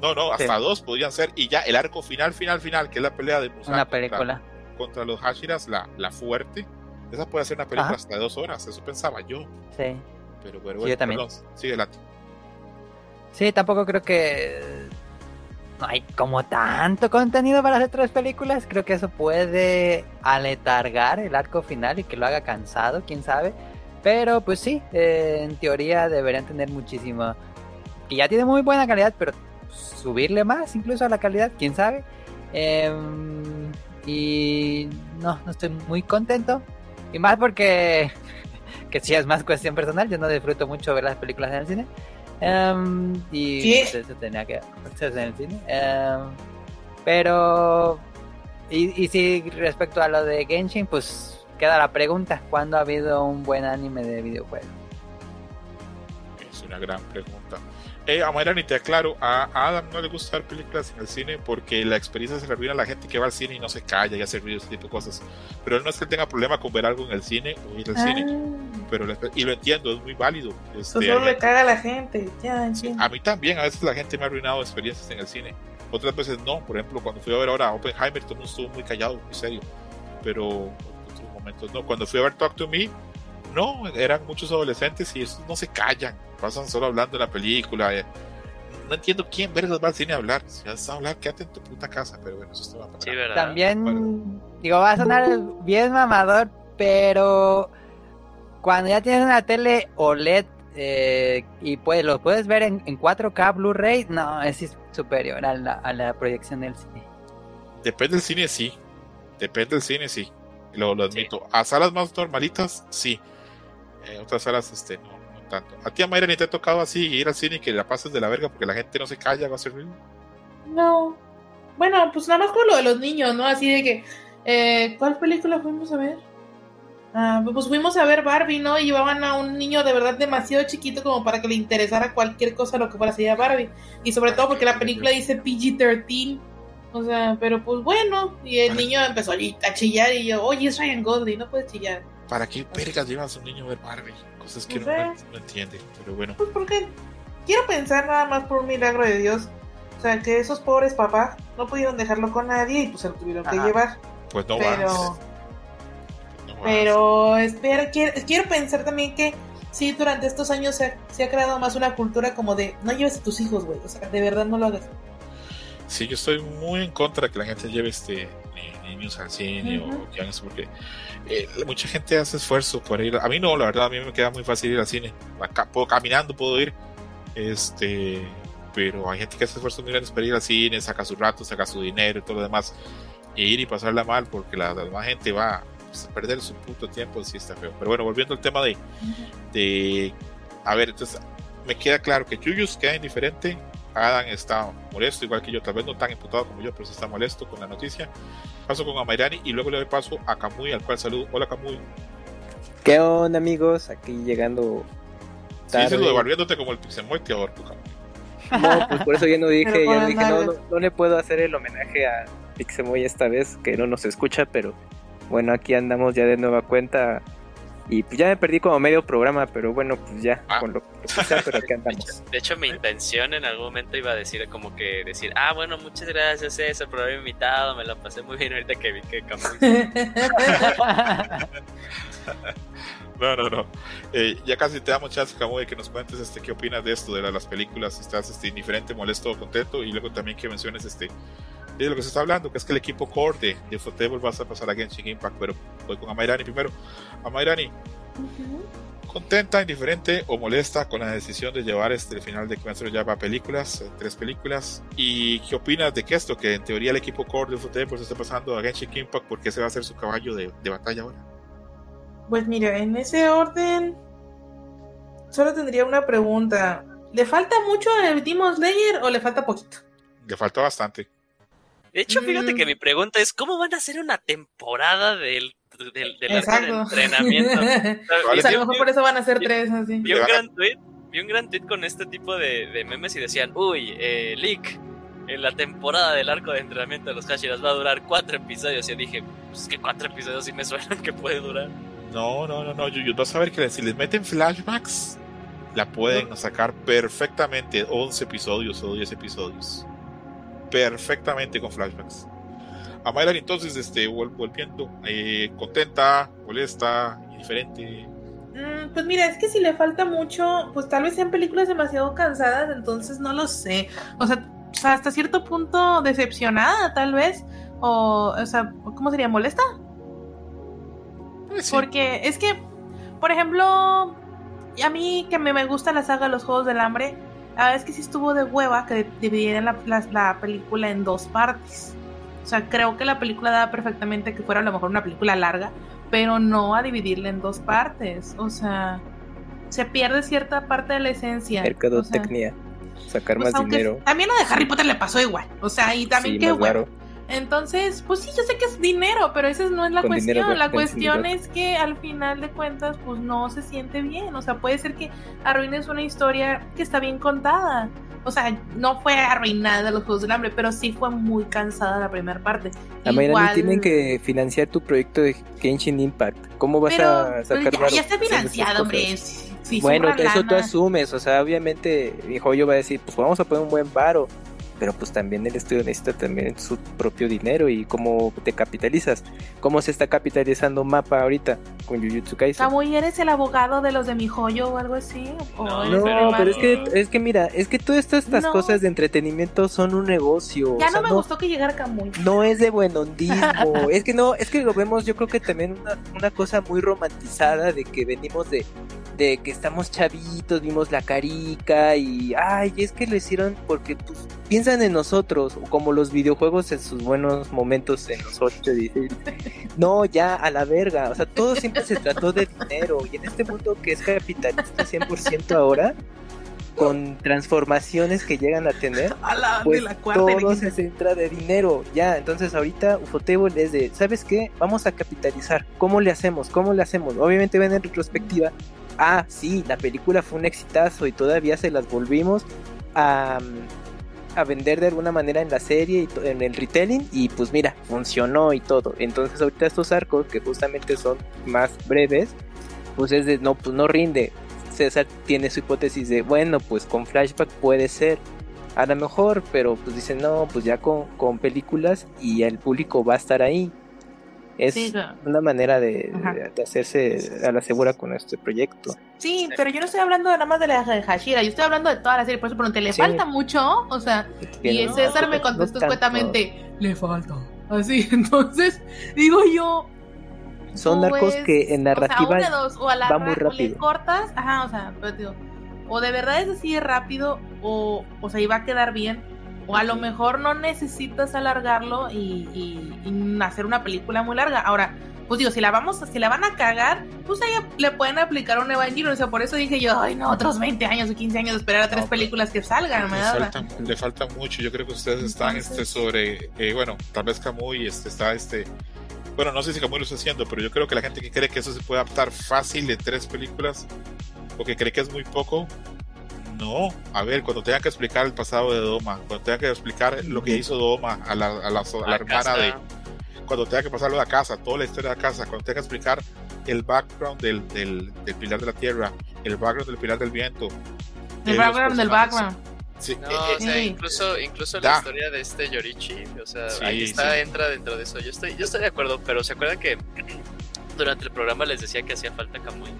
No, no, hasta dos podían ser, y ya el arco final, final, final, que es la pelea de Musan Una película contra los Hashiras, la, la fuerte. Esa puede ser una película hasta de dos horas, eso pensaba yo. Sí. Pero, bueno, yo también. sigue adelante. Sí, tampoco creo que no hay como tanto contenido para hacer tres películas. Creo que eso puede aletargar el arco final y que lo haga cansado, quién sabe. Pero pues sí, eh, en teoría deberían tener muchísimo. Y ya tiene muy buena calidad, pero subirle más incluso a la calidad, quién sabe. Eh, y no, no estoy muy contento. Y más porque, <laughs> que sí es más cuestión personal, yo no disfruto mucho ver las películas en el cine. Em, y pues, eso tenía que hacerse en el cine. Em, pero, y, y sí, respecto a lo de Genshin, pues queda la pregunta, ¿cuándo ha habido un buen anime de videojuego? Es una gran pregunta. Eh, a Mayra ni te aclaro, a Adam no le gusta ver películas en el cine porque la experiencia se le arruina a la gente que va al cine y no se calla y hace ruido, ese tipo de cosas. Pero él no es que tenga problema con ver algo en el cine o ir al cine. Ah. Pero y lo entiendo, es muy válido. Este, solo le caga a la gente. Ya, a mí también, a veces la gente me ha arruinado experiencias en el cine. Otras veces no. Por ejemplo, cuando fui a ver ahora a Oppenheimer, todo el mundo estuvo muy callado, muy serio. Pero en otros momentos no. Cuando fui a ver Talk to Me, No, eran muchos adolescentes y esos no se callan, pasan solo hablando de la película. eh. No entiendo quién vergas va al cine a hablar. Si vas a hablar, quédate en tu puta casa. Pero bueno, eso está para Sí, ¿verdad? También, digo, va a sonar bien mamador, pero cuando ya tienes una tele OLED eh, y pues lo puedes ver en, en 4K Blu-ray, no, es superior a la, a la proyección del cine. Depende del cine, sí. Depende del cine, sí. Lo, lo admito. A salas más normalitas, sí. En otras salas, este, no, no tanto. A ti, Mayra, ni te ha tocado así ir al cine y que la pases de la verga porque la gente no se calla, va a ser ruido. No. Bueno, pues nada más con lo de los niños, ¿no? Así de que, eh, ¿cuál película fuimos a ver? Ah, pues fuimos a ver Barbie, ¿no? Y llevaban a un niño de verdad demasiado chiquito como para que le interesara cualquier cosa lo que fuera a Barbie. Y sobre todo porque la película dice PG-13. O sea, pero pues bueno. Y el niño empezó a chillar y yo, oye, es Ryan Gosling, no puedes chillar. ¿Para qué vergas llevas a un niño a ver Barbie? Cosas que No no, sé. no entiende. Pero bueno, Pues porque quiero pensar nada más por un milagro de Dios. O sea, que esos pobres papás no pudieron dejarlo con nadie y pues se lo tuvieron que llevar. pues no pero... vas. No vas. Pero espera, quiero, quiero pensar también que sí, durante estos años se ha, se ha creado más una cultura como de no lleves a tus hijos, güey. O sea, de verdad no lo hagas. Sí, yo estoy muy en contra de que la gente lleve este niños al cine Ujú. o que hagan eso porque eh, mucha gente hace esfuerzo por ir. A mí no, la verdad, a mí me queda muy fácil ir al cine. Acá, puedo, caminando puedo ir. Este, pero hay gente que hace esfuerzos muy grandes para ir al cine, saca su rato, saca su dinero y todo lo demás. E ir y pasarla mal porque la, la demás gente va pues, a perder su puto tiempo si está feo. Pero bueno, volviendo al tema de, de a ver, entonces me queda claro que Yuyus queda indiferente. Adam está molesto, igual que yo, tal vez no tan imputado como yo, pero sí está molesto con la noticia. Paso con Amairani y luego le doy paso a Kamui, al cual saludo. Hola Kamui. ¿Qué onda, amigos? Aquí llegando Sí, tarde. se lo devolviéndote como el Pixemoy te ahorco, Kamui. No, pues por eso yo no <laughs> dije, con dije, no, no le puedo hacer el homenaje a Pixemoy esta vez, que no nos escucha, pero bueno, aquí andamos ya de nueva cuenta. Y pues ya me perdí como medio programa, pero bueno, pues ya, Ah. con lo lo que sea, pero aquí <laughs> De hecho, andamos. de hecho, mi intención en algún momento iba a decir como que decir, ah, bueno, muchas gracias César por haberme invitado, me la pasé muy bien ahorita que vi que <laughs> No, no, no. Eh, ya casi te damos chance, de que nos cuentes este, qué opinas de esto, de la- las películas, si estás este, indiferente, molesto o contento, y luego también que menciones este, de lo que se está hablando, que es que el equipo core de, de Ufotable va a pasar a Genshin Impact, pero voy con Amairani primero. Amairani, ¿contenta, indiferente o molesta con la decisión de llevar este el final de Quantum ya a películas, eh, tres películas? ¿Y qué opinas de que esto, que en teoría el equipo core de Ufotable se está pasando a Genshin Impact porque ese va a ser su caballo de, de batalla ahora? Pues mira, en ese orden, solo tendría una pregunta. ¿Le falta mucho al Demon Slayer o le falta poquito? Le falta bastante. De hecho, fíjate Mm. que mi pregunta es, ¿cómo van a hacer una temporada del, del, del arco de Exacto. entrenamiento? <laughs> O sea, a lo mejor por eso van a ser tres así. vi un gran tweet, vi un gran tweet con este tipo de, de memes y decían, uy, eh, Leak, en la temporada del arco de entrenamiento de los Hashiras va a durar cuatro episodios. Y yo dije, pues que cuatro episodios sí me suenan que puede durar. No, no, no, no, Yuyu, vas a ver que si les meten flashbacks, la pueden sacar perfectamente 11 episodios o 10 episodios. Perfectamente con flashbacks. A Maylan entonces, este, vol- volviendo, eh, contenta, molesta, indiferente. Mm, Pues mira, es que si le falta mucho, pues tal vez sean películas demasiado cansadas, entonces no lo sé. O sea, hasta cierto punto decepcionada, tal vez. O, o sea, ¿cómo sería? ¿Molesta? Sí, Porque es que, por ejemplo, a mí que me, me gusta la saga Los Juegos del Hambre, la verdad es que sí estuvo de hueva que dividieran la, la, la película en dos partes. O sea, creo que la película daba perfectamente que fuera a lo mejor una película larga, pero no a dividirla en dos partes. O sea, se pierde cierta parte de la esencia. O sea, Mercadotecnia. Sacar pues, más dinero. También lo de Harry Potter le pasó igual. O sea, y también Sí, qué hueva. Entonces, pues sí, yo sé que es dinero, pero esa no es la Con dinero cuestión. La cuestión es que al final de cuentas, pues no se siente bien. O sea, puede ser que arruines una historia que está bien contada. O sea, no fue arruinada los Juegos del Hambre, pero sí fue muy cansada la primera parte. A Mayrani Igual- tienen que financiar tu proyecto de Genshin Impact. ¿Cómo vas pero, a pero sacar ya, varo ya está financiado, hombre. Bueno, eso tú lana. asumes, o sea, obviamente mi joyo va a decir, pues vamos a poner un buen varo. Pero pues también el estudio necesita también su propio dinero y cómo te capitalizas. ¿Cómo se está capitalizando Mapa ahorita con Jujutsu Kaisen? Camuy, ¿eres el abogado de los de mi joyo o algo así? ¿O No, pero es que, es que mira, es que todas estas, estas No. cosas de entretenimiento son un negocio. Ya o sea, no me gustó que llegara Camuy. No es de buenondismo, <laughs> es que no, es que lo vemos yo creo que también una, una cosa muy romantizada de que venimos de, de que estamos chavitos, vimos la carica y ay, es que lo hicieron porque pues piensan en nosotros, o como los videojuegos en sus buenos momentos en los 8 16. No, ya a la verga, o sea, todo siempre se trató de dinero y en este mundo que es capitalista 100% ahora con transformaciones que llegan a tener A la pues de la cuarta todo se centra de dinero, ya, entonces ahorita Ufotable es de, ¿sabes qué? Vamos a capitalizar, ¿cómo le hacemos? ¿Cómo le hacemos? Obviamente ven en retrospectiva, ah, sí, la película fue un exitazo y todavía se las volvimos a, a vender de alguna manera en la serie y en el retelling y pues mira, funcionó y todo, entonces ahorita estos arcos que justamente son más breves, pues es de, no, pues no rinde. César tiene su hipótesis de, bueno, pues con flashback puede ser, a lo mejor, pero pues dicen, no, pues ya con, con películas y el público va a estar ahí. Es Sí, una manera de, hacerse a la segura con este proyecto. Sí, pero yo no estoy hablando nada más de la de Hashira, yo estoy hablando de toda la serie, por eso pregunté, ¿le Sí. falta mucho? O sea, y No, César me contestó escuetamente, le falta. Así, <laughs> entonces, digo yo, Son pues, arcos que en narrativa o sea, una de dos, o a la va muy ra- o le rápido. cortas, ajá, o sea, pero digo, o de verdad es así de rápido, o, o sea, va a quedar bien, o a lo mejor no necesitas alargarlo y, y- y hacer una película muy larga. Ahora, pues digo, si la vamos, si la van a cagar, pues ahí le pueden aplicar un Evangelion, o sea, por eso dije yo, ay no, otros 20 años o 15 años de esperar a tres No, pues, películas que salgan, me Le falta, le falta mucho. Yo creo que ustedes están este, Entonces- sobre. eh, bueno, tal vez Camuy este, está. este Bueno, no sé si Camuy lo está haciendo, pero yo creo que la gente que cree que eso se puede adaptar fácil de tres películas o que cree que es muy poco. No, a ver, cuando tenga que explicar el pasado de Doma, cuando tenga que explicar lo que hizo Doma a la, a la, a la hermana casa. de. Cuando tenga que pasarlo de la casa, toda la historia de la casa, cuando tenga que explicar el background del, del, del pilar de la tierra, el background del pilar del viento. El eh, background del background. No, eh, o eh, sea, Sí. incluso, incluso la historia de este Yorichi, o sea, Sí, ahí está, sí. entra dentro de eso. Yo estoy, yo estoy de acuerdo, pero ¿se acuerdan que <clears throat> durante el programa les decía que hacía falta Kamui?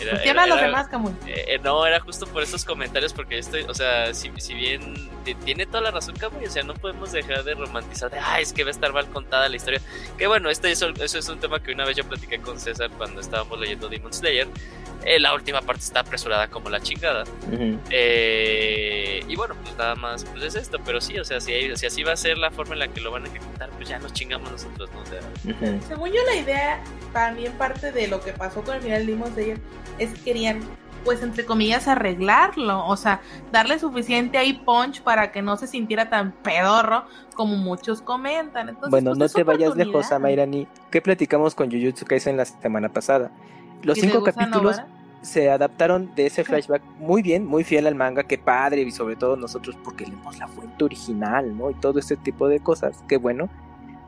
Era- Cuestiona era- a los era- demás, Camuy. eh, eh, no, era justo por estos comentarios, porque estoy, o sea, si, si bien ti- tiene toda la razón Kamui, o sea, no podemos dejar de romantizar de, ah, es que va a estar mal contada la historia. Que bueno, este, eso, eso es un tema que una vez yo platiqué con César cuando estábamos leyendo Demon Slayer. Eh, la última parte está apresurada como la chingada. Eh, y bueno, pues nada más pues es esto, pero sí, o sea, si, hay- si así va a ser la forma en la que lo van a ejecutar, pues ya nos chingamos nosotros, ¿no? O sea. Según yo, la idea, también parte de lo que pasó con el final de Demon Slayer, es que querían, pues, entre comillas, arreglarlo. O sea, darle suficiente ahí punch para que no se sintiera tan pedorro como muchos comentan. Entonces, Bueno, pues, no te vayas lejos, Amairani. ¿Qué platicamos con Jujutsu Kaisen la semana pasada? Los ¿Que cinco capítulos Novara? se adaptaron de ese flashback muy bien, muy fiel al manga, qué padre, y sobre todo nosotros porque leemos la fuente original, ¿no? Y todo este tipo de cosas, qué bueno.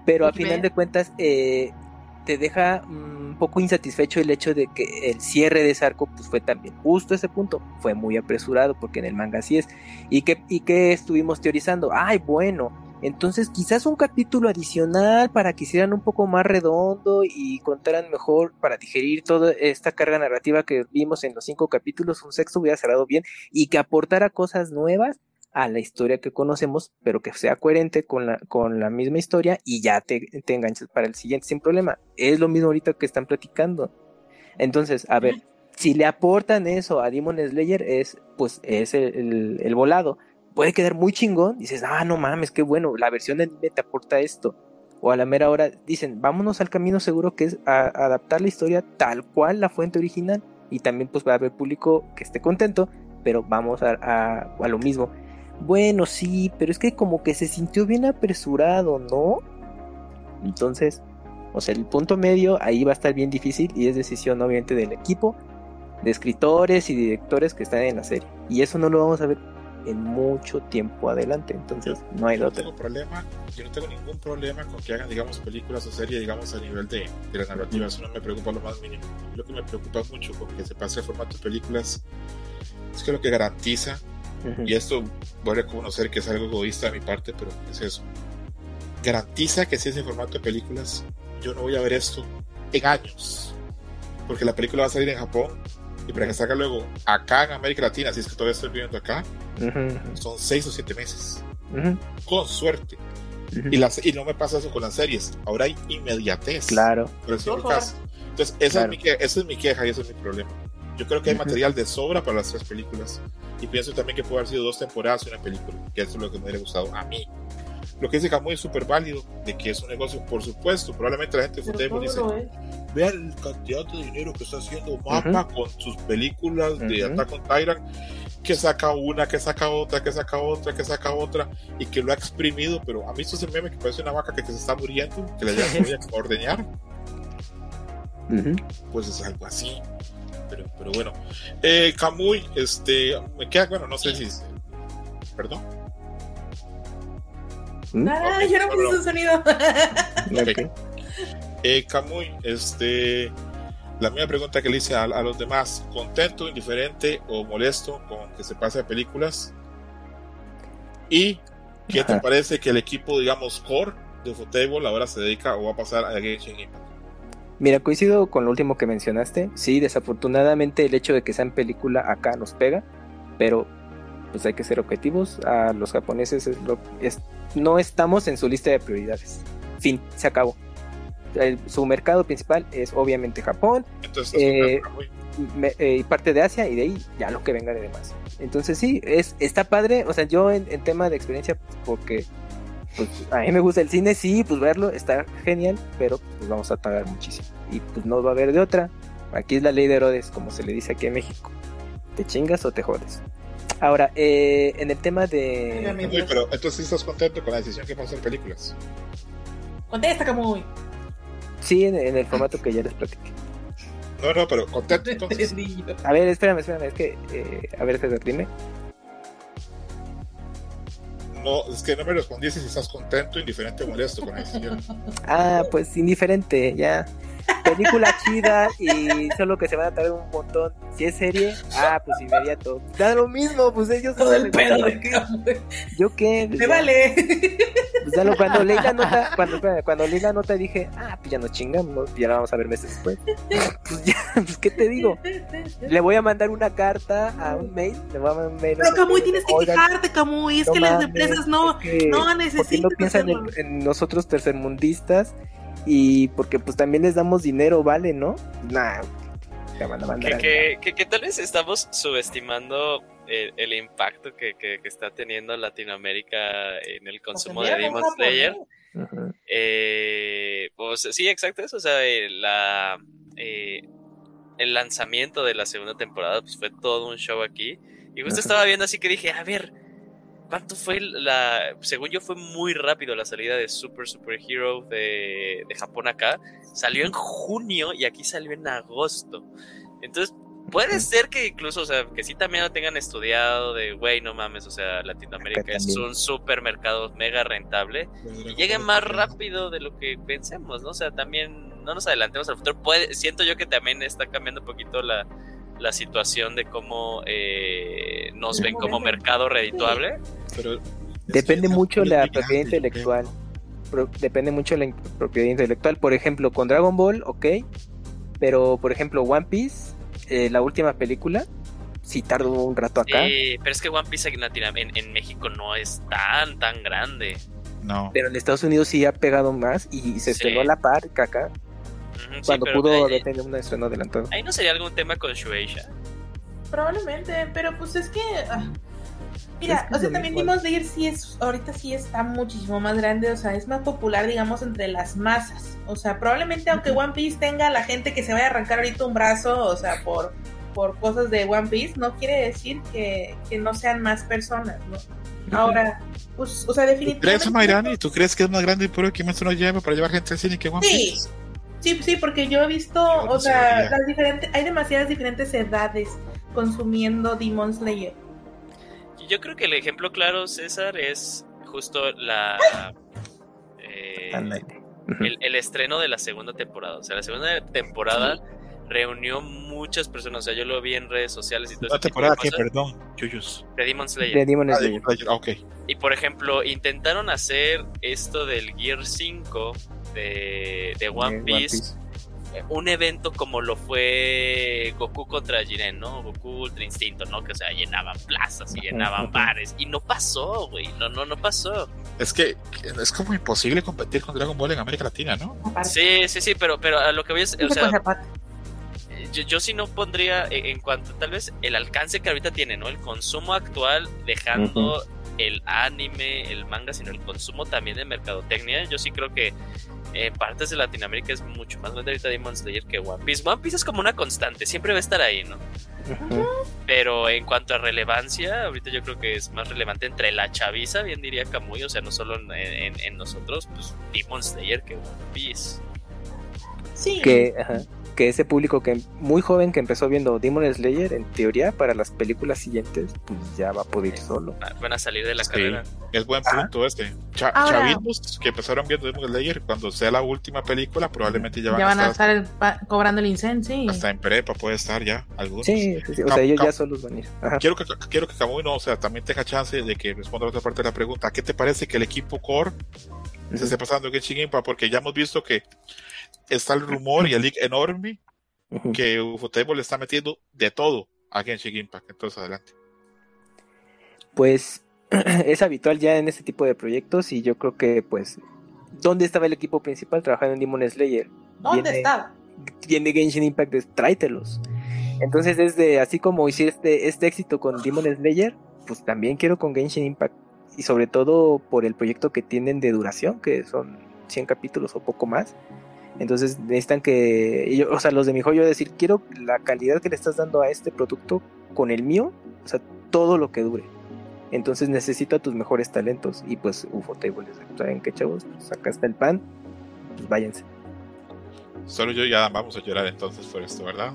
Pero a Pues final de cuentas, eh, te deja mm, un poco insatisfecho el hecho de que el cierre de ese arco pues, fue también justo ese punto, fue muy apresurado, porque en el manga así es. ¿Y que, y que estuvimos teorizando? Ay, bueno, entonces quizás un capítulo adicional para que hicieran un poco más redondo y contaran mejor para digerir toda esta carga narrativa que vimos en los cinco capítulos, un sexto hubiera cerrado bien y que aportara cosas nuevas a la historia que conocemos, pero que sea coherente con la, con la misma historia y ya te, te enganches para el siguiente sin problema. Es lo mismo ahorita que están platicando. Entonces, a ver, si le aportan eso a Demon Slayer, es pues es el, el- el volado. Puede quedar muy chingón. Dices, ah, no mames, qué bueno, la versión de anime te aporta esto. O a la mera hora dicen, vámonos al camino seguro que es a- adaptar la historia tal cual la fuente original. Y también pues va a haber público que esté contento, pero vamos a, a- a lo mismo. Bueno, sí, pero es que como que se sintió bien apresurado, ¿no? Entonces, o sea, el punto medio ahí va a estar bien difícil y es decisión obviamente del equipo, de escritores y directores que están en la serie. Y eso no lo vamos a ver en mucho tiempo adelante, entonces no hay yo no tengo problema, yo no tengo ningún problema con que hagan, digamos, películas o series, digamos, a nivel de, de la narrativa. Eso no me preocupa lo más mínimo. Lo que me preocupa mucho con que se pase el formato de películas es que lo que garantiza y esto voy a reconocer que es algo egoísta de mi parte, pero es eso. Garantiza que si es en formato de películas, yo no voy a ver esto en años. Porque la película va a salir en Japón y para que salga luego acá en América Latina, si es que todavía estoy viviendo acá, son seis o siete meses. Con suerte. y, las, y no me pasa eso con las series. Ahora hay inmediatez. Claro. Entonces, esa, es mi queja, esa es mi queja y ese es mi problema. Yo creo que hay material de sobra para las tres películas. Y pienso también que puede haber sido dos temporadas y una película, que eso es lo que me hubiera gustado a mí. Lo que dice Camuy es súper válido, de que es un negocio, por supuesto. Probablemente la gente de dice: Vean la cantidad de dinero que está haciendo Mapa con sus películas de Attack on Titan, que saca una, que saca otra, que saca otra, que saca otra, y que lo ha exprimido. Pero a mí esto es el meme que parece una vaca que, se está muriendo, que le voy a ordeñar. Pues es algo así. Pero, pero bueno. Eh, Camuy, este, me queda, bueno, no sé si. Perdón. Ah, yo no puse su sonido. eh, Camuy, este. La misma pregunta que le hice a, los demás: ¿contento, indiferente o molesto con que se pase a películas? ¿Y qué te parece que el equipo, digamos, core de Fotable ahora se dedica o va a pasar a Genshin Impact? Mira, coincido con lo último que mencionaste. Sí, desafortunadamente el hecho de que sean película acá nos pega, pero pues hay que ser objetivos. A los japoneses es lo, es, no estamos en su lista de prioridades. Fin, se acabó. su mercado principal es obviamente Japón eh, eh, y parte de Asia y de ahí ya lo que venga de demás. Entonces sí, es, está padre. O sea, yo en, en tema de experiencia, porque pues a mí me gusta el cine, sí, pues verlo está genial, pero pues vamos a pagar muchísimo. Y pues no va a haber de otra. Aquí es la ley de Herodes, como se le dice aquí en México. ¿Te chingas o te jodes? Ahora, eh, en el tema de... Uy, pero entonces estás contento con la decisión que pasó en películas. Contesta, Camuy. Sí, en, el formato que ya les platiqué. No, no, pero contento <laughs> entonces. a ver, espérame, espérame, es que... Eh, a ver, dime no, es que no me respondiste si estás contento, indiferente o molesto con eso. Ah, pues indiferente, ya. Película chida y solo que se van a tardar un montón. Si es serie, ah, pues inmediato. Da lo mismo, pues ellos Todo el pedo de ¿Yo qué? Me vale. Pues cuando leí la nota, cuando, cuando leí la nota dije, ah, pues ya nos chingamos, ya la vamos a ver meses después. Pues ya, pues qué te digo. Le voy a mandar una carta a un mail, le voy a mandar un mail. Pero Camuy, tienes que quejarte, Camuy, es que las empresas no, no necesitan. no piensan en, en nosotros tercermundistas y porque pues también les damos dinero, ¿vale? ¿No? Nah, que, que, que, tal vez estamos subestimando el, impacto que, está teniendo Latinoamérica en el consumo de Demon Slayer. Eh, pues, sí, exacto eso. O sea, eh, la, eh, el lanzamiento de la segunda temporada pues, fue todo un show aquí. Y justo estaba viendo así que dije, a ver, ¿Cuánto fue la.? Según yo, fue muy rápido la salida de Super Super Hero de, de Japón acá. Salió en junio y aquí salió en agosto. Entonces, puede ser que incluso, o sea, que sí también lo tengan estudiado de, güey, no mames, o sea, Latinoamérica es un supermercado mega rentable y llegue más rápido de lo que pensemos, ¿no? O sea, también no nos adelantemos al futuro. Puede, siento yo que también está cambiando un poquito la, la situación de cómo eh, nos ven como mercado redituable. Pero depende mucho la propiedad intelectual. depende mucho la propiedad intelectual. Por ejemplo, con Dragon Ball, ok. Pero, por ejemplo, One Piece, eh, la última película, sí tardó un rato acá. pero es que One Piece en, en, México no es tan, tan grande. No. Pero en Estados Unidos sí ha pegado más y se estrenó a la par que acá cuando pudo tener un estreno adelantado. Ahí no sería algún tema con Shueisha. Probablemente, pero pues es que. Ah, mira, o sea, también Demon Slayer sí es, ahorita sí está muchísimo más grande, o sea, es más popular, digamos, entre las masas. O sea, probablemente aunque One Piece tenga la gente que se vaya a arrancar ahorita un brazo, o sea, por, por cosas de One Piece, no quiere decir que, que no sean más personas, ¿no? Ahora, pues, o sea, definitivamente. ¿Tú crees, Mayrani? ¿Tú crees que es más grande el que más uno lleva para llevar gente al cine que One Piece? Sí. Sí, sí, porque yo he visto, o sea, las diferentes, hay demasiadas diferentes edades consumiendo Demon Slayer. Yo creo que el ejemplo claro, César, es justo la eh, el, estreno de la segunda temporada. O sea, la segunda temporada reunió muchas personas. O sea, yo lo vi en redes sociales y todo ¿Una ese tipo de temporada qué? cosas. Perdón, Yuyus. De Demon Slayer. De Demon Ah, Slayer. ah, ok. Y por ejemplo, intentaron hacer esto del Gear 5 de, de One Piece, un evento como lo fue Goku contra Jiren, ¿no? Goku Ultra Instinto, ¿no? Que o sea, llenaban plazas y llenaban bares. Y no pasó, güey. No, no, no pasó. Es que es como imposible competir con Dragon Ball en América Latina, ¿no? Sí, sí, sí, pero, pero a lo que voy es, o sea, aparte. yo, yo sí no pondría en cuanto tal vez el alcance que ahorita tiene, ¿no? El consumo actual, dejando el anime, el manga, sino el consumo también de mercadotecnia. Yo sí creo que en partes de Latinoamérica es mucho más grande ahorita Demon Slayer que One Piece. One Piece es como una constante, siempre va a estar ahí, ¿no? Pero en cuanto a relevancia, ahorita yo creo que es más relevante entre la chaviza, bien diría Kamui, o sea, no solo en, en- en nosotros, pues Demon Slayer que One Piece. Sí. que, ajá, que ese público que muy joven que empezó viendo Demon Slayer, en teoría, para las películas siguientes, pues ya va a poder ir solo. Ah, Van a salir de la Sí. carrera. Es buen Ajá. punto este. Cha- Ahora- chavitos que empezaron viendo Demon Slayer, cuando sea la última película, probablemente ya van, Ya van a a estar cobrando el incenso. sí. hasta en prepa, puede estar ya algunos. Sí, sí, sí, o sea, ellos ya solos van a ir. Ajá. Quiero que, quiero que Kamui no, o sea, también tenga chance de que responda a otra parte de la pregunta. ¿Qué te parece que el equipo core se esté pasando en Genshin Impact? Porque ya hemos visto que está el rumor y el leak enorme que Ufotable le está metiendo de todo a Genshin Impact. Entonces, adelante. Pues <clears throat> es habitual ya en este tipo de proyectos y yo creo que, pues, ¿dónde estaba el equipo principal trabajando en Demon Slayer? ¿Dónde Viene- está? Viene Genshin Impact, es tráetelos. Entonces, desde así como hiciste este éxito con Demon Slayer, pues también quiero con Genshin Impact. Y sobre todo por el proyecto que tienen de duración, que son 100 capítulos o poco más. Entonces necesitan que, yo- o sea, los de mi joyo decir, quiero la calidad que le estás dando a este producto con el mío, o sea, todo lo que dure. Entonces necesito a tus mejores talentos. Y pues Ufotable, ¿saben qué chavos? Pues acá está el pan, pues váyanse. Solo yo ya vamos a llorar entonces por esto, ¿verdad?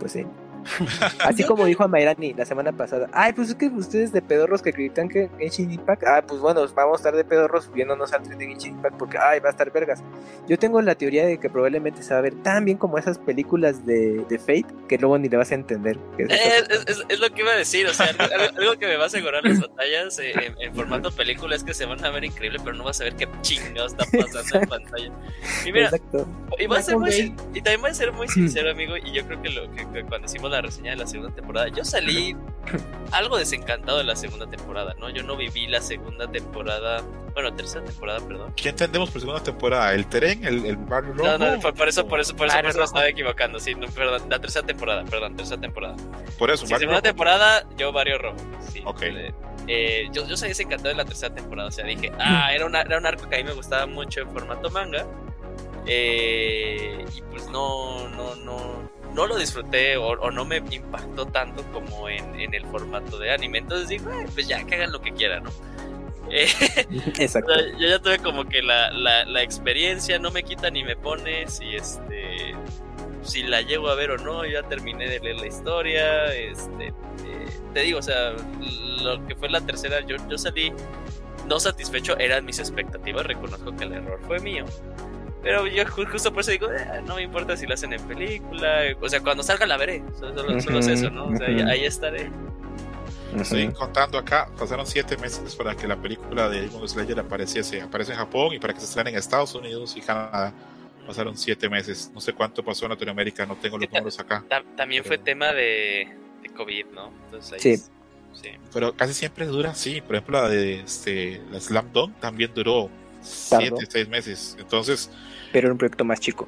Pues sí. <laughs> Así como dijo a Mayrani la semana pasada, ay, pues es que ustedes de pedorros que acreditan que Genshin Impact, ah, pues bueno, vamos a estar de pedorros subiéndonos al tren de Genshin Impact porque, ay, va a estar vergas. Yo tengo la teoría de que probablemente se va a ver tan bien como esas películas de, de Fate que luego ni le vas a entender. que es Eh, Es, es- es lo que iba a decir, o sea, algo, que me va a asegurar las batallas eh, en, en formato película es que se van a ver increíble, pero no vas a ver qué chingados está pasando en pantalla. Y mira, Exacto. y, voy a ser muy, y también voy a ser muy sincero, amigo, y yo creo que, lo, que, que cuando hicimos la reseña de la segunda temporada, yo salí <laughs> algo desencantado de la segunda temporada, ¿no? Yo no viví la segunda temporada, bueno, tercera temporada, perdón. ¿Qué entendemos por segunda temporada? ¿El tren? ¿El, el barrio No, rojo? no, por, por eso, por eso, por eso, por eso me estaba equivocando, sí, no, perdón, la tercera temporada, perdón, tercera temporada. Por eso, Sí, barrio segunda rojo. temporada, yo Barrio Rojo. Sí, Ok. Eh, eh, yo, yo salí desencantado de la tercera temporada. O sea, dije, ah, era, una- era un arco que a mí me gustaba mucho en formato manga. Eh, y pues no, no, no, no lo disfruté o, o no me impactó tanto como en, en el formato de anime. Entonces digo, "Ay, pues ya, que hagan lo que quieran, ¿no? <laughs> Eh, Exacto. yo ya tuve como que la, la, la experiencia, no me quita ni me pone si este si la llego a ver o no, yo ya terminé de leer la historia, este eh, te digo, o sea, lo que fue la tercera, yo, yo salí no satisfecho, eran mis expectativas, reconozco que el error fue mío. Pero yo ju- justo por eso digo, "Eh, no me importa si la hacen en película, o sea, cuando salga la veré, solo, solo- solo es eso, ¿no? O sea, ahí estaré. Estoy contando acá, pasaron siete meses para que la película de Demon Slayer apareciese. Aparece en Japón y para que se estrene en Estados Unidos y Canadá. Pasaron siete meses. No sé cuánto pasó en Latinoamérica, no tengo los números acá. Ta- también fue Pero- tema de, de COVID, ¿no? Entonces ahí Sí. es- sí. Pero casi siempre dura, sí. Por ejemplo, la de este, la Slam Dunk también duró siete, seis meses. Entonces, Pero era un proyecto más chico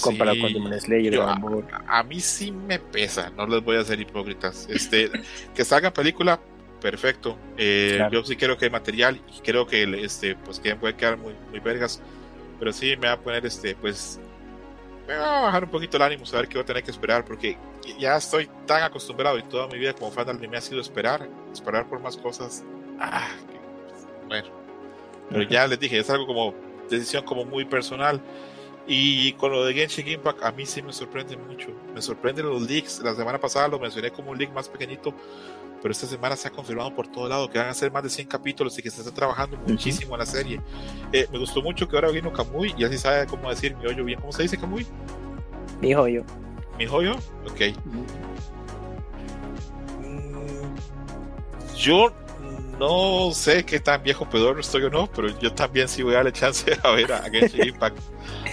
comparado sí, con Demon Slayer, yo- Ball. a mí sí me pesa, no les voy a hacer hipócritas. Este, <laughs> que salga película, perfecto. Eh, Claro. Yo sí creo que hay material y creo que este, pues que puede quedar muy, muy vergas. Pero sí me va a poner este, pues, me va a bajar un poquito el ánimo, saber que voy a tener que esperar, porque ya estoy tan acostumbrado y toda mi vida como fan del anime ha sido esperar, esperar por más cosas. Ah, que- bueno. Pero ya les dije, es algo como decisión como muy personal. Y con lo de Genshin Impact, a mí sí me sorprende mucho. Me sorprenden los leaks. La semana pasada lo mencioné como un leak más pequeñito, pero esta semana se ha confirmado por todo lado que van a ser más de 100 capítulos y que se está trabajando muchísimo en la serie. Eh, me gustó mucho que ahora vino Kamui y así sabe cómo decir mi hoyo bien. ¿Cómo se dice Kamui? Mi joyo. ¿Mi joyo? Ok. Mm, Yo no sé qué tan viejo pedorro estoy o no, pero yo también sí voy a darle chance a <laughs> ver a Genshin Impact.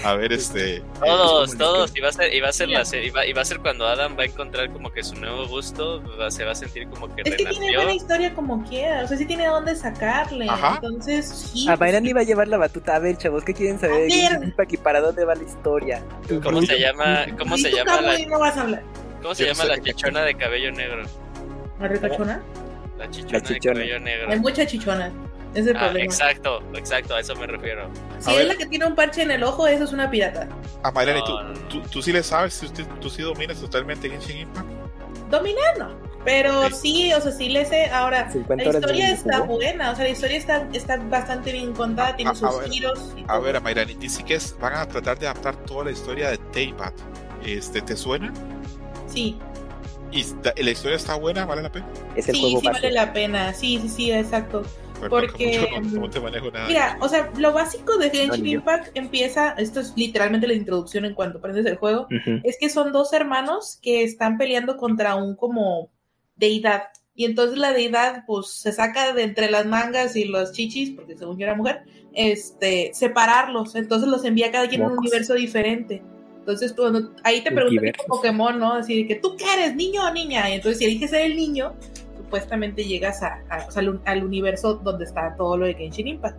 A ver este. Todos, como todos. Y va a ser, y va a ser, la, y va, y va a ser cuando Adam va a encontrar como que su nuevo gusto, va- se va a sentir como que Es que tiene buena historia como quiera, o sea, sí tiene dónde sacarle. Ajá. Entonces, sí. A Mayrani iba a llevar la batuta. A ver, chavos, ¿qué quieren saber A de. Genshin Impact y para dónde va la historia? ¿Cómo se llama, cómo se llama la, Kamui, no vas a hablar. cómo se Yo no llama sé la chichona de cabello negro? ¿La ricachona? La chichona, chichona. de cabello negro. Hay mucha chichona. Es el Ah, problema. exacto, exacto, a eso me refiero. Si A es ver. la que tiene un parche en el ojo, eso es una pirata. A Mayrani, No, ¿tú, no, no. tú, tú sí le sabes, tú, tú, tú sí dominas totalmente Genshin Impact. Dominar no. Pero sí, o sea, sí le sé. Ahora, 50 la historia está juego. buena. O sea, la historia está, está bastante bien contada. Tiene A- a sus ver. giros. y A todo. ver, a dice que es- van a tratar de adaptar toda la historia de Teyvat. Este, ¿Te suena? Sí, ¿Y la historia está buena? ¿Vale la pena? Es el sí, juego sí base. vale la pena. Sí, sí, sí, exacto. Porque, mucho no, no te manejo nada. Mira, o sea, lo básico de Genshin. Impact empieza, esto es literalmente la introducción en cuanto aprendes el juego, es que son dos hermanos que están peleando contra un como deidad. Y entonces la deidad pues se saca de entre las mangas y los chichis, porque según yo era mujer, este, separarlos. Entonces los envía cada quien a un universo diferente. Entonces tú, no- ahí te preguntan Pokémon, ¿no? Así que tú qué eres, niño o niña. Y entonces si eliges ser el niño, supuestamente llegas a, a- o sea, al, al universo donde está todo lo de Genshin Impact.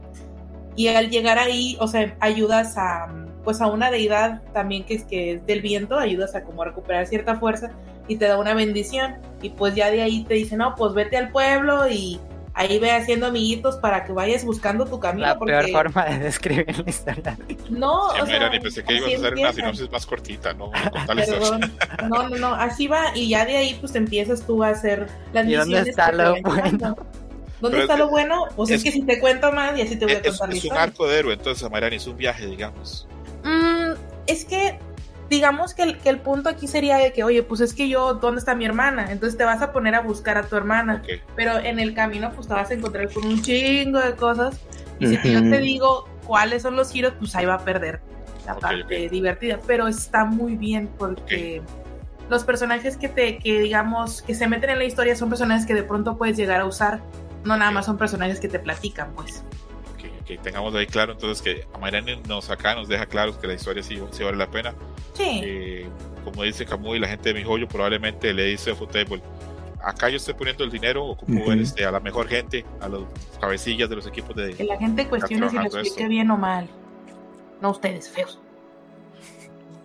Y al llegar ahí, o sea, ayudas a pues a una deidad también que es que es del viento, ayudas a como a recuperar cierta fuerza y te da una bendición. Y pues ya de ahí te dicen, no, pues vete al pueblo y ahí ve haciendo amiguitos para que vayas buscando tu camino. La porque peor forma de describir la historia. no, Sí, o sea, Mayrani, pensé que ibas a así hacer una sinopsis más cortita, ¿no? <laughs> Perdón. No, no, no, así va y ya de ahí pues te empiezas tú a hacer las ¿Y dónde misiones está que te lo llegando. ¿Dónde Pero está es lo bueno? Pues es, es- que si te cuento más y así te voy a Es, contar la es un arco de héroe, entonces, Mayrani, es un viaje, digamos. Mm, es que, digamos que el, que el punto aquí sería de que, oye, pues es que yo, ¿dónde está mi hermana? Entonces te vas a poner a buscar a tu hermana. Pero en el camino, pues te vas a encontrar con un chingo de cosas. Y si yo te digo cuáles son los giros, pues ahí va a perder la parte divertida. Pero está muy bien porque los personajes que te, que digamos, que se meten en la historia son personajes que de pronto puedes llegar a usar. No nada más son personajes que te platican, pues. Ok, tengamos ahí claro entonces que a Mayrani nos acá nos deja claro que la historia sí, sí vale la pena. Sí. Eh, como dice Camuy, la gente de mi joyo probablemente le dice a Futebol, acá yo estoy poniendo el dinero, ocupo Ujú. ver este, a la mejor gente, a los cabecillas de los equipos de... Que la gente cuestione si lo explique eso. bien o mal. No ustedes, feos.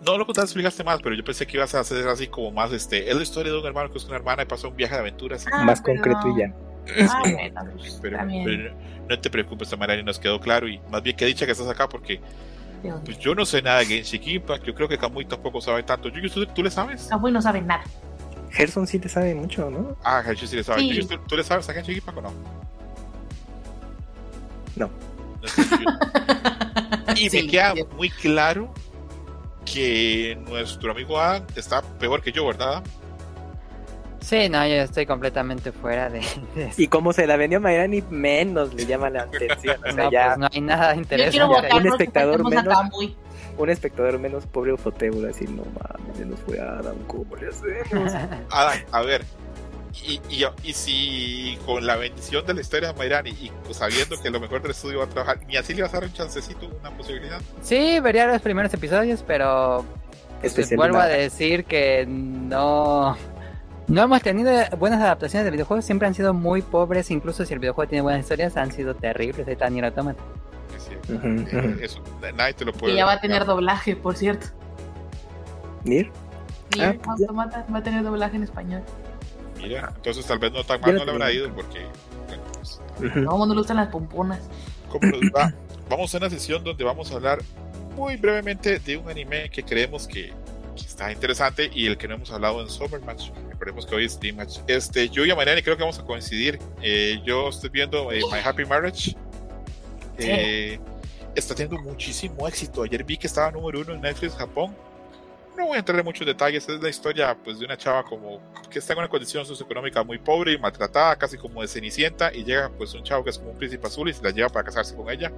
No lo que te explicaste más, pero yo pensé que ibas a hacer así como más, este, es la historia de un hermano que es una hermana y pasó un viaje de aventuras. Ah, Más pero- concreto y ya. Ah, <laughs> bueno, pues, pero, no te preocupes, Tamarani, nos quedó claro y más bien que dicha que estás acá porque pues, yo no sé nada de Genshin Impact, yo creo que Kamui tampoco sabe tanto. Yuyu, ¿tú, tú le sabes? Kamui no sabe nada. Gerson sí te sabe mucho, ¿no? Ah, Hachi sí le sabe. Sí. Yuyu, ¿tú, tú le sabes a Genshin Impact o no? No. No sé. <laughs> Y Sí, me queda muy claro que nuestro amigo Adam está peor que yo, ¿verdad? Sí, no, yo estoy completamente fuera de, <laughs> de eso. Y como se la vendió Mayrani, menos le llama la atención. O <laughs> sea, No, ya pues no hay nada interesante. un espectador menos. Un espectador menos pobre Ufotébula decir, no mames, se nos fue Adam, ¿cómo le hacemos? <laughs> Adam, a ver. Y, y, y si con la bendición de la historia de Mayrani y pues, sabiendo que lo mejor del estudio va a trabajar, ni así le vas a dar un chancecito, una posibilidad. Sí, vería los primeros episodios, pero pues, Especial vuelvo a decir que no, no hemos tenido buenas adaptaciones de videojuegos, siempre han sido muy pobres, incluso si el videojuego tiene buenas historias, han sido terribles. Ahí está Nier Automata. Es cierto. Ujú, Eh, ujú. Eso, nadie te lo puede. Y ya va a tener doblaje, por cierto. ¿Nir? Y Ah, Automata va a tener doblaje en español. Mira, entonces tal vez no tan mal no le habrá ido porque. bueno, pues, el mundo le gustan las pomponas. ¿Cómo nos va? <clears throat> Vamos a una sesión donde vamos a hablar muy brevemente de un anime que creemos que, que está interesante y el que no hemos hablado en Summer Match. Recordemos que hoy es. Este, yo y Mariana creo que vamos a coincidir. Eh, yo estoy viendo eh, My Happy Marriage. Eh, está teniendo muchísimo éxito. Ayer vi que estaba número uno en Netflix Japón. No voy a entrar en muchos detalles. Es la historia pues, de una chava como que está en una condición socioeconómica muy pobre y maltratada, casi como de cenicienta, y llega pues un chavo que es como un príncipe azul y se la lleva para casarse con ella.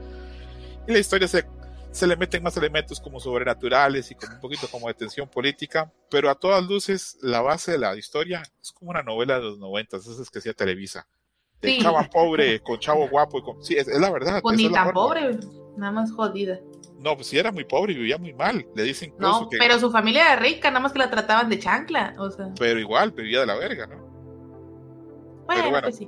Y la historia se, se le meten más elementos como sobrenaturales y como un poquito como de tensión política, pero a todas luces la base de la historia es como una novela de los noventas, esas que hacía Televisa. De Sí. chava pobre con chavo guapo y con... Sí, es, es la verdad. Pues ni tan forma. pobre, nada más jodida. No, pues sí era muy pobre y vivía muy mal. Le dicen No, que... pero su familia era rica, nada más que la trataban de chancla. O sea, pero igual vivía de la verga, ¿no? bueno, bueno. pues sí.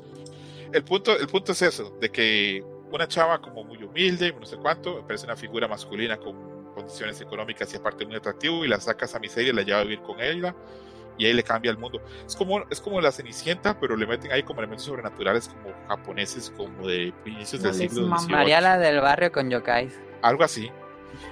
el punto, el punto es eso, de que una chava como muy humilde, no sé cuánto, parece una figura masculina con condiciones económicas y aparte muy atractivo, y la sacas a miseria y la lleva a vivir con ella, y ahí le cambia el mundo. Es como, es como la Cenicienta, pero le meten ahí como elementos sobrenaturales como japoneses, como de inicios del No les siglo. XVIII. Mariala del barrio con yokais. Algo así.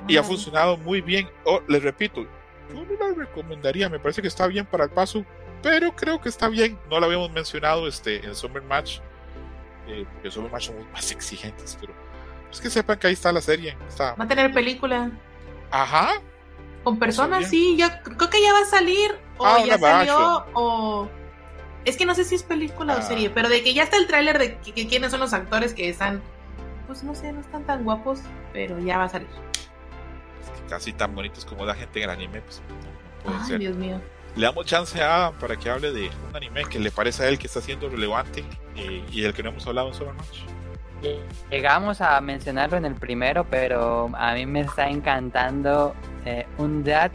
Y ha Ay. funcionado muy bien. Oh, les repito, yo no la recomendaría, me parece que está bien para el paso, pero creo que está bien. No la habíamos mencionado este, en Summer Match, eh, porque Match somos más exigentes, pero es que sepan que ahí está la serie. Está... Va a tener película Ajá, con personas, sí. Yo creo que ya va a salir o Ah, ya salió action. o es que no sé si es película Ah. o serie, pero de que ya está el tráiler de que, que quiénes son los actores que están, pues no sé, no están tan guapos, pero ya va a salir. es que casi tan bonitos como la gente en el anime, pues no, no pueden Ay, ser. Dios mío. Le damos chance a Adam para que hable de un anime que le parece a él que está siendo relevante eh, y del que no hemos hablado en Summer Match. Llegamos a mencionarlo en el primero, pero a mí me está encantando eh, Undead,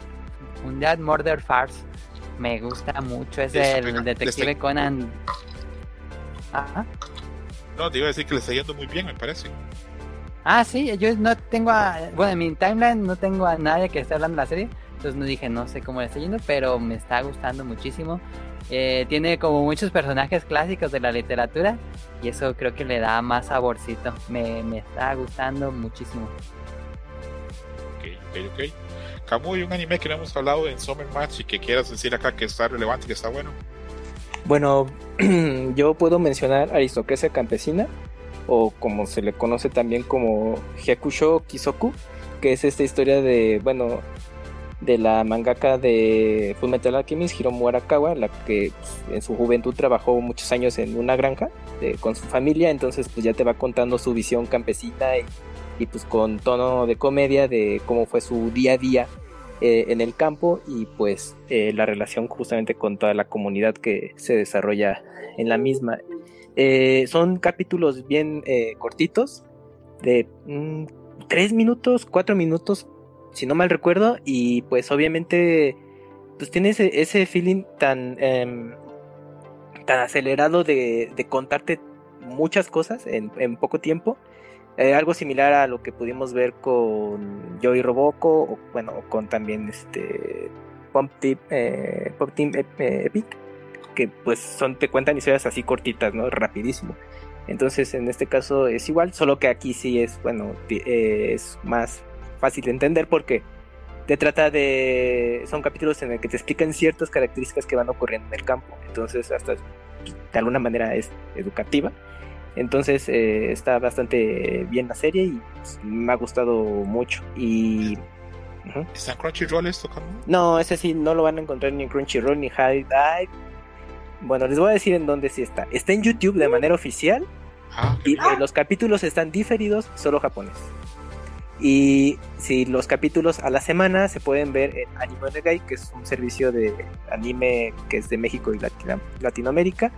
Undead Murder Farce. Me gusta mucho, es Eso, el venga, detective desde- Conan. Ajá. No, te iba a decir que le está yendo muy bien, me parece. Ah, sí, yo no tengo a, bueno, en mi timeline no tengo a nadie que esté hablando de la serie, entonces no dije, no sé cómo le está yendo, pero me está gustando muchísimo. Eh, tiene como muchos personajes clásicos de la literatura y eso creo que le da más saborcito. Me, me está gustando muchísimo. Ok, ok, ok. Camuy, un anime que no hemos hablado en Summer Match y que quieras decir acá que está relevante y que está bueno. Bueno, <clears throat> yo puedo mencionar Aristocracia Campesina, o como se le conoce también como Hyakusho Kisoku, que es esta historia de, bueno, de la mangaka de Fullmetal Alchemist, Hiromu Arakawa, la que pues, en su juventud trabajó muchos años en una granja eh, con su familia, entonces pues ya te va contando su visión campesina y, pues con tono de comedia de cómo fue su día a día eh, en el campo y pues eh, la relación justamente con toda la comunidad que se desarrolla en la misma. Son capítulos bien cortitos, de mm, tres minutos, cuatro minutos, si no mal recuerdo, y pues obviamente pues ese, feeling tan, em, tan acelerado de, contarte muchas cosas en, poco tiempo. Eh, algo similar a lo que pudimos ver con Joey Roboco, o bueno, con también este Tip, eh, Pop Team eh, Epic, que pues son, te cuentan historias así cortitas, ¿no? Rapidísimo. Entonces en este caso es igual, solo que aquí sí es, bueno, es más fácil de entender porque te trata de... Son capítulos en el que te explican ciertas características que van ocurriendo en el campo. Entonces hasta de alguna manera es educativa. Entonces eh, está bastante bien la serie y pues, me ha gustado mucho. Y... ¿Está en Crunchyroll esto, Camuy? No, ese sí no lo van a encontrar ni en Crunchyroll ni High Dive. Bueno, les voy a decir en dónde sí está. Está en YouTube de manera oficial Ah, y eh, los capítulos están diferidos solo japonés. Y si los capítulos a la semana se pueden ver en Anime Onegai, que es un servicio de anime que es de México y Latino- Latinoamérica.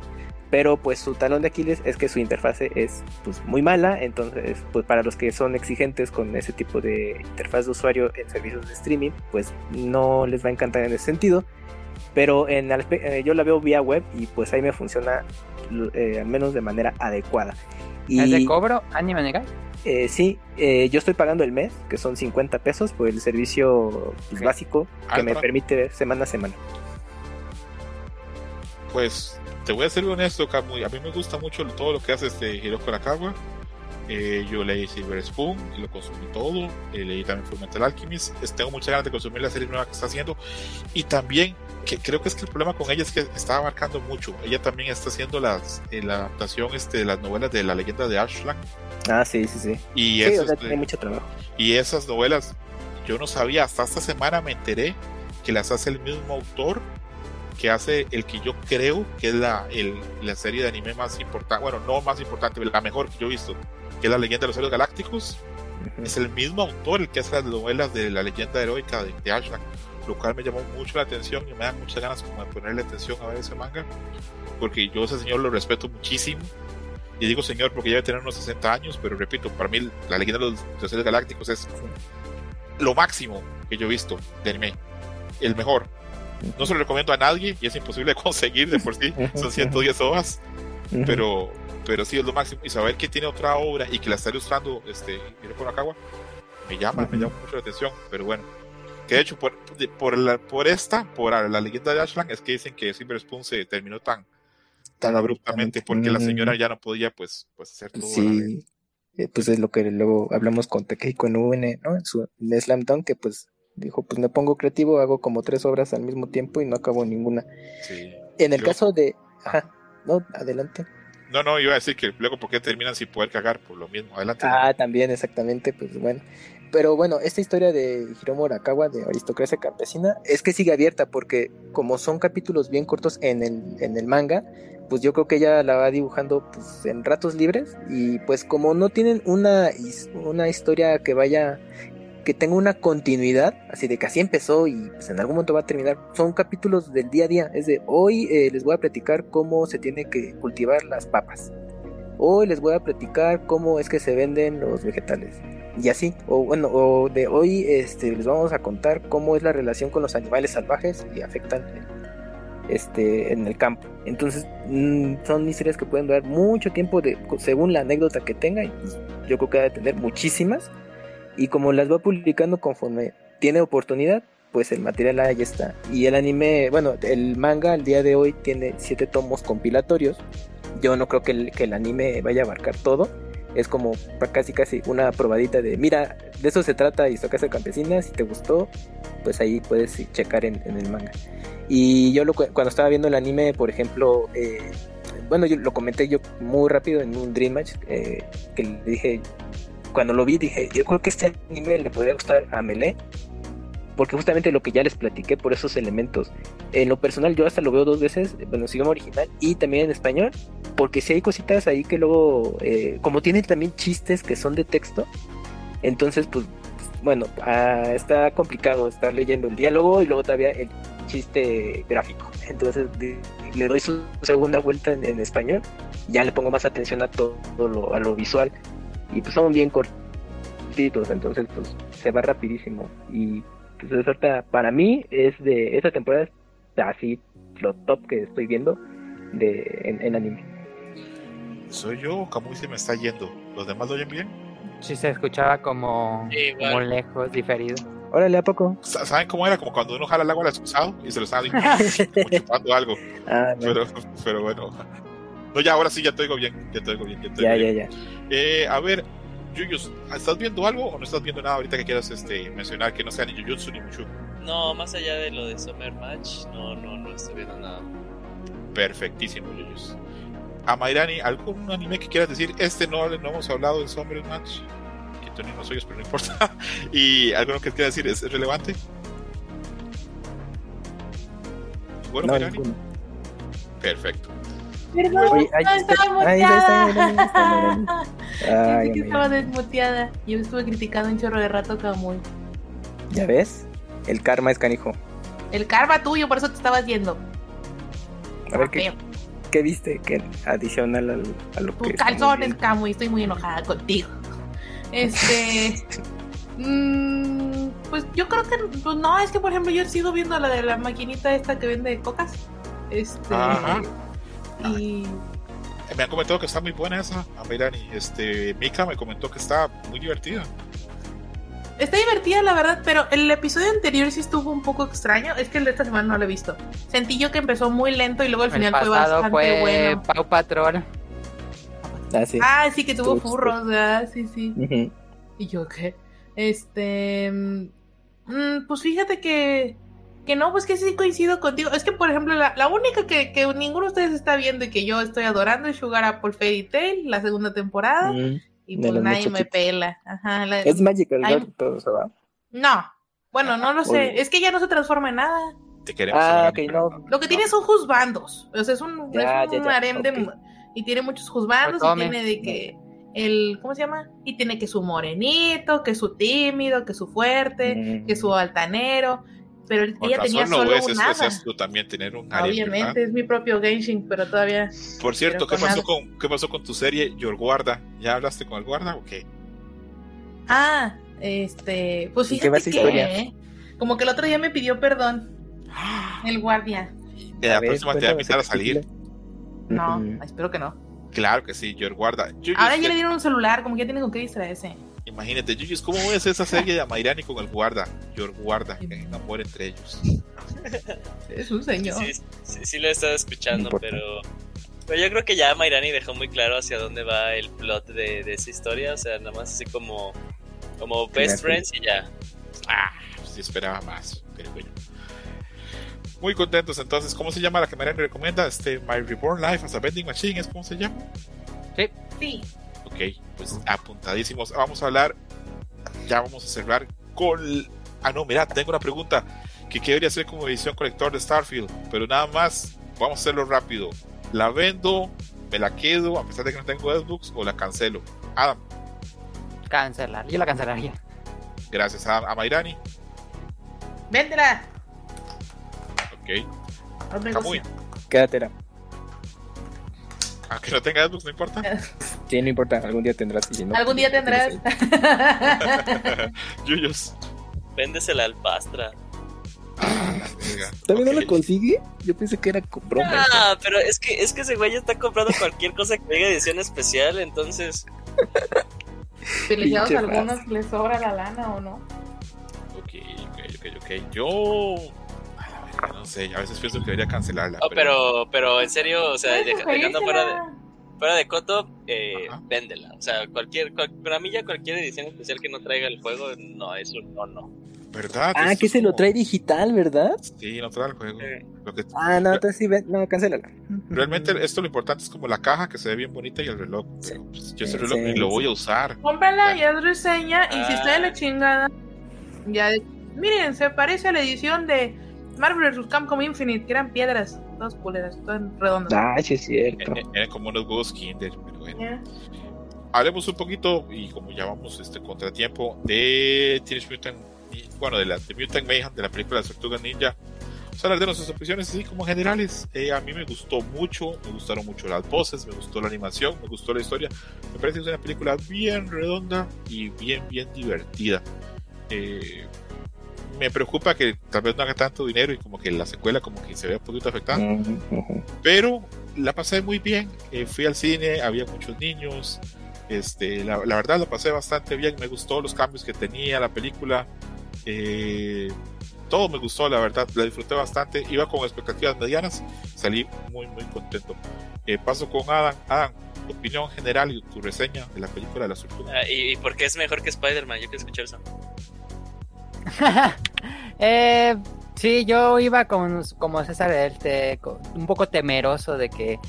Pero pues su talón de Aquiles es que su interfase es pues muy mala. Entonces, pues para los que son exigentes con ese tipo de interfaz de usuario en servicios de streaming, pues no les va a encantar en ese sentido. Pero en eh, yo la veo vía web y pues ahí me funciona eh, al menos de manera adecuada. Y, ¿Es de cobro? ¿Anime Negai? eh, sí, eh, yo estoy pagando el mes, que son 50 pesos por el servicio pues, básico que me permite ver semana a semana. Pues te voy a ser honesto, Camuy. A mí me gusta mucho todo lo que hace este Hiroko Nakawa. Eh, yo leí Silver Spoon y lo consumí todo. Eh, leí también Fullmetal Alchemist. Tengo muchas ganas de consumir la serie nueva que está haciendo. Y también, que creo que es que el problema con ella es que está abarcando mucho. Ella también está haciendo las, eh, la adaptación este, de las novelas de la leyenda de Ashland. Ah, sí, sí, sí. Y, Sí, eso, o sea, tiene mucho trabajo. y esas novelas, yo no sabía, hasta esta semana me enteré que las hace el mismo autor que hace el que yo creo que es la, el- la serie de anime más importante, bueno, no más importante, la mejor que yo he visto, que es la leyenda de los héroes galácticos. Es el mismo autor el que hace las novelas de la leyenda heroica de, de Ashland, lo cual me llamó mucho la atención y me da muchas ganas como de ponerle atención a ver ese manga, porque yo a ese señor lo respeto muchísimo. Y digo señor porque ya debe tener unos 60 años, pero repito, para mí la leyenda de los terceros galácticos es lo máximo que yo he visto de anime. El mejor. No se lo recomiendo a nadie y es imposible <laughs> conseguir de por sí. Son 110 hojas. Pero, pero sí es lo máximo. Y saber que tiene otra obra y que la está ilustrando este Akawa me llama, me llama mucho la atención. Pero bueno, que de hecho por, por, la, por esta, por la leyenda de Ashland, es que dicen que Silver Spoon se terminó tan, tan abruptamente porque la señora ya no podía pues, pues hacer todo. Sí, eh, pues es lo que luego hablamos con Takehiko en UN, ¿no? En su en Slam Dunk, que pues dijo, pues me pongo creativo, hago como tres obras al mismo tiempo y no acabo ninguna. Sí. En el caso de... Ajá, no, adelante. No, no, iba a decir que luego por qué terminan sin poder cagar por lo mismo. Adelante. Ah, también, exactamente, pues bueno. Pero bueno, esta historia de Hiromu Arakawa, de Aristocracia Campesina, es que sigue abierta porque como son capítulos bien cortos en el, en el manga, pues yo creo que ella la va dibujando pues, en ratos libres y pues como no tienen una, una historia que vaya, que tenga una continuidad, así de que así empezó y pues, en algún momento va a terminar, son capítulos del día a día, es de hoy eh, les voy a platicar cómo se tiene que cultivar las papas. Hoy les voy a platicar cómo es que se venden los vegetales. Y así, o bueno, o de hoy este, les vamos a contar cómo es la relación con los animales salvajes y afectan este, en el campo. Entonces, mm, son historias que pueden durar mucho tiempo de, según la anécdota que tenga. Y yo creo que va a tener muchísimas. Y como las va publicando conforme tiene oportunidad, pues el material ahí está. Y el anime, bueno, el manga al día de hoy tiene siete tomos compilatorios. Yo no creo que el, que el anime vaya a abarcar todo. Es como casi casi una probadita de, mira, de eso se trata Istocasa Campesina, si te gustó, pues ahí puedes checar en, en el manga. Y yo lo, cu- cuando estaba viendo el anime, por ejemplo, eh, bueno, yo lo comenté yo muy rápido en un Dream Match, eh, que le dije, cuando lo vi dije, yo creo que este anime le podría gustar a Melee, porque justamente lo que ya les platiqué por esos elementos. En lo personal yo hasta lo veo dos veces, bueno, en idioma original y también en español, porque si hay cositas ahí que luego, eh, como tienen también chistes que son de texto, entonces pues bueno, ah, está complicado estar leyendo el diálogo y luego todavía el chiste gráfico. Entonces le doy su segunda vuelta en, en español, ya le pongo más atención a todo lo, a lo visual y pues son bien cortitos, entonces pues se va rapidísimo y pues es ahorita, para mí es de esta temporada es así lo top que estoy viendo de en, en anime. ¿Soy yo o Kamui se me está yendo? ¿Los demás lo oyen bien? Sí se escuchaba como, Sí, como lejos, diferido. Órale, ¿a poco? Sa- ¿Saben cómo era? Como cuando uno jala el agua al excusado y se lo está <laughs> como chupando algo. Ah, no. Pero, pero bueno. No, ya, ahora sí, ya te oigo bien. Ya te oigo bien. Ya te ya, oigo ya, bien. ya. Eh, a ver, Yuyus, ¿estás viendo algo o no estás viendo nada ahorita que quieras este, mencionar que no sea ni Jujutsu ni Mushu? No, más allá de lo de Summer Match, no, no, no estoy viendo nada. Perfectísimo, Yuyus. A Mairani, ¿algún anime que quieras decir? Este no, no hemos hablado del Summer Match. Que tú ni nos oyes, pero no importa. <laughs> ¿Y alguno que quieras decir es, es relevante? Bueno, No. Perfecto. Perdón, Oye, ahí no, está- estaba ahí está, está, muteada. está, está, está. <laughs> Ay, que estaba desmuteada. Yo estuve criticando un chorro de rato Camuy. ¿Ya ves? El karma es canijo. El karma tuyo, por eso te estaba haciendo. A ver, ¿qué, qué viste? ¿Qué adicional al- a lo que... Tus estamos calzones? Camuy. Estoy muy enojada contigo. <laughs> Este. mm, pues yo creo que. Pues no, es que por ejemplo yo sigo viendo la de la maquinita esta que vende cocas. Este. Ajá. Y. Me han comentado que está muy buena esa, a Mairani. Este, Mika me comentó que está muy divertida. Está divertida, la verdad, pero el episodio anterior sí estuvo un poco extraño. Es que el de esta semana no lo he visto. Sentí yo que empezó muy lento y luego al El final fue bastante fue bueno. Pau Patrol. Ah, sí. Ah, sí, que tuvo furros, ¿verdad? Sí, sí. ¿Y yo qué? Este. mm, pues fíjate que. Que no, pues que sí coincido contigo. Es que, por ejemplo, la, la única que, que ninguno de ustedes está viendo y que yo estoy adorando es Sugar Apple Fairy Tail, la segunda temporada. Mm. Y pues nadie me pela. Ajá. la- Es Magical Ay. Girl, todo eso, ¿va? No. Bueno, no lo sé. Oye. Es que ya no se transforma en nada. Te queremos. Ah, Mairani, ok, pero no. Lo que tiene son juzbandos. O sea, es un, Ya, es un ya, ya, harem de. Y tiene muchos juzbandos y tiene de que. el, ¿cómo se llama? Y tiene que su morenito, que su tímido, que su fuerte, que su altanero. Pero ella tenía solo ves, un hada. es tú también tener un harem, Obviamente, ¿verdad? es mi propio Genshin, pero todavía. Por cierto, ¿qué con pasó, con, ¿qué pasó con tu serie Your Guarda? ¿Ya hablaste con el guarda o qué? Ah, este. Pues ¿Y qué va fíjate que. Como que el otro día me pidió perdón, <gasps> el guardia. Y la A ver, próxima te va a invitar a salir. No, Ujú. espero que no. Claro que sí, Your Guarda. Ahora ya ya- le dieron un celular, como que ya tiene con qué distraerse. Imagínate, Yuyos, ¿cómo voy a hacer esa serie de Amairani con el guarda? Your Guarda, que hay amor entre ellos. Es un señor. Sí, sí, sí lo he estado escuchando, No pero, pero yo creo que ya Mairani dejó muy claro hacia dónde va el plot de, de esa historia. O sea, nada más así como, como best friends y ya. Ah, pues sí esperaba más, pero bueno. Muy contentos entonces. ¿Cómo se llama la que Mariani recomienda? Este, My Reborn Life as a Vending Machine, ¿es cómo se llama? Sí. Ok, pues apuntadísimos. Vamos a hablar, ya vamos a cerrar con... Ah, no, mira, tengo una pregunta que quería hacer como edición colector de Starfield, pero nada más, vamos a hacerlo rápido. ¿La vendo? ¿Me la quedo a pesar de que no tengo Xbox o la cancelo? Adam, Cancelar. Yo la cancelaría. gracias a, a Mairani. Véndela. Ok, negocio. Quédatela. Aunque no tenga Xbox, no importa. <laughs> Sí, no importa, algún día tendrás. y si no, Algún día pues, tendrás. <laughs> <laughs> Yuyos. Véndesela al pastra. ¿También no lo consigue? Yo pensé que era broma. Ah, pero es que, es que ese güey está comprando cualquier cosa que diga edición especial, entonces. Privilegiados algunos les sobra la lana o no. Ok, ok, ok, ok. Yo. No sé, a veces pienso que debería cancelarla. Oh, pero, pero en serio, o sea, dejando fuera de, fuera de coto, eh, véndela. O sea, cualquier, cual- para mí ya cualquier edición especial que no traiga el juego, no, es un no, no. ¿Verdad? Ah, Esto que se lo trae digital, ¿verdad? Sí, no trae el juego. Eh. Lo que- Ah, no, entonces sí, ven- no, cancélala. Realmente esto lo importante es como la caja que se ve bien bonita y el reloj. Pero, pues, yo ese Sí, reloj sí, ni lo sí. voy a usar. Cómprala y haz reseña. Y si está de Ah. la chingada, ya. Miren, se parece a la edición de Marvel vs. Capcom Infinite, que eran piedras, todas culeras, todas redondas. Ah, sí es cierto. Eh, Eran como unos huevos Kinder, pero bueno. Ya. Hablemos un poquito, y como ya vamos este contratiempo, de Teenage Mutant, bueno, de la de Mutant Mayhem, de la película Las Tortugas Ninja. Vamos a hablar de nuestras opiniones así como generales. Eh, a mí me gustó mucho, me gustaron mucho las voces, me gustó la animación, me gustó la historia. Me parece que es una película bien redonda y bien, bien divertida. Eh, me preocupa que tal vez no haga tanto dinero y como que la secuela como que se vea un poquito afectada. Ujú, ujú. pero la pasé muy bien. Eh, fui al cine, había muchos niños. Este, la, la verdad la pasé bastante bien. Me gustó los cambios que tenía la película. Eh, todo me gustó, la verdad. La disfruté bastante. Iba con expectativas medianas. Salí muy, muy contento. Eh, paso con Adam. Adam, tu opinión general y tu reseña de la película de la tortugas. Ah, ¿y, y por qué es mejor que Spider-Man? Yo quiero escuchar eso. <laughs> eh, sí, yo iba con, como César, este, un poco temeroso de que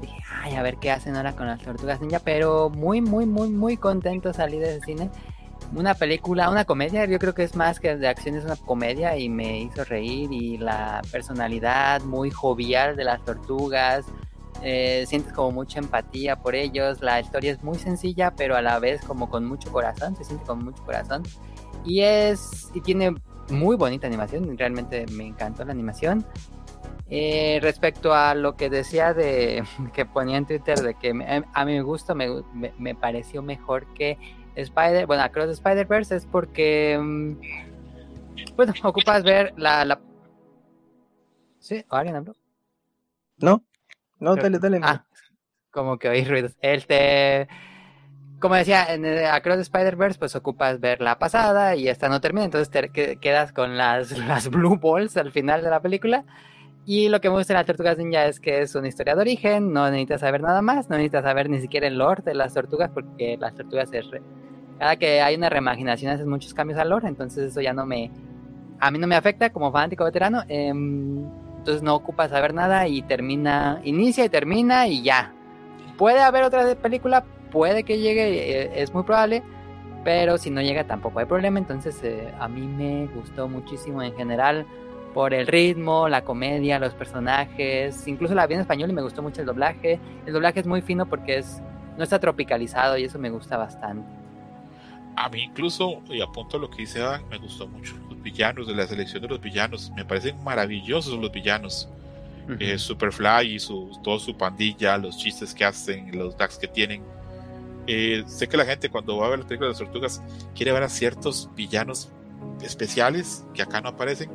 dije, ay, a ver qué hacen ahora con las tortugas ninja, pero muy, muy, muy, muy contento salí de ese cine. Una película, una comedia, yo creo que es más que de acción, es una comedia y me hizo reír y la personalidad muy jovial de las tortugas, eh, sientes como mucha empatía por ellos, la historia es muy sencilla, pero a la vez como con mucho corazón, se siente con mucho corazón y es y tiene muy bonita animación realmente me encantó la animación. Eh, respecto a lo que decía de <laughs> que ponía en Twitter de que me- a mi gusto me, me, me pareció mejor que Spider bueno Across the Spider Verse es porque mm, bueno <laughs> ocupas ver la, la... sí ¿O alguien habló No, no, Creo- dale, dale. Ah, como que oí ruidos. Este, como decía, en eh, Across Spider-Verse, pues ocupas ver la pasada y esta no termina, entonces te que- quedas con las, <laughs> las Blue Balls al final de la película. Y lo que me gusta de las Tortugas Ninja es que es una historia de origen, no necesitas saber nada más, no necesitas saber ni siquiera el lore de las tortugas, porque las tortugas es... re- Cada que hay una reimaginación haces muchos cambios al lore, entonces eso ya no me... A mí no me afecta como fanático veterano. em, entonces no ocupa saber nada y termina, inicia y termina y ya. Puede haber otra película, puede que llegue, eh, es muy probable, pero si no llega tampoco hay problema. Entonces eh, a mí me gustó muchísimo en general por el ritmo, la comedia, los personajes, incluso la vi en español y me gustó mucho el doblaje. El doblaje es muy fino porque es no está tropicalizado y eso me gusta bastante. A mí incluso, y apunto a lo que dice Adam, me gustó mucho los villanos, de la selección de los villanos. Me parecen maravillosos los villanos. Eh, Superfly y su, toda su pandilla, los chistes que hacen, los tags que tienen. Eh, sé que la gente cuando va a ver las películas de las tortugas quiere ver a ciertos villanos especiales que acá no aparecen.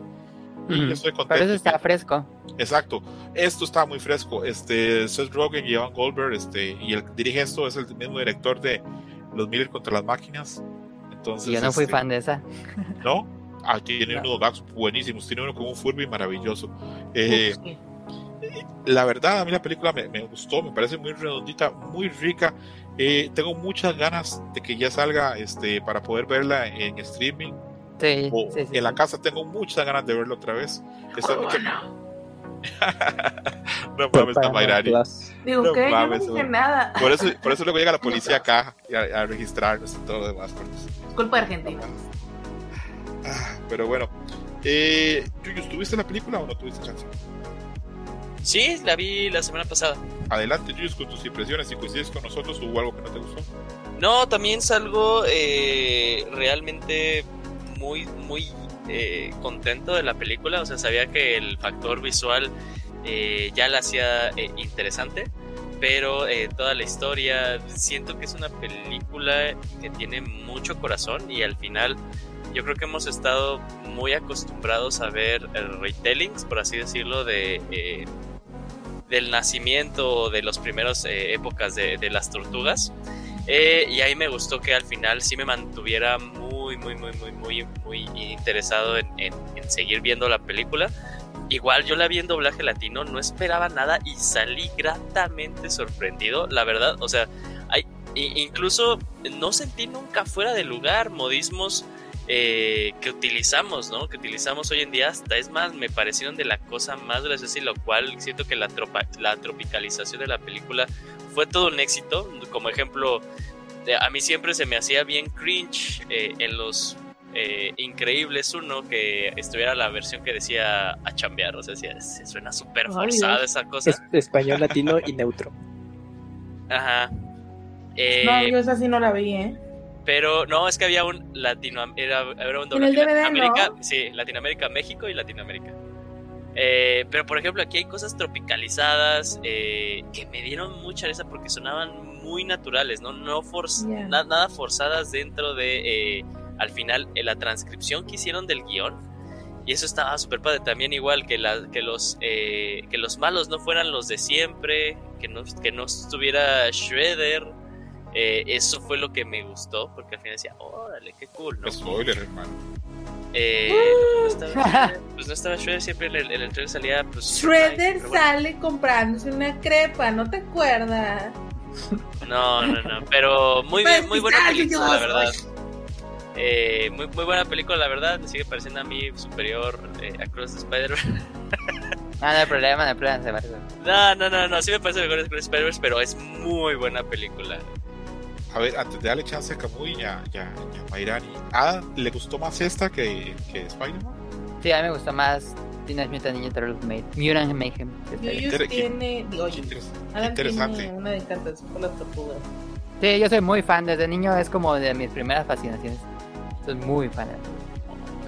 Y yo estoy contento. Pero eso está fresco. Exacto. Esto está muy fresco. Este, Seth Rogen y Evan Goldberg, este, y el que dirige esto es el mismo director de Los Miller contra las máquinas. Entonces, yo no fui este, fan de esa. ¿No? Ah, tiene unos gags buenísimos. Tiene uno con un Furby maravilloso. Eh, la verdad, a mí la película me, me, gustó, me parece muy redondita, muy rica. Eh, tengo muchas ganas de que ya salga este, para poder verla en streaming. Sí, o sí, sí, en la casa tengo muchas ganas de verla otra vez. Esto- Oh, que- no. <laughs> no mames, Tamairani. Digo, No ¿qué? Yo no mames, dije nada. Por eso, por eso luego llega la policía <laughs> acá y a, a registrarnos y todo lo demás. Es culpa de Argentina. Ah, pero bueno, eh, Yuyu, ¿tuviste la película o no tuviste chance? Sí, la vi la semana pasada. Adelante, Yuyu, con tus impresiones. Si coincides con nosotros, hubo algo que no te gustó. No, también salgo eh, realmente muy, muy eh, contento de la película. O sea, sabía que el factor visual eh, ya la hacía eh, interesante. Pero eh, toda la historia, siento que es una película que tiene mucho corazón y al final yo creo que hemos estado muy acostumbrados a ver retellings, por así decirlo, de, eh, del nacimiento de las primeras eh, épocas de, de las tortugas. Eh, y ahí me gustó que al final sí me mantuviera muy, muy, muy, muy, muy, muy interesado en, en- en seguir viendo la película. Igual yo la vi en doblaje latino, no esperaba nada y salí gratamente sorprendido, la verdad. O sea, hay, incluso no sentí nunca fuera de lugar modismos eh, que utilizamos, ¿no? Que utilizamos hoy en día. Hasta es más, me parecieron de la cosa más graciosa y lo cual siento que la, tropa- la tropicalización de la película fue todo un éxito. Como ejemplo, a mí siempre se me hacía bien cringe eh, en los eh, Increíbles uno que estuviera la versión que decía a chambear. O sea, se suena súper forzada esa cosa. Es español, latino y neutro. Ajá. Eh, No, yo esa sí no la vi, ¿eh? Pero no, es que había un Latino, era, era un DVD, Latinoamérica, ¿no? sí, Latinoamérica, México y Latinoamérica. Eh, pero por ejemplo aquí hay cosas tropicalizadas eh, que me dieron mucha risa porque sonaban muy naturales, no, no forz- Ya. na- nada forzadas dentro de eh, al final en la transcripción que hicieron del guion. Y eso estaba súper padre. También igual que, la, que, los, eh, que los malos no fueran los de siempre, que no, que no estuviera Shredder. Eh, eso fue lo que me gustó, porque al final decía, órale, qué cool, ¿no? Spoiler, hermano. Eh, no estaba <laughs> pues no estaba Shredder, siempre en el, en el trailer salía pues, Shredder bueno. sale comprándose una crepa, ¿no te acuerdas? No, no, no, pero muy Pues, bien, muy buena película, la verdad. Eh, muy, muy buena película, la verdad. Me sigue pareciendo a mí superior eh, a Cross the Spider-Verse. <laughs> Ah, no hay problema, no hay problema. se. No, no, no, no, sí me parece mejor Spider-Verse, pero es muy buena película. A ver, antes de darle chance a Camuy y a, y a- y a Mayrani, ¿a le gustó más esta que, que Spider-Man? Sí, a mí me gustó más Teenage Mutant Ninja Turtles Made. Mutant Mayhem. Inter- tiene. Digo, Alan interesante. una decantación por las tortugas. Sí, yo soy muy fan. Desde niño es como de mis primeras fascinaciones. Soy muy fan.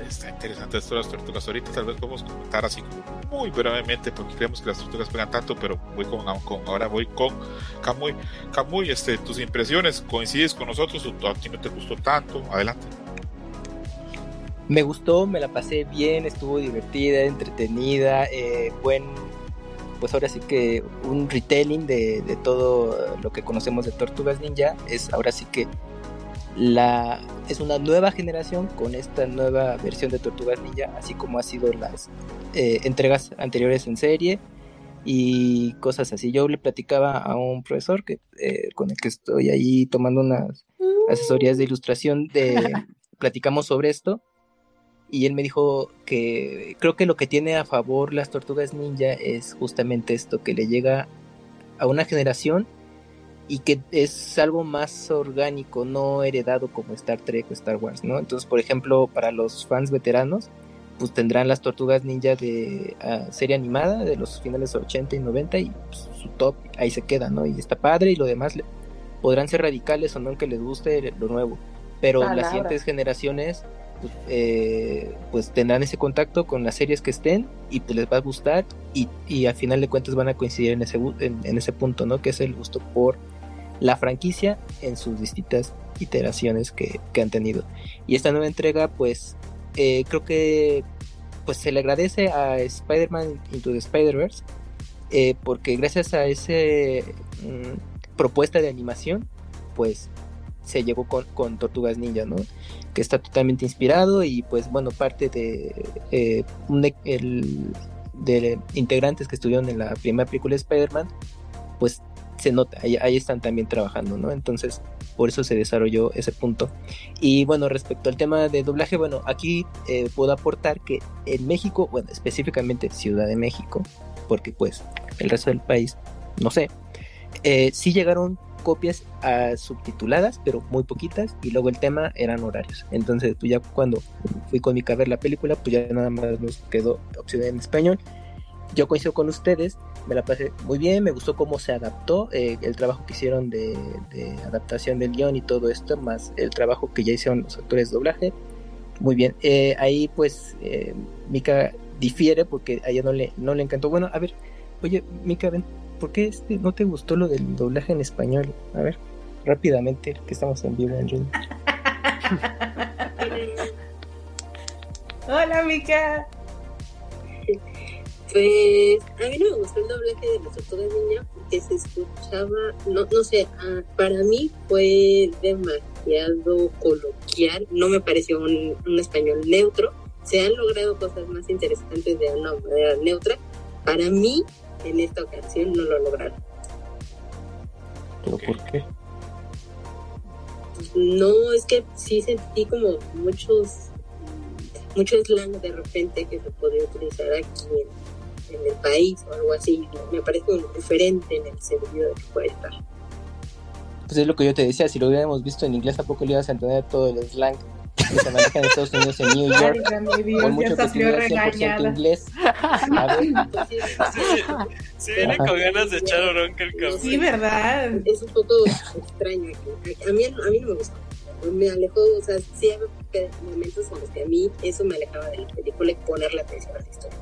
Está interesante esto de las tortugas. Ahorita tal vez podemos comentar así muy brevemente porque creemos que las tortugas pegan tanto, pero voy con, con- ahora voy con Camuy. Camuy, este, tus impresiones, ¿coincides con nosotros o a ti no te gustó tanto? Adelante. Me gustó, me la pasé bien, estuvo divertida, entretenida, eh, buen, pues ahora sí que un retelling de, de todo lo que conocemos de Tortugas Ninja. Es ahora sí que la es una nueva generación con esta nueva versión de Tortugas Ninja, así como ha sido las eh, entregas anteriores en serie y cosas así. Yo le platicaba a un profesor que eh, con el que estoy ahí tomando unas asesorías de ilustración de <laughs> platicamos sobre esto y él me dijo que creo que lo que tiene a favor las tortugas ninja es justamente esto, que le llega a una generación y que es algo más orgánico, no heredado como Star Trek o Star Wars, ¿no? Entonces, por ejemplo, para los fans veteranos, pues tendrán las tortugas ninja de ah, serie animada de los finales 80 y 90 y pues, su top ahí se queda, ¿no? Y está padre y lo demás le- podrán ser radicales o no que les guste lo nuevo, pero las siguientes generaciones pues, eh, pues, tendrán ese contacto con las series que estén y pues les va a gustar y, y al final de cuentas van a coincidir en ese, en, ese punto, ¿no? Que es el gusto por la franquicia en sus distintas iteraciones que, que han tenido. Y esta nueva entrega, pues eh, creo que pues se le agradece a Spider-Man Into the Spider-Verse eh, porque gracias a esa mm, propuesta de animación, pues se llegó con, con, Tortugas Ninja, ¿no? Que está totalmente inspirado y pues bueno, parte de, eh, el, de integrantes que estuvieron en la primera película de Spider-Man, pues se nota, ahí, están también trabajando, ¿no? Entonces, por eso se desarrolló ese punto. Y bueno, respecto al tema de doblaje, bueno, aquí eh, puedo aportar que en México, bueno, específicamente Ciudad de México, porque pues el resto del país, no sé, eh, sí llegaron copias ah, subtituladas, pero muy poquitas, y luego el tema eran horarios. Entonces, pues ya cuando fui con mi a ver la película, pues ya nada más nos quedó opción en español. Yo coincido con ustedes, me la pasé muy bien, me gustó cómo se adaptó, eh, el trabajo que hicieron de, adaptación del guion y todo esto, más el trabajo que ya hicieron los actores de doblaje. Muy bien, eh, ahí pues eh, Mika difiere porque a ella no le, no le encantó. Bueno, a ver, oye, Mika, ven, ¿por qué este, no te gustó lo del doblaje en español? A ver, rápidamente, que estamos en vivo en <laughs> Hola, Mika. Pues a mí no me gustó el doblaje de la tortuga niña porque se escuchaba, no, no sé, ah, para mí fue demasiado coloquial, no me pareció un, un español neutro. Se han logrado cosas más interesantes de una manera neutra. Para mí, en esta ocasión no lo lograron. ¿Pero por qué? No, es que sí sentí como muchos muchos slang de repente que se podía utilizar aquí en, el país o algo así. Me parece diferente en el sentido de que puede estar. Pues es lo que yo te decía, si lo hubiéramos visto en inglés, tampoco le ibas a entender todo el slang que se maneja en Estados Unidos, en New York, por mucho que 100% inglés. Sí, viene con ganas de echar bronca el cabrón. Sí, verdad. Es un poco extraño. A mí, a mí no me gusta. Me alejó, o sea, sí hay momentos en los que a mí eso me alejaba de la película y ponerle atención a la historia.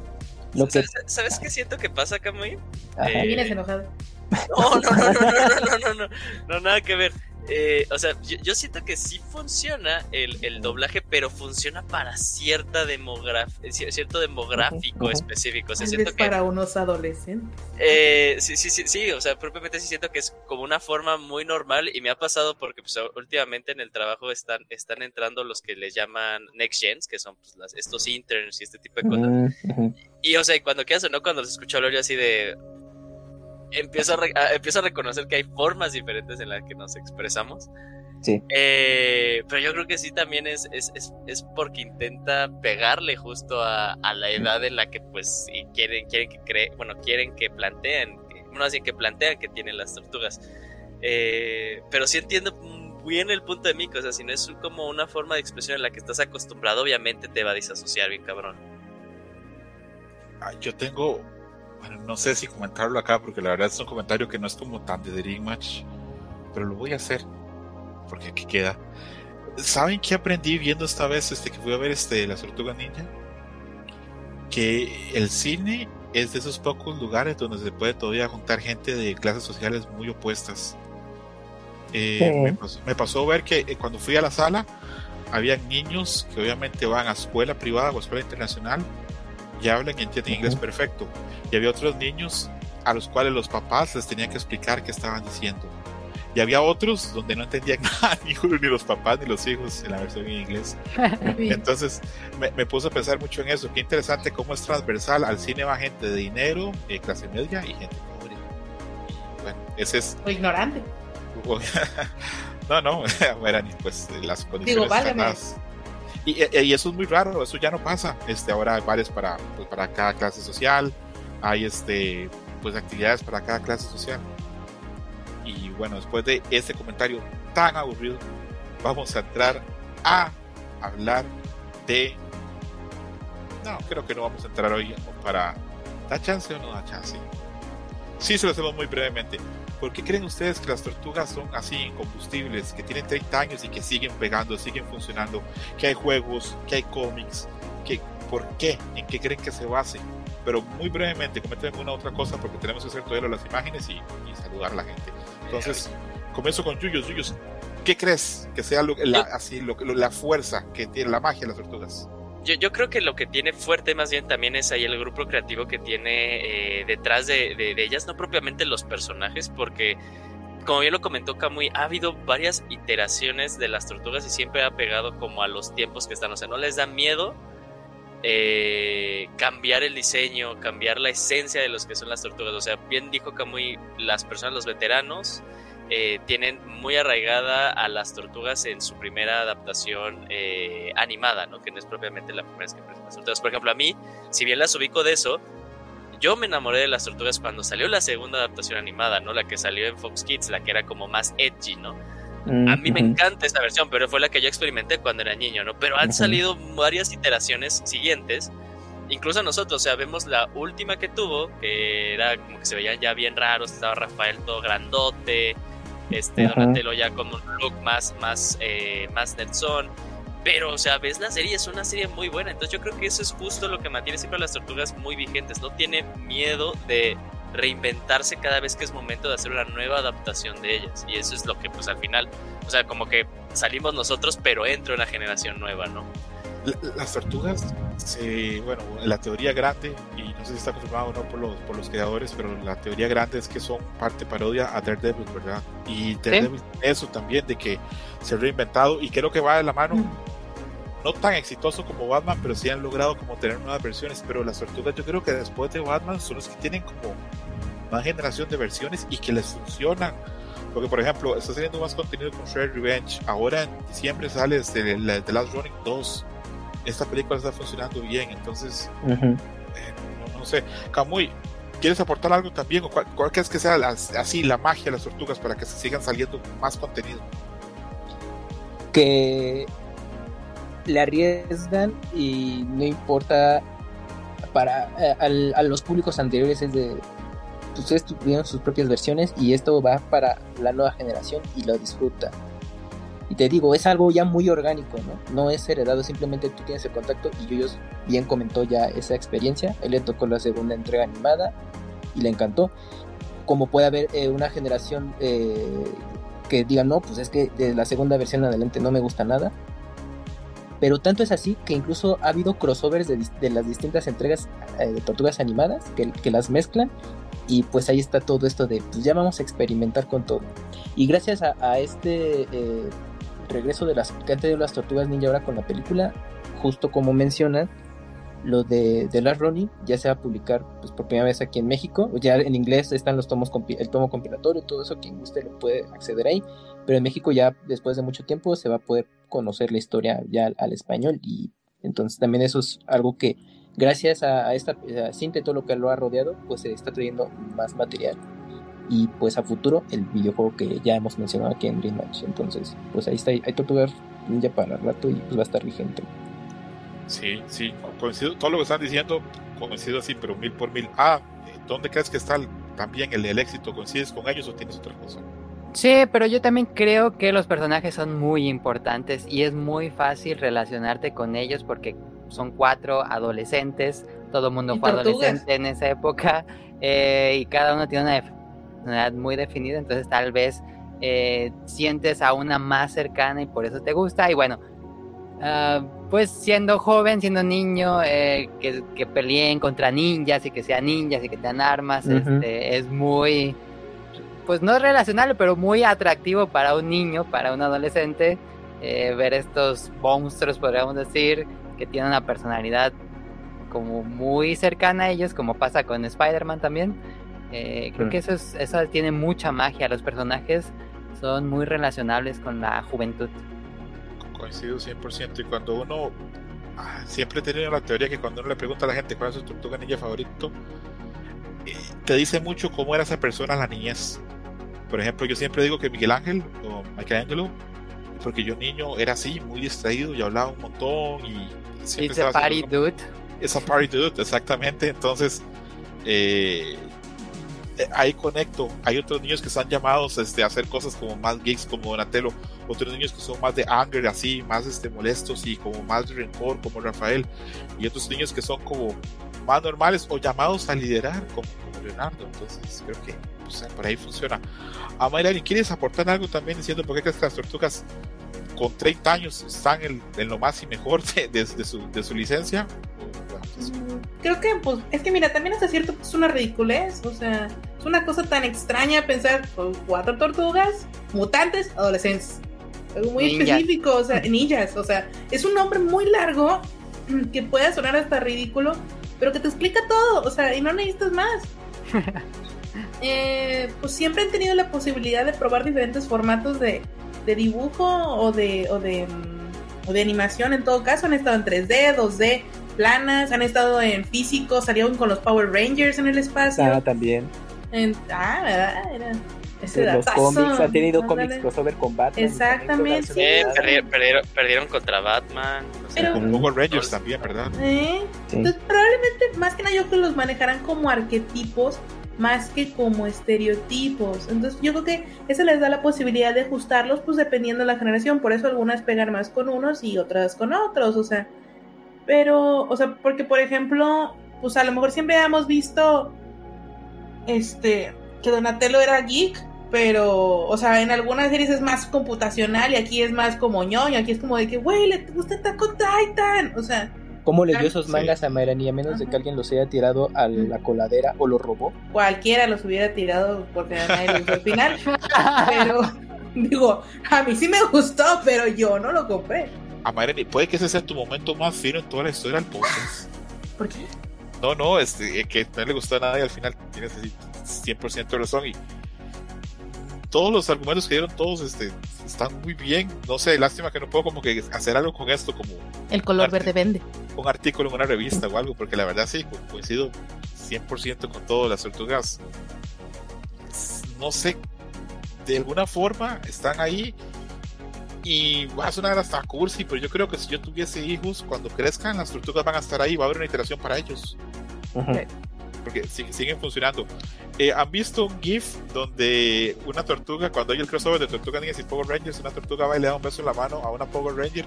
¿Sabes, ¿Sabes qué siento que pasa, Camuy? Eh... Vienes enojado. <laughs> No, no, no, no, no, no, no, no, no, nada que ver. Eh, o sea, yo, siento que sí funciona el, doblaje, pero funciona para cierta demografía, cierto demográfico específico. O sea, siento para unos adolescentes. Eh, sí, sí, sí, sí, o sea, propiamente sí siento que es como una forma muy normal y me ha pasado porque pues, últimamente en el trabajo están, están entrando los que les llaman Next Gens, que son pues, estos interns y este tipo de cosas. Y, o sea, cuando quedas o no, cuando los escucho hablar yo así de empiezo a, empiezo a reconocer que hay formas diferentes en las que nos expresamos. Sí. Eh, pero yo creo que sí también es, es, es, porque intenta pegarle justo a, la edad en la que pues quieren, quieren que cree, bueno, quieren que planteen, bueno, así que plantean que tienen las tortugas. Eh, pero sí entiendo bien el punto de Miko, o sea, si no es como una forma de expresión en la que estás acostumbrado, obviamente te va a disasociar bien cabrón. yo tengo no sé si comentarlo acá porque la verdad es un comentario que no es como tan de Dream Match, pero lo voy a hacer porque aquí queda. ¿Saben qué aprendí viendo esta vez este que fui a ver este La Tortuga Ninja? Que el cine es de esos pocos lugares donde se puede todavía juntar gente de clases sociales muy opuestas. Eh, me, pasó, ver que eh, cuando fui a la sala había niños que obviamente van a escuela privada o escuela internacional y hablan y entienden inglés perfecto. Y había otros niños a los cuales los papás les tenían que explicar qué estaban diciendo. Y había otros donde no entendían <laughs> nada, ni ni los papás ni los hijos en la versión en inglés. <laughs> Entonces me, me puse a pensar mucho en eso. Qué interesante cómo es transversal. Al cine va gente de dinero, eh, clase media y gente pobre. bueno, ese es. O ignorante. <laughs> no, no, pues las condiciones Digo, más, y, eso es muy raro, eso ya no pasa. Este, ahora hay bares para, pues, para cada clase social, hay este, pues, actividades para cada clase social. Y bueno, después de este comentario tan aburrido, vamos a entrar a hablar de... No, creo que no vamos a entrar hoy para... ¿Da chance o no da chance? Sí, se lo hacemos muy brevemente. ¿Por qué creen ustedes que las tortugas son así incombustibles, que tienen 30 años y que siguen pegando, siguen funcionando, que hay juegos, que hay cómics, que, ¿por qué? ¿En qué creen que se base? Pero muy brevemente, comenten una otra cosa porque tenemos que hacer todavía las imágenes y, y saludar a la gente. Entonces, comienzo con Yuyos. Yuyos, ¿qué crees que sea lo, la, así, lo, la fuerza que tiene la magia de las tortugas? Yo, yo, creo que lo que tiene fuerte más bien también es ahí el grupo creativo que tiene eh, detrás de, de, ellas, no propiamente los personajes, porque como bien lo comentó Kamui, ha habido varias iteraciones de las tortugas y siempre ha pegado como a los tiempos que están, o sea, no les da miedo eh, cambiar el diseño, cambiar la esencia de los que son las tortugas, o sea, bien dijo Kamui, las personas, los veteranos, eh, tienen muy arraigada a las tortugas en su primera adaptación eh, animada, ¿no? que no es propiamente la primera vez que presentan las tortugas. Por ejemplo, a mí, si bien las ubico de eso, yo me enamoré de las tortugas cuando salió la segunda adaptación animada, ¿no? La que salió en Fox Kids, la que era como más edgy, ¿no? Mm, a mí me encanta esa versión, pero fue la que yo experimenté cuando era niño, ¿no? Pero han salido varias iteraciones siguientes, incluso nosotros, o sea, vemos la última que tuvo, que era como que se veían ya bien raros, estaba Rafael todo grandote, este, -huh. Donatello ya con un look más, más, eh, más Nelson. Pero, o sea, ves la serie, es una serie muy buena. Entonces, yo creo que eso es justo lo que mantiene siempre a las tortugas muy vigentes. No tiene miedo de reinventarse cada vez que es momento de hacer una nueva adaptación de ellas. Y eso es lo que, pues, al final, o sea, como que salimos nosotros, pero entra una generación nueva, ¿no? Las tortugas, se, bueno, la teoría grande, y no sé si está confirmado o no por los, por los creadores, pero la teoría grande es que son parte parodia a Daredevil, ¿verdad? Y Daredevil, ¿Sí? eso también, de que se ha reinventado, y creo que va de la mano, mm. no tan exitoso como Batman, pero sí han logrado como tener nuevas versiones, pero las tortugas yo creo que después de Batman son los que tienen como más generación de versiones y que les funcionan. Porque, por ejemplo, está saliendo más contenido con Shred Revenge. Ahora en diciembre sale The Last Running 2 esta película está funcionando bien, entonces, uh -huh. eh, no, no, sé. Camuy, ¿quieres aportar algo también? ¿O cuál, cuál crees que sea la, así la magia de las tortugas para que se sigan saliendo más contenido? Que le arriesgan y no importa para eh, a, a, los públicos anteriores es de ustedes tuvieron sus propias versiones y esto va para la nueva generación y lo disfruta y te digo, es algo ya muy orgánico, ¿no? No es heredado, simplemente tú tienes el contacto y Yuyos bien comentó ya esa experiencia. Él le tocó la segunda entrega animada y le encantó. Como puede haber eh, una generación eh, que diga, no, pues es que de la segunda versión adelante no me gusta nada. Pero tanto es así que incluso ha habido crossovers de, de las distintas entregas eh, de tortugas animadas que, que, las mezclan. Y pues ahí está todo esto de, pues ya vamos a experimentar con todo. Y gracias a, a este regreso de las han tenido las tortugas ninja ahora con la película, justo como mencionan, lo de, de Last Ronnie ya se va a publicar pues, por primera vez aquí en México. Ya en inglés están los tomos, el tomo compilatorio, todo eso, quien guste lo puede acceder ahí. Pero en México ya después de mucho tiempo se va a poder conocer la historia ya al, español. Y entonces también eso es algo que gracias a, a esta a cinta y todo lo que lo ha rodeado, pues se está trayendo más material y pues a futuro el videojuego que ya hemos mencionado aquí en Dream Match. Entonces, pues ahí está, hay Tortugas Ninja para rato y pues va a estar vigente. Sí, sí, coincido, todo lo que están diciendo coincido así, pero mil por mil. Ah, ¿dónde crees que está el, también el, el éxito? ¿Coincides con ellos o tienes otra cosa? Sí, pero yo también creo que los personajes son muy importantes y es muy fácil relacionarte con ellos porque son cuatro adolescentes, todo el mundo fue adolescente en esa época eh, y cada uno tiene una personalidad muy definida, entonces tal vez eh, sientes a una más cercana y por eso te gusta. Y bueno, uh, pues siendo joven, siendo niño, eh, que, que, peleen contra ninjas y que sean ninjas y que tengan armas, uh -huh. este, es muy, pues no relacionable, pero muy atractivo para un niño, para un adolescente, eh, ver estos monstruos, podríamos decir, que tienen una personalidad como muy cercana a ellos, como pasa con Spider-Man también. Eh, creo mm. que eso, es, eso tiene mucha magia. Los personajes son muy relacionables con la juventud. Coincido 100%. Y cuando uno. Ah, siempre he tenido la teoría que cuando uno le pregunta a la gente cuál es su tortuga ninja favorito, eh, te dice mucho cómo era esa persona en la niñez. Por ejemplo, yo siempre digo que Miguel Ángel o Michelangelo, porque yo niño era así, muy distraído y hablaba un montón. Y siempre It's a party dude. Es a party dude, exactamente. Entonces, eh, eh, ahí conecto. Hay otros niños que están llamados este, a hacer cosas como más geeks como Donatello, otros niños que son más de anger, así, más este, molestos y como más de rencor como Rafael, y otros niños que son como más normales o llamados a liderar como, como Leonardo. Entonces creo que o sea, por ahí funciona. A Mayrani, ¿quieres aportar algo también diciendo por qué crees que las tortugas con 30 años están en, en lo más y mejor de, de, de, su, de su licencia? Creo que, pues, es que mira, también hasta cierto es una ridiculez, o sea, es una cosa tan extraña pensar con cuatro tortugas, mutantes, adolescentes. Algo muy Ninjas. específico, o sea, ninjas, o sea, es un nombre muy largo <clears throat> que puede sonar hasta ridículo, pero que te explica todo, o sea, y no necesitas más. <laughs> Eh, pues siempre han tenido la posibilidad de probar diferentes formatos de, de dibujo o de, o, de, mm, o de animación en todo caso. Han estado en 3D, 2D, planas, han estado en físico, salieron con los Power Rangers en el espacio. Ah, también. En- ah, ¿verdad? Era ese De los cómics, ha tenido cómics crossover con Batman. Exactamente, Eh, sí. perdieron, perdieron contra Batman. o sea, Pero- Con Power Rangers también, ¿verdad? ¿Eh? Sí. Entonces, probablemente, más que nada, yo creo que los manejarán como arquetipos más que como estereotipos. Entonces, yo creo que eso les da la posibilidad de ajustarlos, pues dependiendo de la generación. Por eso algunas pegan más con unos y otras con otros. O sea, pero, o sea, porque por ejemplo, pues a lo mejor siempre hemos visto este que Donatello era geek. Pero, o sea, en algunas series es más computacional y aquí es más como ñoño. Aquí es como de que, güey, le gusta Attack on Titan. O sea, ¿Cómo leyó esos Sí. mangas a Mayrani a menos de que alguien los haya tirado a la coladera o lo robó? cualquiera los hubiera tirado porque a nadie le el final. Pero, digo, a mí sí me gustó, pero yo no lo compré. A Mayrani, puede que ese sea tu momento más fino en toda la historia del podcast. ¿Por qué? No, no, este, eh, que no le gustó a nadie al final tienes así 100% de razón y todos los argumentos que dieron todos este, están muy bien. No sé, lástima que no puedo como que hacer algo con esto, como El color verde vende. un artículo en una revista o algo, porque la verdad sí, co- coincido 100% con todas las tortugas. No sé, de alguna forma están ahí y va a sonar hasta cursi, pero yo creo que si yo tuviese hijos, cuando crezcan, las tortugas van a estar ahí, va a haber una iteración para ellos. Porque sig- siguen funcionando. Eh, ¿Han visto un GIF donde una tortuga, cuando hay el crossover de Tortuga Ninjas y Power Rangers, una tortuga va y le da un beso en la mano a una Power Ranger?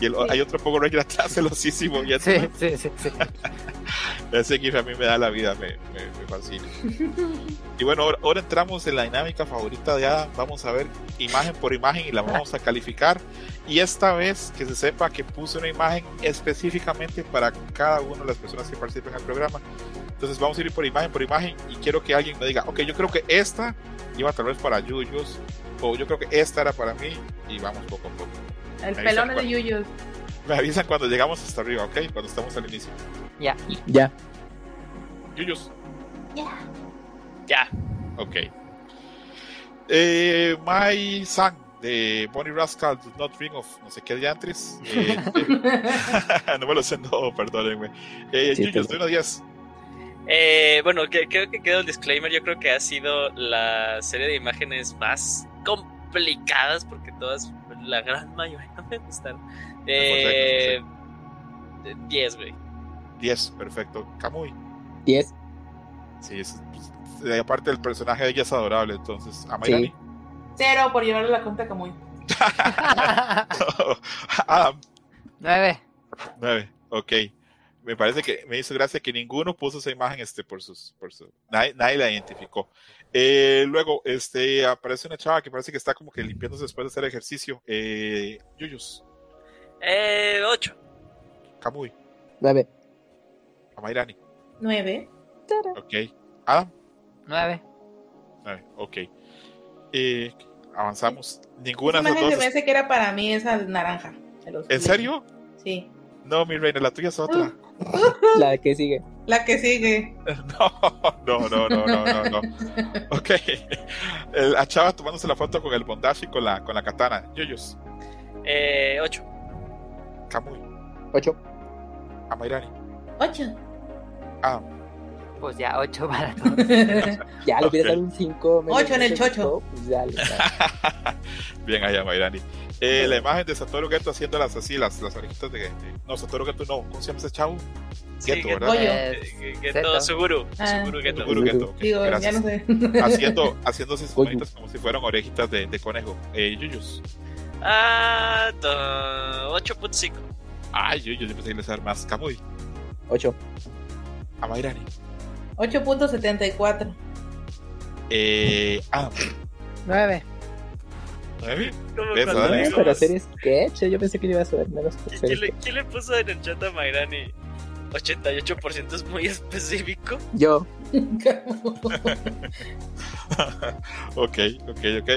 Y el- hay otro Power Ranger atrás, celosísimo. Y Sí, sí, sí, sí. <laughs> ese GIF a mí me da la vida, me, me, me fascina. Y bueno, ahora, ahora entramos en la dinámica favorita de Adam. Vamos a ver imagen por imagen y la vamos a calificar. Y esta vez que se sepa que puse una imagen específicamente para cada una de las personas que participan en el programa. Entonces vamos a ir por imagen por imagen y quiero que alguien me diga, ok, yo creo que esta iba tal vez para Yuyos o yo creo que esta era para mí y vamos poco a poco. El pelón de Yuyos. Me avisan cuando llegamos hasta arriba, ok, cuando estamos al inicio. Ya. Ya. Yuyos. ya. Ok. Eh, My San de Bonnie Rascal Does Not Ring of no sé qué diantres. Eh, <laughs> eh, <laughs> no me lo sé, no, perdónenme. Eh, Sí, Yuyos, de perdón. 1 a 10. Eh, bueno, que- creo que queda un disclaimer. Yo creo que ha sido la serie de imágenes más complicadas porque todas, la gran mayoría <laughs> me gustaron. Eh, 10, güey. 10, perfecto. Camuy. 10. Sí, es, pues, eh, aparte el personaje de ella es adorable, entonces. ¿A Mayrani? Sí. Cero por llevarle la cuenta como <laughs> Adam, Nueve. 9. Ok. Me parece que me hizo gracia que ninguno puso esa imagen este, por sus. Por su, nadie, nadie la identificó. Eh, luego, este, aparece una chava que parece que está como que limpiándose después de hacer ejercicio. Eh, Yuyos, Eh, 8. Camuy, 9. Amairani. nueve. Ok. Adam, Nueve. 9. Ok. Eh, avanzamos. Ninguna de imagen dos. que era para mí esa naranja. ¿En serio? Sí. No, mi reina, la tuya es otra. La que sigue. La que sigue. <laughs> No, no, no, no, no, no, no. <laughs> Ok. El- La chava tomándose la foto con el bondage y con la, con la katana. Yuyos, Eh, 8. Kamui, 8. Amairani. Ocho. Ah, Pues ya, ocho para <laughs> todos. Ya le Ok. hubieras dado un 5. Ocho en el chocho. Pues ya bien ahí, Amairani. Eh, la imagen de Satoru Geto haciéndolas así, las, las orejitas de, No, Satoru Geto no. ¿Cómo se llama ese chavo? Sí, Geto. ¿verdad? Eh, Geto, Zeto. Suguru. Ah. Suguru Geto. Satoru Geto. ok, Digo, gracias. ya no sé. <laughs> Haciendo, haciendo sus manitas como si fueran orejitas de, de conejo. Eh, Yuyus. Ah, to- 8.5. Ay, Yuyus, yo pensé que le iba a dar más. Kamui. 8. Amairani. 8.74. Eh, ah, 9. ¿Nueve? ¿Cómo Eso, cuando dale. digo- para hacer sketch, yo pensé que iba a subir menos ¿Quién, le, quién le puso en el chat a Mairani? 88% es muy específico. Yo, <laughs> ok, ok, ok.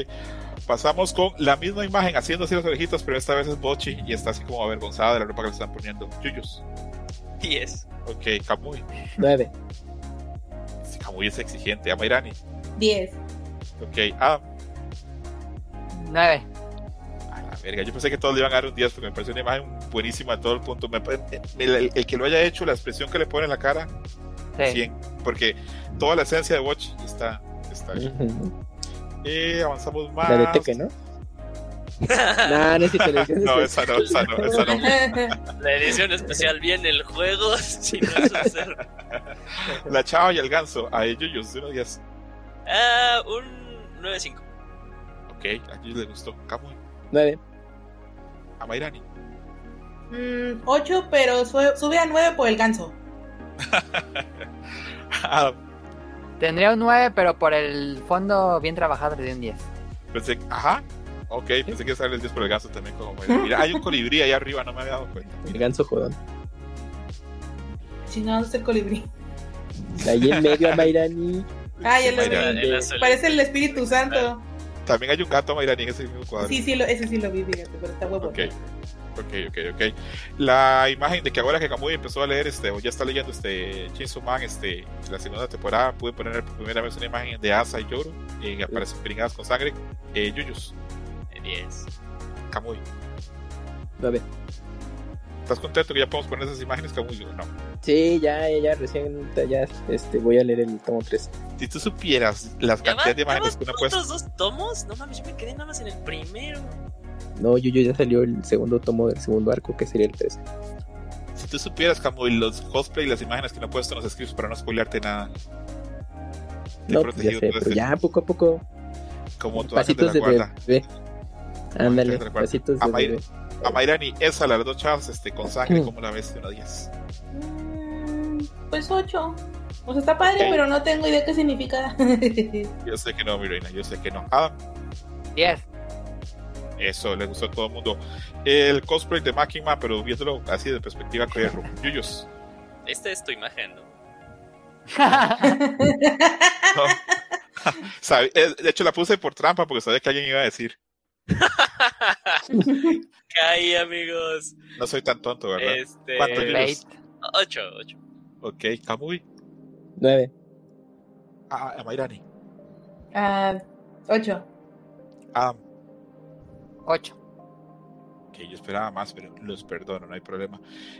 Pasamos con la misma imagen haciendo así las orejitas, pero esta vez es Bochi y está así como avergonzada de la ropa que le están poniendo. Yuyus. 10. Ok, Kamui. 9. Sí, Kamui es exigente. Amairani. 10. Ok, ah, 9. a la verga. Yo pensé que todos le iban a dar un 10 porque me pareció una imagen buenísima a todo el punto. Me el, el- el que lo haya hecho, la expresión que le pone en la cara, Sí. 100. Porque toda la esencia de Watch está, está ahí. Eh, avanzamos más. La de Tekken, ¿no? No, <laughs> esa no, esa no, esa no. <laughs> La edición especial viene el juego, <laughs> si no es. La chava y el ganso. A ellos, yo unos 10. Ah, un 9.5. Ok, a ellos les gustó. Kamui. 9. A Mairani. 8, Mm, pero sube a 9 por el ganso. Adam. <laughs> Tendría un 9, pero por el fondo bien trabajado le di un 10. Pensé, ajá. Ok, pensé que sale el 10 por el ganso también. Como. Mira, hay un <laughs> colibrí ahí arriba, no me había dado cuenta. El ganso jodón. Si no, es el colibrí. Ahí en medio a <laughs> Mairani. Ah, ya lo vi. Parece el Espíritu Santo. También hay un gato Mairani en ese mismo cuadro. Sí, sí, lo, ese sí lo vi, fíjate, pero está huevo. Ok, ok, ok, ok. La imagen de que ahora que Kamui empezó a leer, este, o ya está leyendo este Chainsaw Man, este, la segunda temporada, pude poner por primera vez una imagen de Asa y Yoro, y aparecen pringadas con sangre. Eh, Yuyus, 10. Kamui. 9. ¿Estás contento que ya podemos poner esas imágenes, Kamui? o No. Sí, ya, ya, recién, ya, este, voy a leer el tomo 3. Si tú supieras las ¿Ya cantidades de imágenes que uno puede. otros dos tomos? No mames, yo me quedé nada más en el primero. No, yo, yo ya salió el segundo tomo del segundo arco, que sería el 3. Si tú supieras, Kamui, los cosplay y las imágenes que no he puesto en los scripts para no spoilearte nada. Te No, pues ya protegido sé, pero este- ya poco a poco. Como de Pasitos la de guarda. bebé. Ándale, de pasitos de bebé. A Mayrani, esa, las dos chavas este, con sangre, Mm. como la ves de una 10. Mm, Pues 8. O sea, está padre, pero no tengo idea qué significa. <laughs> Yo sé que no, mi reina, yo sé que no. Adam, 10. eso le gustó a todo el mundo. El cosplay de Makima, pero viéndolo así de perspectiva perro. Yuyos. Esta es tu imagen, ¿no? <laughs> <laughs> Eh, de hecho, la puse por trampa porque sabía que alguien iba a decir. Caí, amigos. No soy tan tonto, ¿verdad? Este. ¿Cuánto, El Yuyos? bait. 8, 8. Ok, Kamui. 9. Ah, a Mayrani. Ah, 8. Adam. 8. Que yo esperaba más, pero los perdono, no hay problema.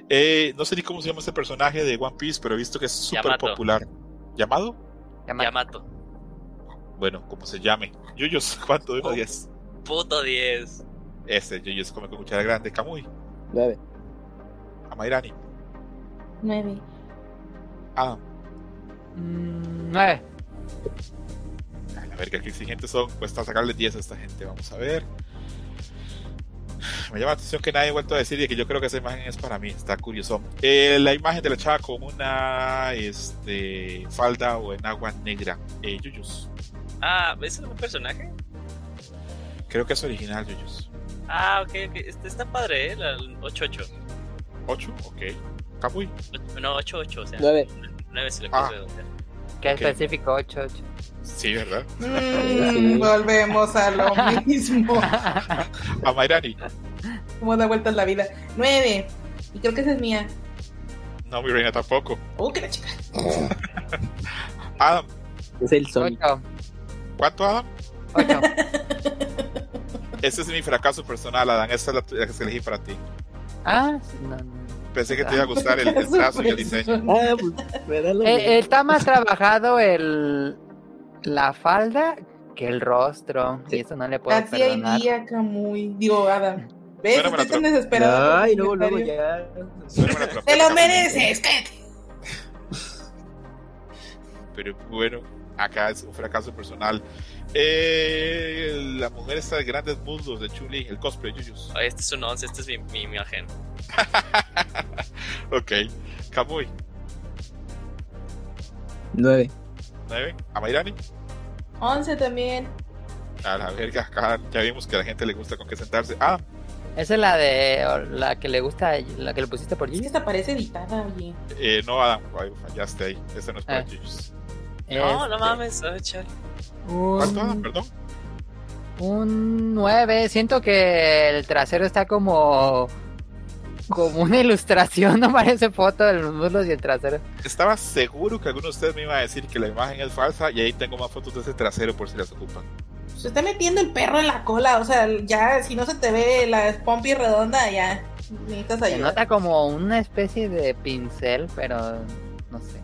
Eh, no sé ni cómo se llama este personaje de One Piece, pero he visto que es súper popular. ¿Llamado? Yamato. Bueno, como se llame. Yuyos, <laughs> ¿cuánto de uno a Oh. 10? Puto 10. Este, Yuyos come con cuchara grande. Kamui. 9. A Mayrani. 9. Adam. 9. A la verga, qué exigentes son. Cuesta sacarle 10 a esta gente. Vamos a ver. Me llama la atención que nadie ha vuelto a decir y que yo creo que esa imagen es para mí. Está curioso. Eh, la imagen de la chava con una este, falda o en agua negra. Eh, Yuyos. Ah, ¿es algún personaje? Creo que es original, Yuyos. Ah, ok, ok. Este está padre, ¿eh? La 8-8. 8, ok. Kamui. No, 8-8, o sea. 9. 9 se le Ah. puso redondear. Qué Ok. específico, 8, 8. Sí, ¿verdad? Mm, volvemos a lo <laughs> mismo. A Mayrani. Cómo da vueltas la vida. 9. Y creo que esa es mía. No, mi reina tampoco. Oh, que la chica. <laughs> Adam. Es el Sonic. 8. ¿Cuánto, Adam? 8. <laughs> Ese es mi fracaso personal, Adam. Esta es la, la que elegí para ti. Ah, no, no. Pensé que te iba a gustar el, <laughs> el trazo y el diseño. Ah, pues <laughs> Eh, está más trabajado el la falda que el rostro, y eso no le puedo Así hay perdonar. día, Camuy. Digo, Adam. ¿Ves? Bueno, me la Estoy tan desesperado. por Ay, luego, luego ya. ¡Te lo mereces! ¡Cállate! Pero bueno, acá es un fracaso personal. Eh, la mujer está de grandes muslos de Chuli, el cosplay, Yuyus. Ay, Este es un 11, este es mi, mi imagen. <laughs> ok. Kamui, 9. 9. Amairani. 11 también. A la verga, acá ya vimos que a la gente le gusta con qué sentarse. Ah, Esa es la de la que le gusta, la que le pusiste por Es que Gigi. esta parece editada, oye. eh, no, Adam, fallaste ahí. Este no es para Ah. Yuyus. No, no Este, mames, chale. ¿Cuánto? Un, Perdón. un 9. Siento que el trasero está como como una ilustración, <laughs> no parece foto de los muslos y el trasero. Estaba seguro que alguno de ustedes me iba a decir que la imagen es falsa y ahí tengo más fotos de ese trasero por si las ocupan. Se está metiendo el perro en la cola. O sea, ya, si no se te ve la pompi redonda, ya. Necesitas Se ayuda. nota como una especie de pincel, pero no sé.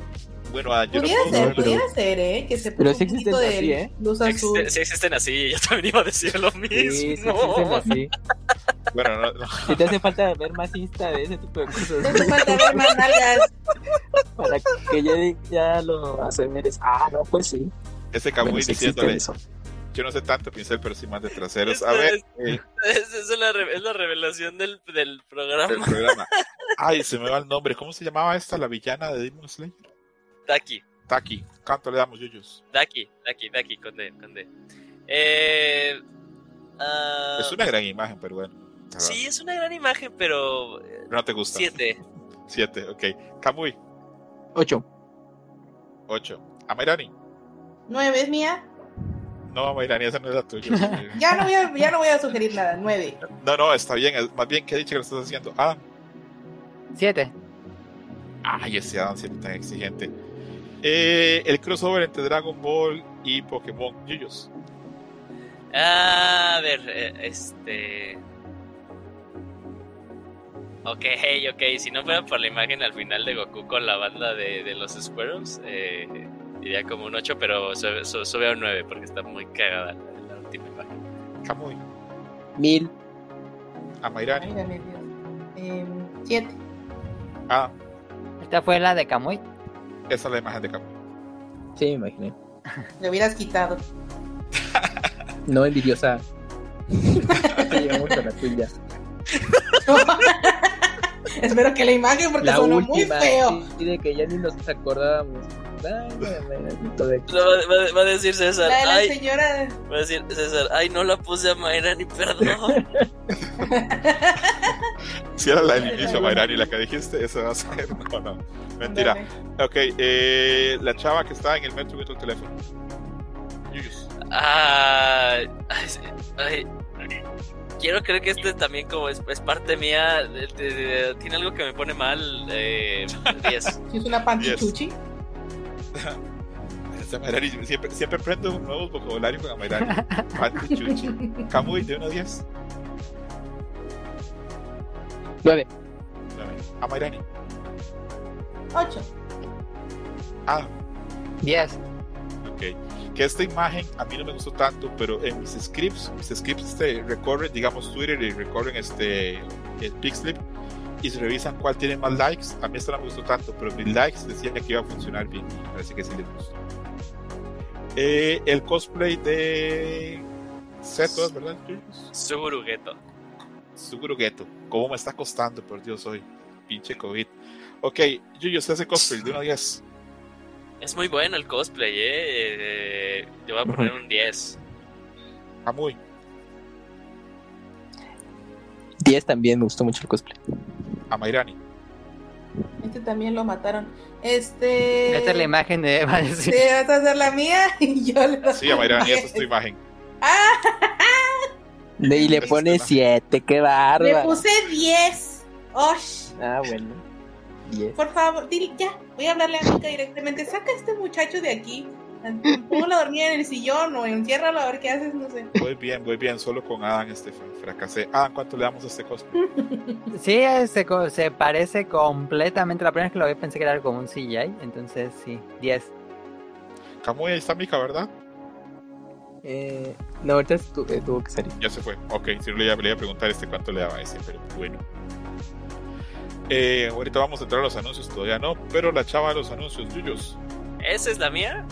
Bueno, Adam, yo no Pudiera puedo ser, pero- pudiera ser, ¿eh? Que se Pero sí un poquito existen de así, ¿eh? luz Sí azul. existen, sí existen así, <laughs> yo también iba a decir lo mismo. Sí, sí, existen así. Bueno, no, no. Si te hace falta ver más Insta de ese tipo de cosas. No hace falta ver más nalgas. <laughs> para que ya, ya lo asemeres. Ah, no, pues sí. ese Kamui Bueno, sí existe diciéndole, eso. yo no sé tanto pincel, pero sí más de traseros. A ver, es- eh, Es, es la, es la revelación del, del programa. el programa. <laughs> Ay, se me va el nombre. ¿Cómo se llamaba esta, la villana de Demon Slayer? Daki, Taki. ¿Cuánto le damos, Yuyus? Daki, Daki, Daki, con D, con D. Eh, ah, Es una gran imagen, pero bueno. Sí, es una gran imagen, pero... eh, No te gusta. Siete. <laughs> Siete, ok. Kamui, 8. ocho. Amairani. Nueve es mía. No, Amairani, esa no es la tuya. <laughs> Ya no voy a, ya no voy a sugerir nada. Nueve. no, no, está bien. Más bien, ¿qué dicho que lo estás haciendo? Ah, 7. ay, ese Adam siempre tan exigente. Eh, el crossover entre Dragon Ball y Pokémon. Yuyus. Ah, a ver, eh, este... Ok, ok, si no fuera por la imagen al final de Goku con la banda de, de los Squirrels, eh, diría como un 8, pero sube, su- sube a un 9 porque está muy cagada la, la última imagen. Kamui. 1000. Amairani. Ay, dame Dios. Eh, siete. Ah, Esta fue la de Kamui. Esa es la imagen de Kamui. Sí, me imaginé. Le hubieras quitado. <laughs> No envidiosa. <laughs> Te llevamos a la tuya. <laughs> Espero que la imagen, porque La sonó última. muy feo. Sí, de que ya ni nos acordábamos. Va, va- va a decir César, La de la ay, señora. va a decir César, ay, no la puse a Mayra ni perdón. <laughs> <laughs> Si era la del inicio, Mayrani, la que dijiste, esa va a ser. <laughs> No, no. Mentira. Ok, eh, la chava que está en el metro viendo el teléfono. Yuyus. Ah, ay, ay, quiero creer que este también como es, es parte mía, de- de- de- tiene algo que me pone mal. Eh, 10. Si es una pantichuchi. <laughs> Siempre, siempre aprendo un nuevo vocabulario con Mayrani. Panty Chuchi. Kamui, de 1 a 10. 9. A Mayrani. Ocho. Ah, 10. ok. Que esta imagen a mí no me gustó tanto, pero en mis scripts, mis scripts este, recorren, digamos, Twitter y recorren este, el Pixlip y se revisan cuál tiene más likes. A mí esta no me gustó tanto, pero mis likes decían que iba a funcionar bien. Parece que sí les gustó. Eh, el cosplay de Seto, ¿es verdad? Suguru Geto. Suguru Geto. ¿Cómo me está costando, por Dios, hoy? Pinche COVID. Ok, Yuyo, se hace cosplay de 1 a 10. Es muy bueno el cosplay, eh. eh le voy a poner un 10. A muy. 10 también me gustó mucho el cosplay. A Mayrani. Este también lo mataron. Este. Esta es la imagen de Eva. Sí, vas a hacer la mía <laughs> y yo le Sí, a Mayrani, esa es tu imagen. ¡Ah! Y le pone 7, qué Le bárbaro. puse 10. ¡Osh! Ah, bueno. 10. Por favor, dile, ya, voy a hablarle a Mica directamente. Saca a este muchacho de aquí. Póngalo a dormir en el sillón o enciérralo a ver qué haces, no sé. Voy bien, voy bien, solo con Adam este fracasé. Adam, ¿cuánto le damos a este cosplay? Sí, se, co- se parece completamente. La primera vez que lo vi pensé que era como un CGI. Entonces, sí, 10. Camuy, ahí está Mica, ¿verdad? Eh, no, ahorita tu- eh, tuvo que salir. Ya se fue. Ok, si no le le iba a preguntar este cuánto le daba a ese, pero bueno. Eh, ahorita vamos a entrar a los anuncios, todavía no, pero la chava de los anuncios, Yuyos. ¿Esa es la mía?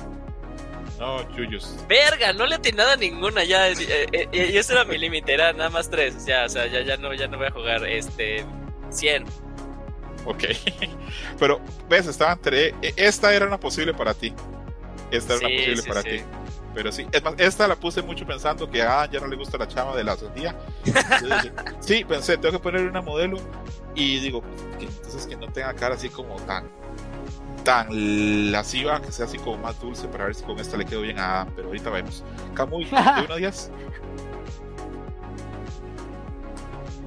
No, Yuyos. Verga, no le atiné nada a ninguna ya. eh, eh, eh, y ese era mi límite, era nada más tres. Ya, o sea, ya, ya no, ya no voy a jugar. Este. 100. Ok. <laughs> Pero, ves, estaba entre. e- Esta era una posible para ti. Esta era una posible sí, para sí. ti. Pero sí, es más, esta la puse mucho pensando que ah, ya no le gusta la chava de la sandía. Entonces, sí, pensé, tengo que poner una modelo y digo, que, entonces que no tenga cara así como tan tan lasciva, que sea así como más dulce para ver si con esta le quedo bien a Adam, pero ahorita vemos. Camuy, de <laughs> 1 a 10,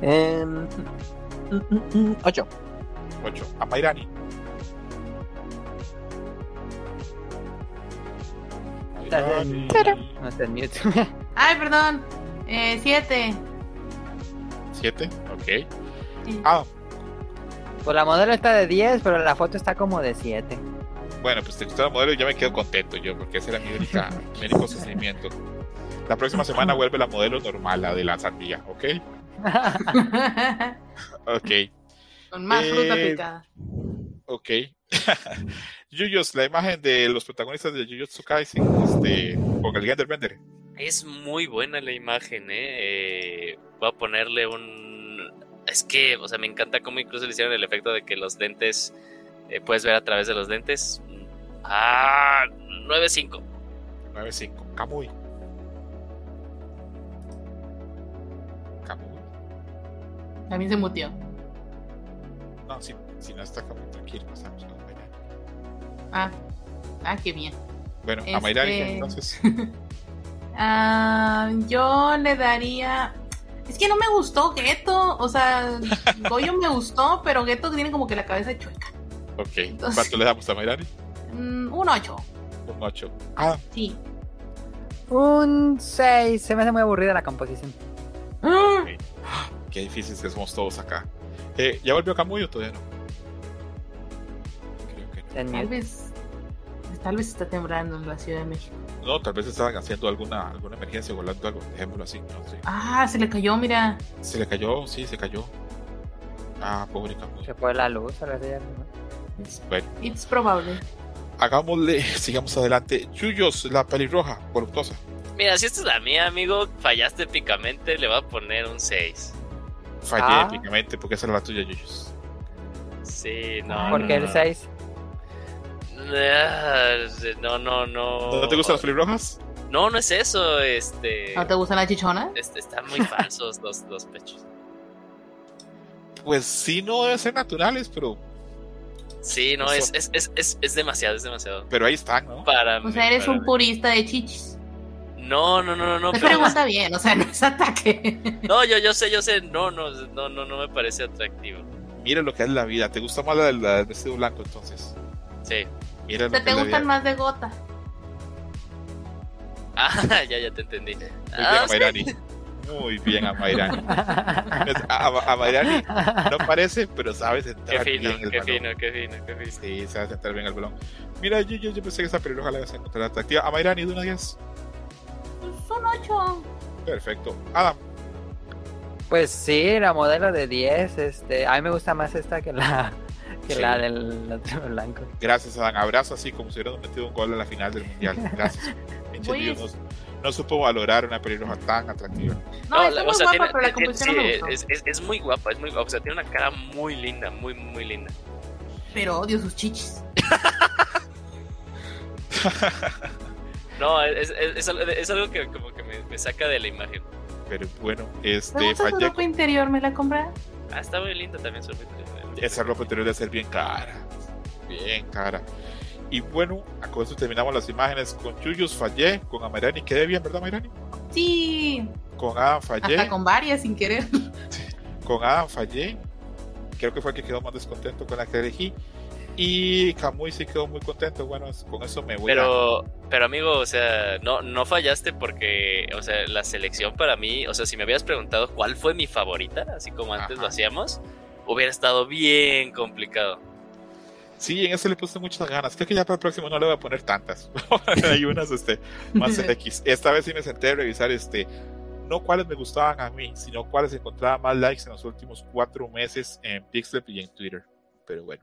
Em, mm, mm, mm, ocho. 8. A Mairani. Mairani. No está en mute. <laughs> Ay, perdón. Eh, siete. 7, ok. Sí. Ah, Pues la modelo está de 10, pero la foto está como de 7. Bueno, pues te gustó la modelo y ya me quedo contento yo, porque ese era mi, única, <laughs> mi único sostenimiento. La próxima semana vuelve la modelo normal, la de la sandía, ¿ok? <laughs> Ok, Con más fruta Eh, picada. ok. <laughs> Yuyos, la imagen de los protagonistas de Jujutsu Kaisen este, con el Genderbender. Es muy buena la imagen, ¿eh? Eh, Voy a ponerle un... Es que, o sea, me encanta cómo incluso le hicieron el efecto de que los lentes... eh, puedes ver a través de los lentes. Ah, 9.5. 9.5. Kamui. Kamui. También se mutió. No, si, si no está Kamui, tranquilo, estamos con. Ah, ah, qué bien. Bueno, a Este- Mayrani entonces. <laughs> Ah, yo le daría. Es que no me gustó Geto. O sea, Goyo me gustó, pero Geto tiene como que la cabeza chueca. Ok, ¿cuánto le damos a Mayrani? Mm, un 8. Un 8. Ah, Sí. Un 6. Se me hace muy aburrida la composición. Ah, Qué difíciles que somos todos acá. Eh, ¿Ya volvió Camuy o todavía no? Creo que no. Tal vez. Tal vez está temblando en la Ciudad de México. No, tal vez estaban haciendo alguna, alguna emergencia, volando algo, dejémoslo así, no sé. Ah, se le cayó, mira. ¿Se le cayó? Sí, se cayó. Ah, pobre Camuy. Se fue la luz. ahora sí ya no. Bueno, Es probable. hagámosle, sigamos adelante. Chuyos, la pelirroja, voluptuosa. Mira, si esta es la mía, amigo, fallaste épicamente, le voy a poner un 6. Fallé Ah. épicamente porque esa era la tuya, Chuyos. Sí, no. Ah, ¿Por no, qué no. el 6? Ah, No, no, no. ¿No te gustan las pelirrojas? No, no es eso, este. ¿No te gustan las chichonas? este, están muy falsos los, los pechos. Pues sí, no deben ser naturales, pero, Sí, no, es, es, es, es, es demasiado, es demasiado. pero ahí están, ¿no? Para O mí, sea, eres para un mí. purista de chichis. No, no, no, no, pero- pregunta bien, o sea, no es ataque. <laughs> No, yo, yo sé, yo sé. No, no, no, no, no me parece atractivo. Mira lo que es la vida. ¿Te gusta más la del vestido blanco entonces? Sí. Mira te la gustan más de gota. <laughs> Ah, ya, ya te entendí. Muy bien, Ah, sí. Amairani. Muy bien, Amairani. A, a, Amairani no parece, pero sabes Qué entrar fino, bien el qué balón. fino, qué fino, qué fino. Sí, sabes centrar bien el balón. Mira, yo, yo, yo pensé que esa pelirroja la ibas a encontrar atractiva. Amairani, de una 10. Pues son ocho. Perfecto. Adam, Pues sí, la modelo de 10. Este, a mí me gusta más esta que la que Sí. la del otro blanco. gracias, Adam. Abrazo así como si hubiéramos metido un gol en la final del mundial. Gracias. <laughs> Pinche Pues- Dios, no, no supo valorar una pelirroja tan atractiva. No, está la- muy guapa, pero la tiene- composición sí, no me gustó. es, es, es muy guapa, es muy guapa. O sea, tiene una cara muy linda, muy, muy linda. Pero odio sus chichis. <laughs> No, es, es, es algo- es algo que como que me, me saca de la imagen. Pero bueno, ¿Me este, gusta tu fallé. ropa interior? ¿Me la compras? Ah, está muy linda también su ropa. Esa ropa interior debe ser bien cara. Bien cara. Y bueno, con eso terminamos las imágenes. Con Chuyos fallé, con Amairani quedé bien, ¿verdad, Amairani? Sí. Con Adam fallé, Hasta con varias sin querer. con Adam fallé. Creo que fue el que quedó más descontento con la que elegí. Y Kamui sí quedó muy contento. Bueno, con eso me voy a... Pero, pero amigo, o sea, no, no fallaste porque, o sea, la selección para mí, o sea, si me hubieras preguntado cuál fue mi favorita, así como antes Ajá. lo hacíamos, hubiera estado bien complicado. Sí, en ese le puse muchas ganas. Creo que ya para el próximo no le voy a poner tantas. <laughs> Hay unas este, más <laughs> X. Esta vez sí me senté a revisar este, no cuáles me gustaban a mí, sino cuáles encontraba más likes en los últimos cuatro meses en Pixel y en Twitter. Pero bueno,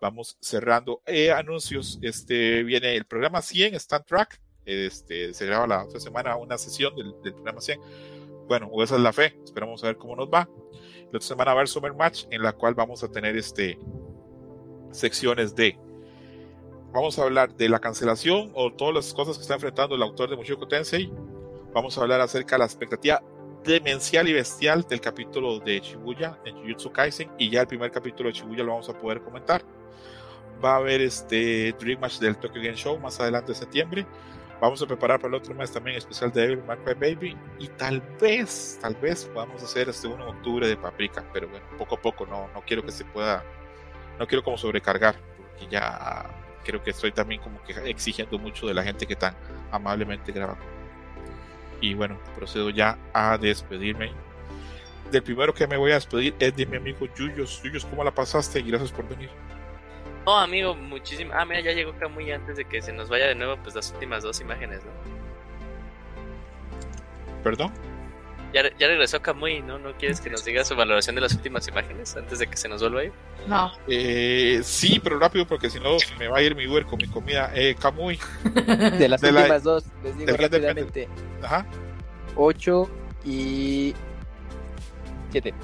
vamos cerrando. Eh, anuncios. Este viene el programa 100, Stand Track. Este, se graba la otra semana una sesión del, del programa 100. Bueno, esa es la fe. Esperamos a ver cómo nos va. La otra semana va a haber Summer Match, en la cual vamos a tener este secciones de vamos a hablar de la cancelación o todas las cosas que está enfrentando el autor de Mushoku Tensei. Vamos a hablar acerca de la expectativa demencial y bestial del capítulo de Shibuya en Jujutsu Kaisen y ya el primer capítulo de Shibuya lo vamos a poder comentar. Va a haber este Dream Match del Tokyo Game Show más adelante en septiembre. Vamos a preparar para el otro mes también especial de Devil May Baby y tal vez, tal vez podamos hacer este 1 de octubre de Paprika, pero bueno, poco a poco, no, no quiero que se pueda no quiero como sobrecargar, porque ya creo que estoy también como que exigiendo mucho de la gente que tan amablemente graba. Y bueno, procedo ya a despedirme. Del primero que me voy a despedir es de mi amigo Yuyos. Yuyos, ¿cómo la pasaste? Y gracias por venir. Oh, amigo, muchísimo. Ah, mira, ya llegó muy antes de que se nos vaya de nuevo, pues las últimas dos imágenes, ¿no? ¿Perdón? Ya, ya regresó Kamui, ¿no? ¿No quieres que nos diga su valoración de las últimas imágenes antes de que se nos vuelva a ir? No. Eh, sí, pero rápido porque si no me va a ir mi Uber con mi comida. Eh, Kamui. <laughs> De las De la- últimas dos, les digo rápidamente. Ajá. 8 y 7.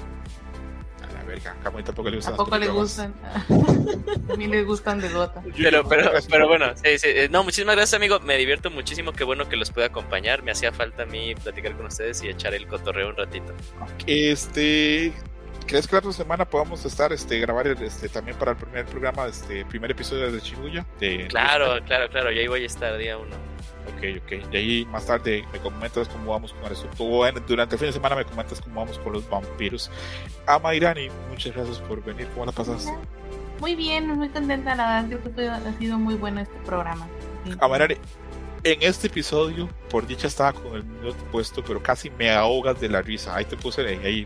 Verga, Kamui tampoco le gustan Tampoco le gustan. <laughs> A mí le gustan de gota. Yuyos, Pero, pero, pero bueno, sí, sí, eh, no, muchísimas gracias, amigo. Me divierto muchísimo. Qué bueno que los pude acompañar. Me hacía falta a mí platicar con ustedes y echar el cotorreo un ratito. Este, ¿crees que la otra semana podamos estar, este, grabar el, este, también para el primer programa, este, primer episodio de Shibuya? De, Claro, claro, claro. Y ahí voy a estar día uno. Ok, ok. De ahí más tarde me comentas cómo vamos con el asunto. O en- durante el fin de semana me comentas cómo vamos con los vampiros. Ama Irani, muchas gracias por venir. ¿Cómo la pasaste? Muy bien, muy contenta, la verdad. Creo que ha sido muy bueno este programa. Ama Irani, en este episodio, por dicha estaba con el minuto puesto, pero casi me ahogas de la risa. Ahí te puse ahí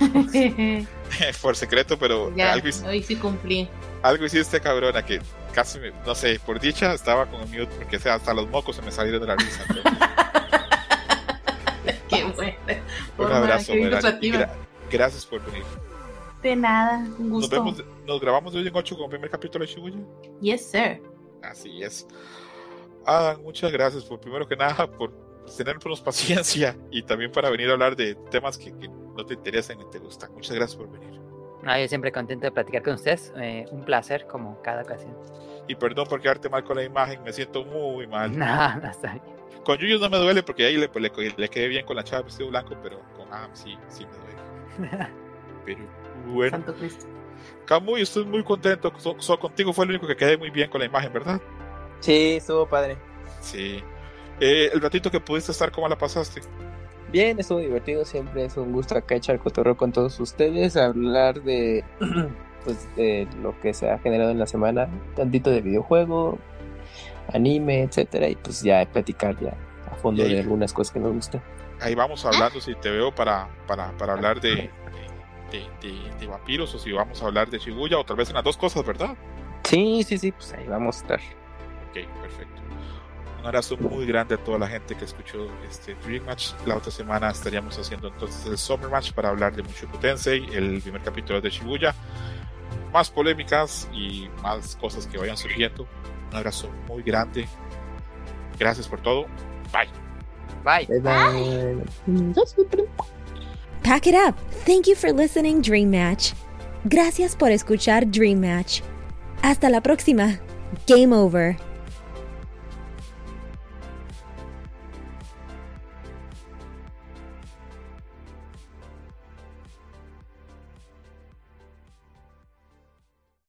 <laughs> <laughs> por secreto, pero ya, algo, hoy sí cumplí. algo hiciste, cabrona, que casi, me- no sé, por dicha estaba con el mute porque o sea, hasta los mocos se me salieron de la risa. <laughs> Qué bueno. un abrazo, gra- gracias por venir. De nada, un Nos, gusto. vemos, nos grabamos de hoy en 8 con el primer capítulo de Shibuya. Yes, sir. Así es. Adam, muchas gracias por primero que nada por tenernos paciencia y también para venir a hablar de temas que, que no te interesan ni te gustan. Muchas gracias por venir. Ah, yo siempre contento de platicar con ustedes. eh, un placer, como cada ocasión. Y perdón por quedarte mal con la imagen, me siento muy mal. <laughs> Está bien. Con Yuyos no me duele porque ahí le, le, le quedé bien con la chava vestido blanco, pero con Adam sí, sí me duele. <laughs> Pero bueno, Santo Cristo. Camuy, estoy muy contento. So- so- contigo fue el único que quedé muy bien con la imagen, ¿verdad? Sí, estuvo padre. Sí. Eh, el ratito que pudiste estar, ¿cómo la pasaste? Bien, estuvo divertido. Siempre es un gusto acá echar cotorreo con todos ustedes. Hablar de, <clears throat> pues, de lo que se ha generado en la semana. Tantito de videojuego, anime, etcétera. Y pues ya platicar ya a fondo de algunas cosas que nos gustan. Ahí vamos hablando si te veo para, para, para hablar de, de, de- de- de vampiros o si vamos a hablar de Shibuya o tal vez en las dos cosas, ¿verdad? Sí, sí, sí, pues ahí vamos a estar. Ok, perfecto. Un abrazo muy grande a toda la gente que escuchó este Dream Match. La otra semana estaríamos haciendo entonces el Summer Match para hablar de Mushoku Tensei, el primer capítulo de Shibuya. Más polémicas y más cosas que vayan surgiendo. Un abrazo muy grande. Gracias por todo. Bye. Bye. Bye bye. Pack it up. Thank you for listening, Dream Match. Gracias por escuchar Dream Match. Hasta la próxima. Game over.